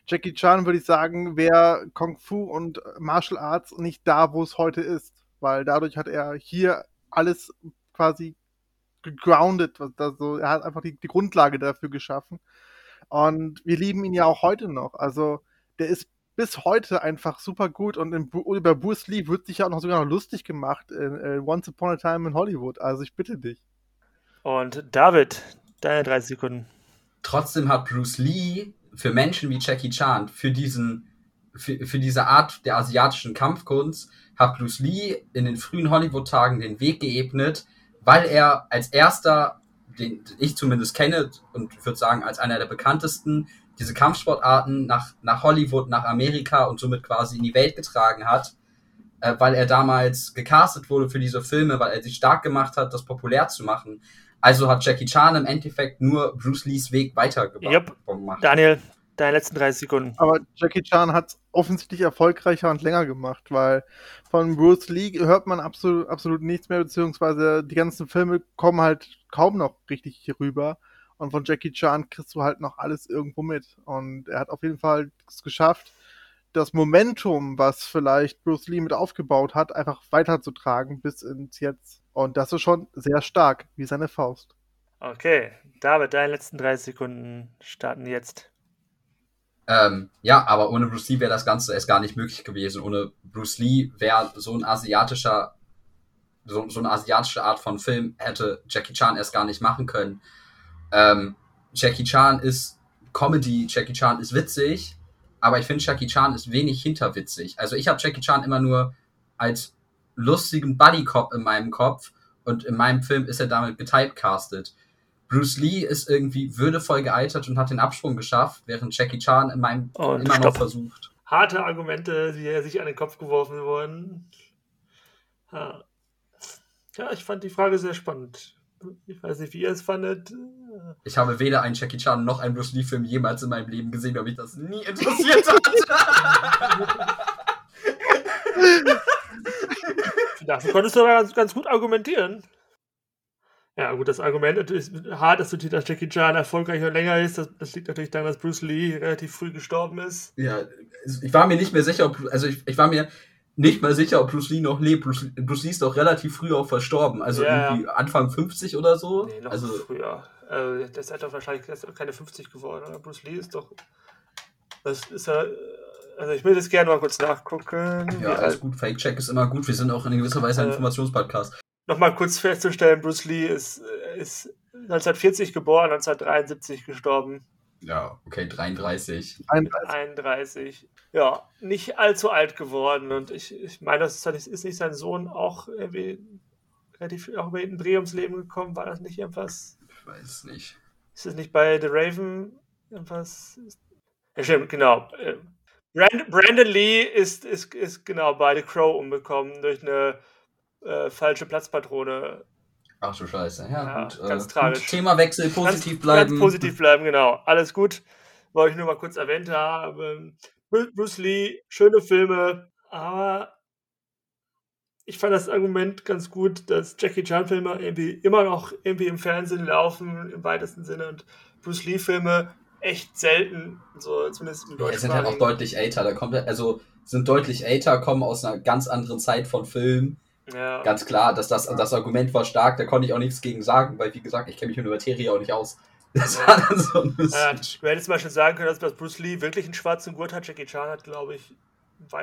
Jackie Chan würde ich sagen, wäre Kung Fu und Martial Arts nicht da, wo es heute ist. Weil dadurch hat er hier alles quasi gegroundet. was da so- Er hat einfach die, die Grundlage dafür geschaffen. Und wir lieben ihn ja auch heute noch. Also der ist bis heute einfach super gut und in, über Bruce Lee wird sich ja auch noch sogar noch lustig gemacht in, äh, Once Upon a Time in Hollywood. Also ich bitte dich. Und David, deine 30 Sekunden. Trotzdem hat Bruce Lee für Menschen wie Jackie Chan, für diesen, für, für diese Art der asiatischen Kampfkunst, hat Bruce Lee in den frühen Hollywood-Tagen den Weg geebnet, weil er als erster, den ich zumindest kenne und würde sagen als einer der bekanntesten, diese Kampfsportarten nach, nach Hollywood, nach Amerika und somit quasi in die Welt getragen hat, äh, weil er damals gecastet wurde für diese Filme, weil er sich stark gemacht hat, das populär zu machen. Also hat Jackie Chan im Endeffekt nur Bruce Lees Weg weitergebracht. Yep. Daniel, deine letzten 30 Sekunden. Aber Jackie Chan hat es offensichtlich erfolgreicher und länger gemacht, weil von Bruce Lee hört man absolut, absolut nichts mehr, beziehungsweise die ganzen Filme kommen halt kaum noch richtig hier rüber. Und von Jackie Chan kriegst du halt noch alles irgendwo mit. Und er hat auf jeden Fall es geschafft, das Momentum, was vielleicht Bruce Lee mit aufgebaut hat, einfach weiterzutragen bis ins Jetzt. Und das ist schon sehr stark, wie seine Faust. Okay, David, deine letzten 30 Sekunden starten jetzt. Ähm, ja, aber ohne Bruce Lee wäre das Ganze erst gar nicht möglich gewesen. Ohne Bruce Lee wäre so ein asiatischer, so, so eine asiatische Art von Film hätte Jackie Chan erst gar nicht machen können. Ähm, Jackie Chan ist Comedy, Jackie Chan ist witzig, aber ich finde Jackie Chan ist wenig hinterwitzig. Also ich habe Jackie Chan immer nur als lustigen Buddy Cop in meinem Kopf und in meinem Film ist er damit getypecastet. Bruce Lee ist irgendwie würdevoll gealtert und hat den Absprung geschafft, während Jackie Chan in meinem Und immer stopp. noch versucht. Harte Argumente, die sich an den Kopf geworfen wurden. Ja. ja, ich fand die Frage sehr spannend. Ich weiß nicht, wie ihr es fandet. Ich habe weder einen Jackie Chan noch einen Bruce Lee Film jemals in meinem Leben gesehen, weil mich das nie interessiert hat. Dafür konntest du aber ganz, ganz gut argumentieren. Ja, gut, das Argument ist hart, dass dass Jackie Chan erfolgreich und länger ist. Das, das liegt natürlich daran, dass Bruce Lee relativ früh gestorben ist. ja, ich war mir nicht mehr sicher, ob, also ich, ich war mir nicht mal sicher, ob Bruce Lee noch lebt. Bruce, Bruce Lee ist doch relativ früh auch verstorben, also Ja. irgendwie Anfang 50 oder so. Nee, noch also früher. Also, das ist doch wahrscheinlich keine 50 geworden. Oder? Bruce Lee ist doch. Das ist ja. Also, ich will das gerne mal kurz nachgucken. ja, alles gut. Fake Check ist immer gut. Wir sind auch in gewisser Weise ein Äh, Informationspodcast. Nochmal kurz festzustellen: Bruce Lee ist, äh, ist 1940 geboren, 1973 gestorben. Ja, okay, 33. 31. 31. Ja, nicht allzu alt geworden. Und ich, ich meine, das ist, ist nicht sein Sohn auch irgendwie relativ auch über den Dreh ums Leben gekommen. War das nicht irgendwas? Ich weiß nicht. Ist das nicht bei The Raven irgendwas? Ja, stimmt, genau. Brand, Brandon Lee ist, ist, ist genau bei The Crow umgekommen durch eine äh, falsche Platzpatrone. Ach du Scheiße. Ja, Ja, gut. ganz äh, tragisch. Gut. Themawechsel, positiv ganz, bleiben. Ganz positiv bleiben, genau. Alles gut. Wollte ich nur mal kurz erwähnt haben. Bru- Bruce Lee, schöne Filme, aber ich fand das Argument ganz gut, dass Jackie Chan-Filme irgendwie immer noch irgendwie im Fernsehen laufen, im weitesten Sinne, und Bruce Lee-Filme echt selten, so zumindest im Ja, sind halt auch deutlich älter. Da kommt, also sind deutlich älter, kommen aus einer ganz anderen Zeit von Film. Ja. Ganz klar, dass das, das Argument war stark, da konnte ich auch nichts gegen sagen, weil wie gesagt, ich kenne mich mit der Materie auch nicht aus. Das war dann so ein Ja, bisschen. du hättest zum Beispiel sagen können, dass Bruce Lee wirklich einen schwarzen Gurt hat. Jackie Chan hat, glaube ich,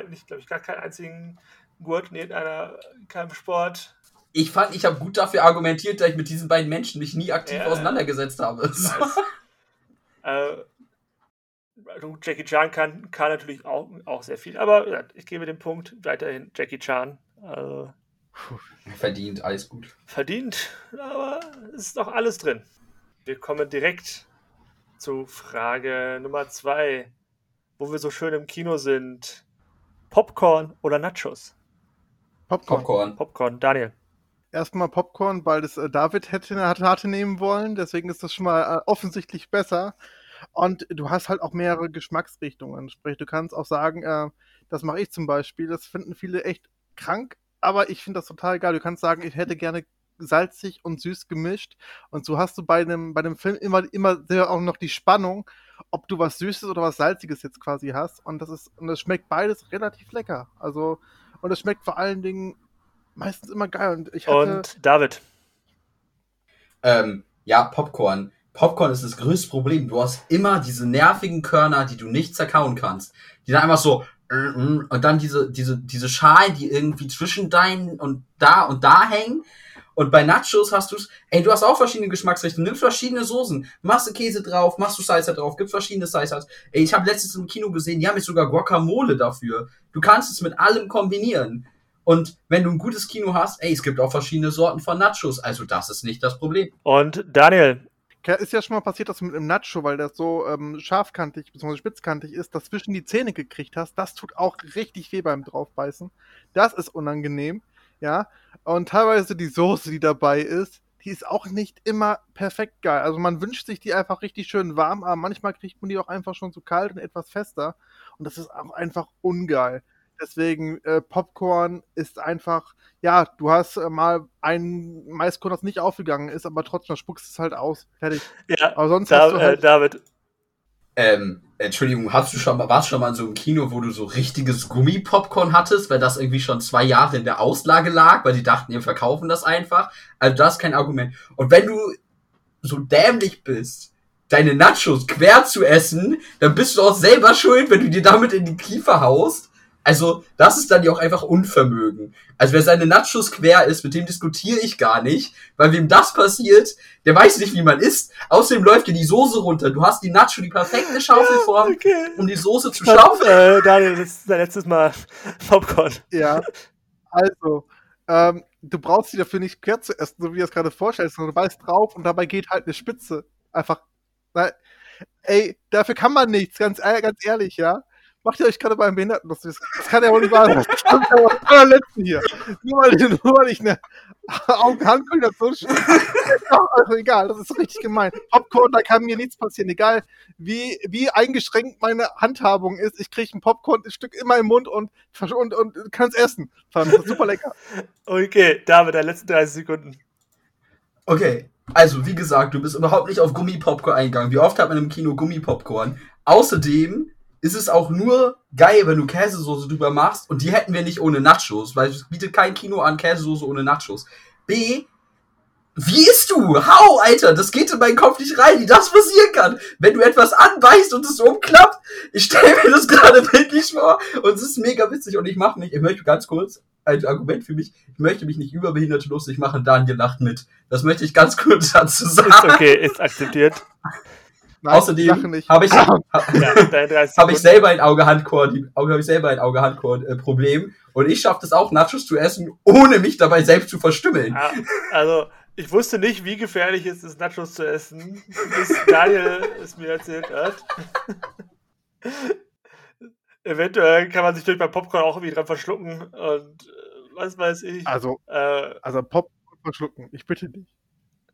nicht, glaube ich, gar keinen einzigen Gurt in irgendeiner Kampfsport. Ich fand, ich habe gut dafür argumentiert, dass ich mit diesen beiden Menschen mich nie aktiv Ja. auseinandergesetzt habe. Äh, also Jackie Chan kann, kann natürlich auch, auch sehr viel, aber ich gebe den Punkt weiterhin Jackie Chan. Also Verdient, alles gut. verdient, aber es ist doch alles drin. Wir kommen direkt zu Frage Nummer zwei, wo wir so schön im Kino sind. Popcorn oder Nachos? Popcorn. Popcorn. Popcorn, Daniel. Erstmal Popcorn, weil das äh, David hätte, hatte, hatte nehmen wollen, deswegen ist das schon mal äh, offensichtlich besser. Und du hast halt auch mehrere Geschmacksrichtungen. Sprich, du kannst auch sagen, äh, das mache ich zum Beispiel. Das finden viele echt krank, aber ich finde das total geil. Du kannst sagen, ich hätte gerne salzig und süß gemischt. Und so hast du bei einem, bei einem Film immer, immer sehr auch noch die Spannung, ob du was Süßes oder was Salziges jetzt quasi hast. Und das ist, und das schmeckt beides relativ lecker. Also, und es schmeckt vor allen Dingen meistens immer geil. Und ich hatte. Und David. Ähm, ja, Popcorn. Popcorn ist das größte Problem. Du hast immer diese nervigen Körner, die du nicht zerkauen kannst. Die dann einfach so und dann diese diese diese Schalen, die irgendwie zwischen deinen und da und da hängen. Und bei Nachos hast du's, ey, du hast auch verschiedene Geschmacksrichtungen. Nimmst verschiedene Soßen, machst du Käse drauf, machst du Salsa drauf, gibt's verschiedene Salsas. Ey, ich habe letztens im Kino gesehen, die haben jetzt sogar Guacamole dafür. Du kannst es mit allem kombinieren. Und wenn du ein gutes Kino hast, ey, es gibt auch verschiedene Sorten von Nachos. Also das ist nicht das Problem. Und Daniel. Ist ja schon mal passiert, dass du mit einem Nacho, weil das so ähm, scharfkantig bzw. spitzkantig ist, das zwischen die Zähne gekriegt hast. Das tut auch richtig weh beim draufbeißen. Das ist unangenehm, ja. Und teilweise die Soße, die dabei ist, die ist auch nicht immer perfekt geil. Also man wünscht sich die einfach richtig schön warm, aber manchmal kriegt man die auch einfach schon zu kalt und etwas fester. Und das ist auch einfach ungeil. Deswegen, äh, Popcorn ist einfach, ja, du hast äh, mal einen Maiskorn, das nicht aufgegangen ist, aber trotzdem spuckst es halt aus. Fertig. Ja, Aber sonst da, hast du äh, halt. David. Ähm, Entschuldigung, hast du schon warst du schon mal in so einem Kino, wo du so richtiges Gummipopcorn hattest, weil das irgendwie schon zwei Jahre in der Auslage lag, weil die dachten, wir verkaufen das einfach? Also das ist kein Argument. Und wenn du so dämlich bist, deine Nachos quer zu essen, dann bist du auch selber schuld, wenn du dir damit in die Kiefer haust. Also, das ist dann ja auch einfach Unvermögen. Also, wer seine Nachos quer ist, mit dem diskutiere ich gar nicht, weil wem das passiert, der weiß nicht, wie man isst. Außerdem läuft dir die Soße runter. Du hast die Nacho, die perfekte Schaufelform, Okay. um die Soße zu schaufeln. Äh, Daniel, das ist dein letztes Mal Popcorn. Ja. Also, ähm, du brauchst sie dafür nicht quer zu essen, so wie du es gerade vorstellst, sondern du weißt drauf und dabei geht halt eine Spitze. Einfach. Na, ey, dafür kann man nichts, ganz, äh, ganz ehrlich, ja. Macht ihr euch gerade beim Behinderten lustig? Das kann ja wohl nicht wahr sein. Das kommt ja wohl am allerletzten hier. Nur weil, nur weil ich eine Augenhandkoordination Also egal, das ist richtig gemein. Popcorn, da kann mir nichts passieren. Egal, wie, wie eingeschränkt meine Handhabung ist. Ich kriege ein Popcorn-Stück immer im Mund und, und, und kann es essen. Verdammt, das ist super lecker. Okay, David, deine letzten 30 Sekunden. Okay, also wie gesagt, du bist überhaupt nicht auf Gummipopcorn eingegangen. Wie oft hat man im Kino Gummipopcorn? Außerdem ist es auch nur geil, wenn du Käsesoße drüber machst und die hätten wir nicht ohne Nachos, weil es bietet kein Kino an Käsesoße ohne Nachos. B, wie isst du? Hau, Alter, das geht in meinen Kopf nicht rein, wie das passieren kann. Wenn du etwas anbeißt und es umklappt, ich stelle mir das gerade bildlich vor und es ist mega witzig und ich mache nicht, ich möchte ganz kurz ein Argument für mich, ich möchte mich nicht über Behinderte lustig machen, Daniel lacht mit. Das möchte ich ganz kurz dazu sagen. Ist okay, ist akzeptiert. Nein, Außerdem habe ich, Ja, deine 30 habe ich selber ein Auge-Handkorn, habe ich selber ein Auge-Handkorn-Problem. Und ich schaffe es auch, Nachos zu essen, ohne mich dabei selbst zu verstümmeln. Ja, also, ich wusste nicht, wie gefährlich es ist, Nachos zu essen, bis Daniel es mir erzählt hat. Eventuell kann man sich durch beim Popcorn auch irgendwie dran verschlucken und äh, was weiß ich. Also, Äh, also Pop verschlucken. Ich bitte dich.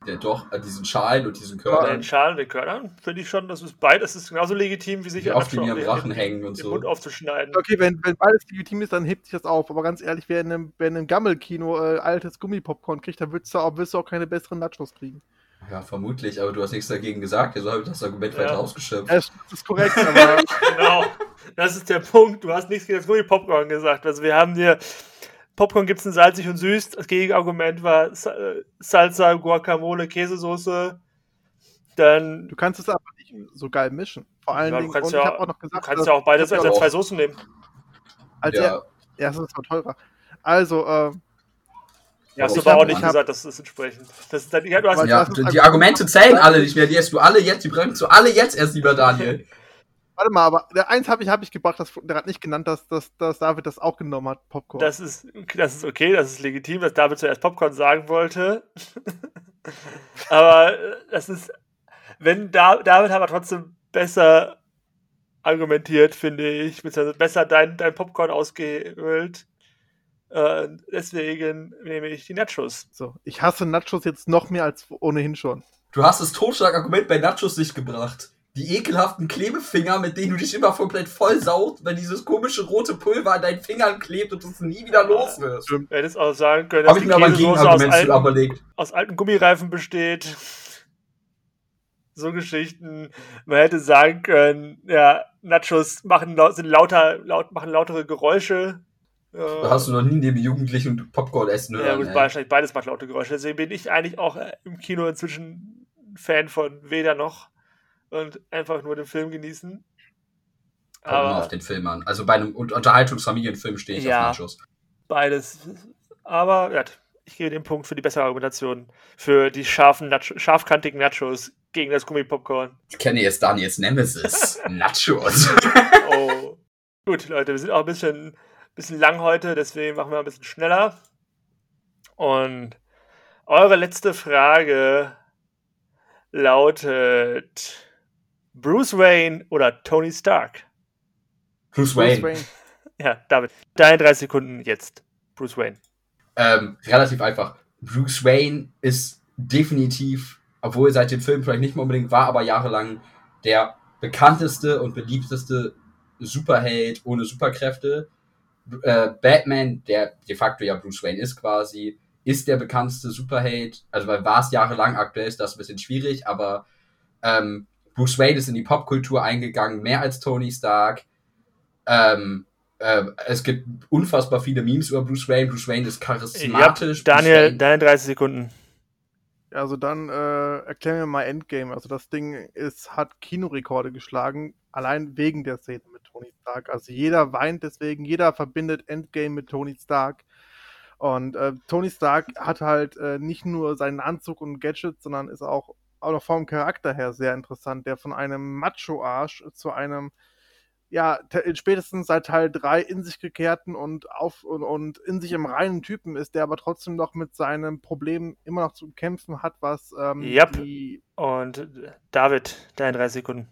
Ja, doch, an diesen Schalen und diesen bei Körnern, den Schalen und den Körnern finde ich schon, das ist beides ist genauso legitim, wie sich die oft in ihrem auf Rachen den- hängen und den so. Mund aufzuschneiden. Okay, wenn, wenn beides legitim ist, dann hebt sich das auf. Aber ganz ehrlich, wer in einem, wer in einem Gammelkino äh, altes Gummipopcorn kriegt, dann willst du, auch, willst du auch keine besseren Nachos kriegen. Ja, vermutlich, aber du hast nichts dagegen gesagt, also habe ich das Argument Ja. weiter ausgeschöpft. Ja, das ist korrekt, aber genau. Das ist der Punkt. Du hast nichts gegen das Gummi-Popcorn gesagt. Also wir haben hier, Popcorn gibt es in salzig und süß. Das Gegenargument war äh, Salsa, Guacamole, Käsesoße. Dann, du kannst es aber nicht so geil mischen. Vor allen Ja, du Dingen, kannst und ja- ich habe auch noch du gesagt, kannst dass- ja auch beides dass als ja zwei. Soßen nehmen. als ja, er, erstens ist es teurer. Also, äh, Ja, hast Aber du aber auch ich nicht gesagt, das ist entsprechend. Das ist dann, ja, du ja, das die Argument- Argumente zählen alle nicht mehr, die hast du alle jetzt, die bringst du alle jetzt erst, lieber Daniel. warte mal, aber der eins habe ich, hab ich gebracht, das, der hat nicht genannt, dass, dass, dass David das auch genommen hat, Popcorn. das ist, das ist okay, das ist legitim, dass David zuerst Popcorn sagen wollte. aber äh, das ist, wenn da, David aber trotzdem besser argumentiert, finde ich, beziehungsweise besser dein, dein Popcorn ausgewählt. Äh, deswegen nehme ich die Nachos. so, ich hasse Nachos jetzt noch mehr als ohnehin schon. Du hast das Totschlagargument bei Nachos nicht gebracht. Die ekelhaften Klebefinger, mit denen du dich immer komplett voll saugst, weil dieses komische rote Pulver an deinen Fingern klebt und du es nie wieder los wirst. Du hättest auch sagen können, dass ich die aber ein Käsesoße aus alten, überlegt. aus alten Gummireifen besteht. So Geschichten. Man hätte sagen können, ja, Nachos machen, sind lauter, laut, machen lautere Geräusche. Da hast du noch nie neben Jugendlichen Popcorn essen ja, hören. gut, ey. wahrscheinlich beides macht laute Geräusche. Deswegen bin ich eigentlich auch äh, im Kino inzwischen Fan von weder noch und einfach nur den Film genießen. Kommt immer Aber auf den Film an. Also bei einem Un- Unterhaltungsfamilienfilm stehe ich Ja. auf Nachos. beides. Aber ja, ich gebe den Punkt für die bessere Argumentation. Für die scharfen, Nacho scharfkantigen Nachos gegen das Gummipopcorn. Ich kenne jetzt Daniels Nemesis. Nachos. Oh. Gut, Leute, wir sind auch ein bisschen, bisschen lang heute, deswegen machen wir ein bisschen schneller. Und eure letzte Frage lautet: Bruce Wayne oder Tony Stark? Bruce Bruce Wayne. Wayne. Ja, David, deine 30 Sekunden jetzt. Bruce Wayne. Ähm, relativ einfach. Bruce Wayne ist definitiv, obwohl seit dem Film vielleicht nicht mehr unbedingt war, aber jahrelang der bekannteste und beliebteste Superheld ohne Superkräfte. Äh, Batman, der de facto ja Bruce Wayne ist quasi, ist der bekannteste Superheld. Also weil war es jahrelang, aktuell ist das ein bisschen schwierig, aber ähm, Bruce Wayne ist in die Popkultur eingegangen, mehr als Tony Stark. Ähm, äh, es gibt unfassbar viele Memes über Bruce Wayne. Bruce Wayne ist charismatisch. Bruce Daniel, deine 30 Sekunden. Also dann äh, erklär mir mal Endgame. Also das Ding ist, hat Kinorekorde geschlagen, allein wegen der Szene mit Tony Stark. Also jeder weint deswegen, jeder verbindet Endgame mit Tony Stark. Und äh, Tony Stark hat halt äh, nicht nur seinen Anzug und Gadgets, sondern ist auch, auch noch vom Charakter her sehr interessant, der von einem Macho-Arsch zu einem ja, te- spätestens seit Teil 3 in sich gekehrten und auf und, und in sich im reinen Typen ist, der aber trotzdem noch mit seinem Problem immer noch zu kämpfen hat, was ähm, Yep. die Und äh, David, deine 30 Sekunden.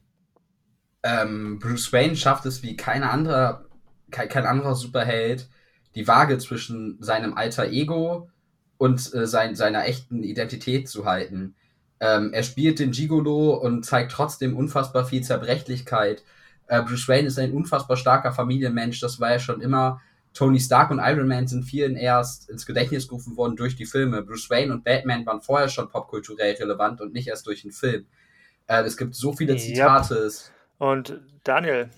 ähm, Bruce Wayne schafft es wie kein anderer, kein, kein anderer Superheld, die Waage zwischen seinem alter Ego und äh, sein, seiner echten Identität zu halten. Ähm, er spielt den Gigolo und zeigt trotzdem unfassbar viel Zerbrechlichkeit. Äh, Bruce Wayne ist ein unfassbar starker Familienmensch, das war er schon immer. Tony Stark und Iron Man sind vielen erst ins Gedächtnis gerufen worden durch die Filme. Bruce Wayne und Batman waren vorher schon popkulturell relevant und nicht erst durch den Film. Äh, es gibt so viele Yep. Zitate. es- Und Daniel.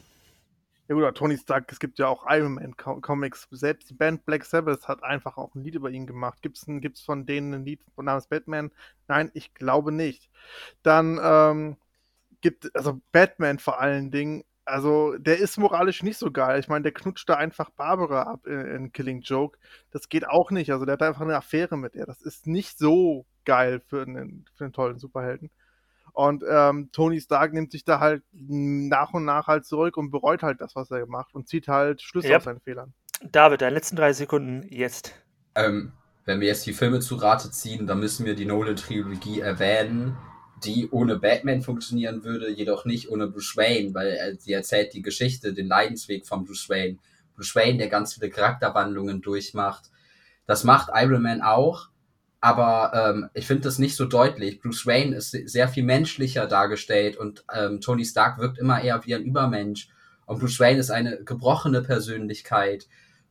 Ja gut, Tony Stark, es gibt ja auch Iron Man Co- Comics. Selbst die Band Black Sabbath hat einfach auch ein Lied über ihn gemacht. Ein, gibt's von denen ein Lied namens Batman? Nein, ich glaube nicht. Dann ähm, gibt also Batman vor allen Dingen. Also der ist moralisch nicht so geil. Ich meine, der knutscht da einfach Barbara ab in, in Killing Joke. Das geht auch nicht. Also der hat einfach eine Affäre mit ihr. Das ist nicht so geil für einen, für einen tollen Superhelden. Und ähm, Tony Stark nimmt sich da halt nach und nach halt zurück und bereut halt das, was er gemacht und zieht halt Schlüsse Yep. aus seinen Fehlern. David, deine letzten drei Sekunden jetzt. Ähm, wenn wir jetzt die Filme zu Rate ziehen, dann müssen wir die Nolan-Trilogie erwähnen, die ohne Batman funktionieren würde, jedoch nicht ohne Bruce Wayne, weil sie erzählt die Geschichte, den Leidensweg von Bruce Wayne. Bruce Wayne, der ganz viele Charakterwandlungen durchmacht. Das macht Iron Man auch, aber ähm, ich finde das nicht so deutlich. Bruce Wayne ist se- sehr viel menschlicher dargestellt und ähm, Tony Stark wirkt immer eher wie ein Übermensch. Und Bruce Wayne ist eine gebrochene Persönlichkeit.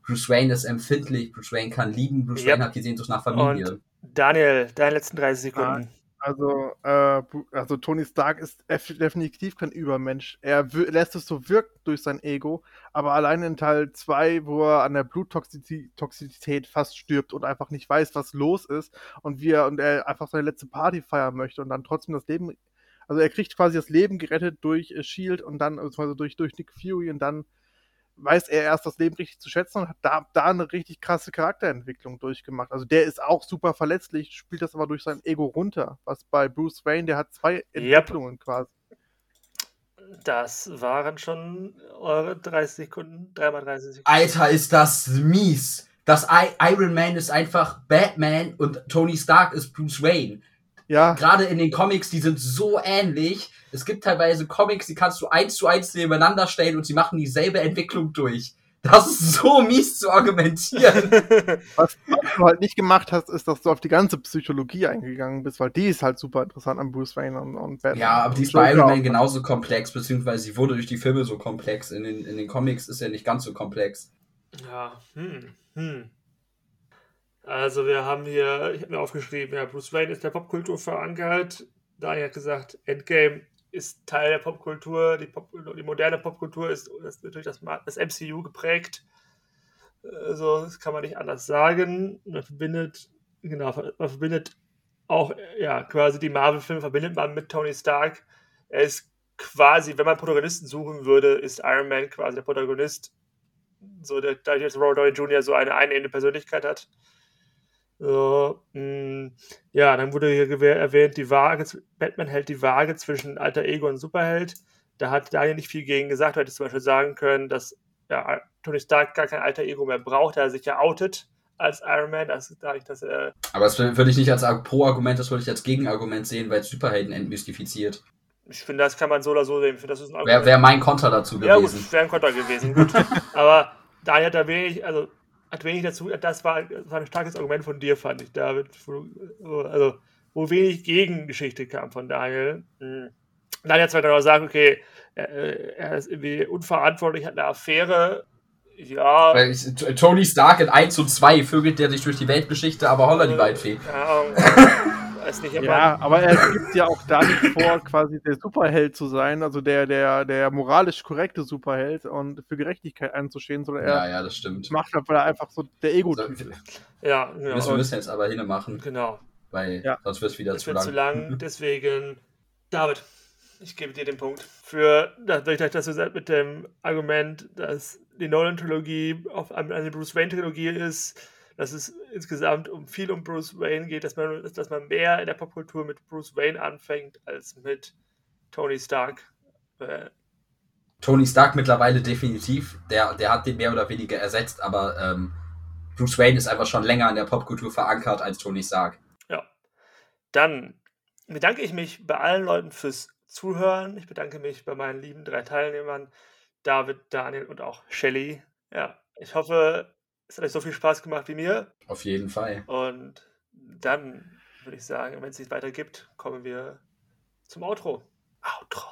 Bruce Wayne ist empfindlich, Bruce Wayne kann lieben, Bruce Yep. Wayne hat die Sehnsucht nach Familie. Und Daniel, deine letzten 30 Sekunden. Also, äh, also Tony Stark ist definitiv kein Übermensch. Er lässt es so wirken durch sein Ego, aber allein in Teil 2, wo er an der Bluttoxizität fast stirbt und einfach nicht weiß, was los ist und wie er und er einfach seine letzte Party feiern möchte und dann trotzdem das Leben, also er kriegt quasi das Leben gerettet durch äh, Shield und dann also durch durch Nick Fury und dann weiß er erst das Leben richtig zu schätzen und hat da, da eine richtig krasse Charakterentwicklung durchgemacht. Also der ist auch super verletzlich, spielt das aber durch sein Ego runter. Was bei Bruce Wayne, der hat zwei Entwicklungen quasi. Das waren schon eure 30 Sekunden. Dreimal 30 Sekunden. Alter, ist das mies. Das I Iron Man ist einfach Batman und Tony Stark ist Bruce Wayne. Ja, Gerade in den Comics, die sind so ähnlich. Es gibt teilweise Comics, die kannst du eins zu eins nebeneinander stellen und sie machen dieselbe Entwicklung durch. Das ist so mies zu argumentieren. was, du halt nicht gemacht hast, ist, dass du auf die ganze Psychologie eingegangen bist, weil die ist halt super interessant an Bruce Wayne und, und Batman. ja, aber die ist bei Iron Man genauso komplex, beziehungsweise sie wurde durch die Filme so komplex. In den, in den Comics ist er nicht ganz so komplex. Ja, hm, hm. Also wir haben hier, ich habe mir aufgeschrieben, ja, Bruce Wayne ist der Popkultur verankert. Daniel hat gesagt, Endgame ist Teil der Popkultur, die, Pop, die moderne Popkultur ist, ist natürlich das, das MCU geprägt. Also das kann man nicht anders sagen. Man verbindet, genau, man verbindet auch, ja, quasi die Marvel-Filme verbindet man mit Tony Stark. Er ist quasi, wenn man Protagonisten suchen würde, ist Iron Man quasi der Protagonist so der, da jetzt Robert Jr. so eine einende Persönlichkeit hat. So, mh, ja, dann wurde hier erwähnt, die Waage, Batman hält die Waage zwischen Alter Ego und Superheld. Da hat Daniel nicht viel gegen gesagt. Du hättest zum Beispiel sagen können, dass ja, Tony Stark gar kein Alter Ego mehr braucht, da er sich ja outet als Iron Man, das, dadurch, dass er Aber das würde ich nicht als Ar- Pro-Argument, das würde ich als Gegenargument sehen, weil es Superhelden entmystifiziert. ich finde, das kann man so oder so sehen. Ich finde, das ist ein Wäre wär mein Konter dazu Ja, gut, gewesen. wäre ein Konter gewesen, gut. Aber Daniel hat da wenig, also hat wenig dazu, das war, das war ein starkes Argument von dir, fand ich, David. Wo Also, wo wenig Gegengeschichte kam von Daniel. Hm. Daniel hat zwar dann auch gesagt, okay, er, er ist irgendwie unverantwortlich, hat eine Affäre. Ja. Tony Stark in 1 und 2 vögelt der sich durch die Weltgeschichte, aber holla die Waldfee. Keine Weiß nicht, aber Ja, aber er gibt ja auch da nicht vor, quasi der Superheld zu sein, also der, der, der moralisch korrekte Superheld und für Gerechtigkeit einzustehen, sondern er Ja, ja, das stimmt. macht halt, weil er einfach so der Ego-Typ wir ist. ja, müssen, genau. müssen jetzt aber hinmachen, genau. weil Ja. sonst wird es wieder Das zu wird lang. zu lang, deswegen, David, ich gebe dir den Punkt. Für, dadurch, dass du sagst, mit dem Argument, dass die Nolan-Trilogie auf einem- eine Bruce Wayne-Trilogie ist, dass es insgesamt um viel um Bruce Wayne geht, dass man, dass man mehr in der Popkultur mit Bruce Wayne anfängt als mit Tony Stark. Äh, Tony Stark mittlerweile definitiv, der, der hat den mehr oder weniger ersetzt, aber ähm, Bruce Wayne ist einfach schon länger in der Popkultur verankert als Tony Stark. Ja. Dann bedanke ich mich bei allen Leuten fürs Zuhören. Ich bedanke mich bei meinen lieben drei Teilnehmern, David, Daniel und auch Shelly. Ja, ich hoffe, es hat euch so viel Spaß gemacht wie mir. Auf jeden Fall. Und dann würde ich sagen, wenn es nicht weiter gibt, kommen wir zum Outro. Outro.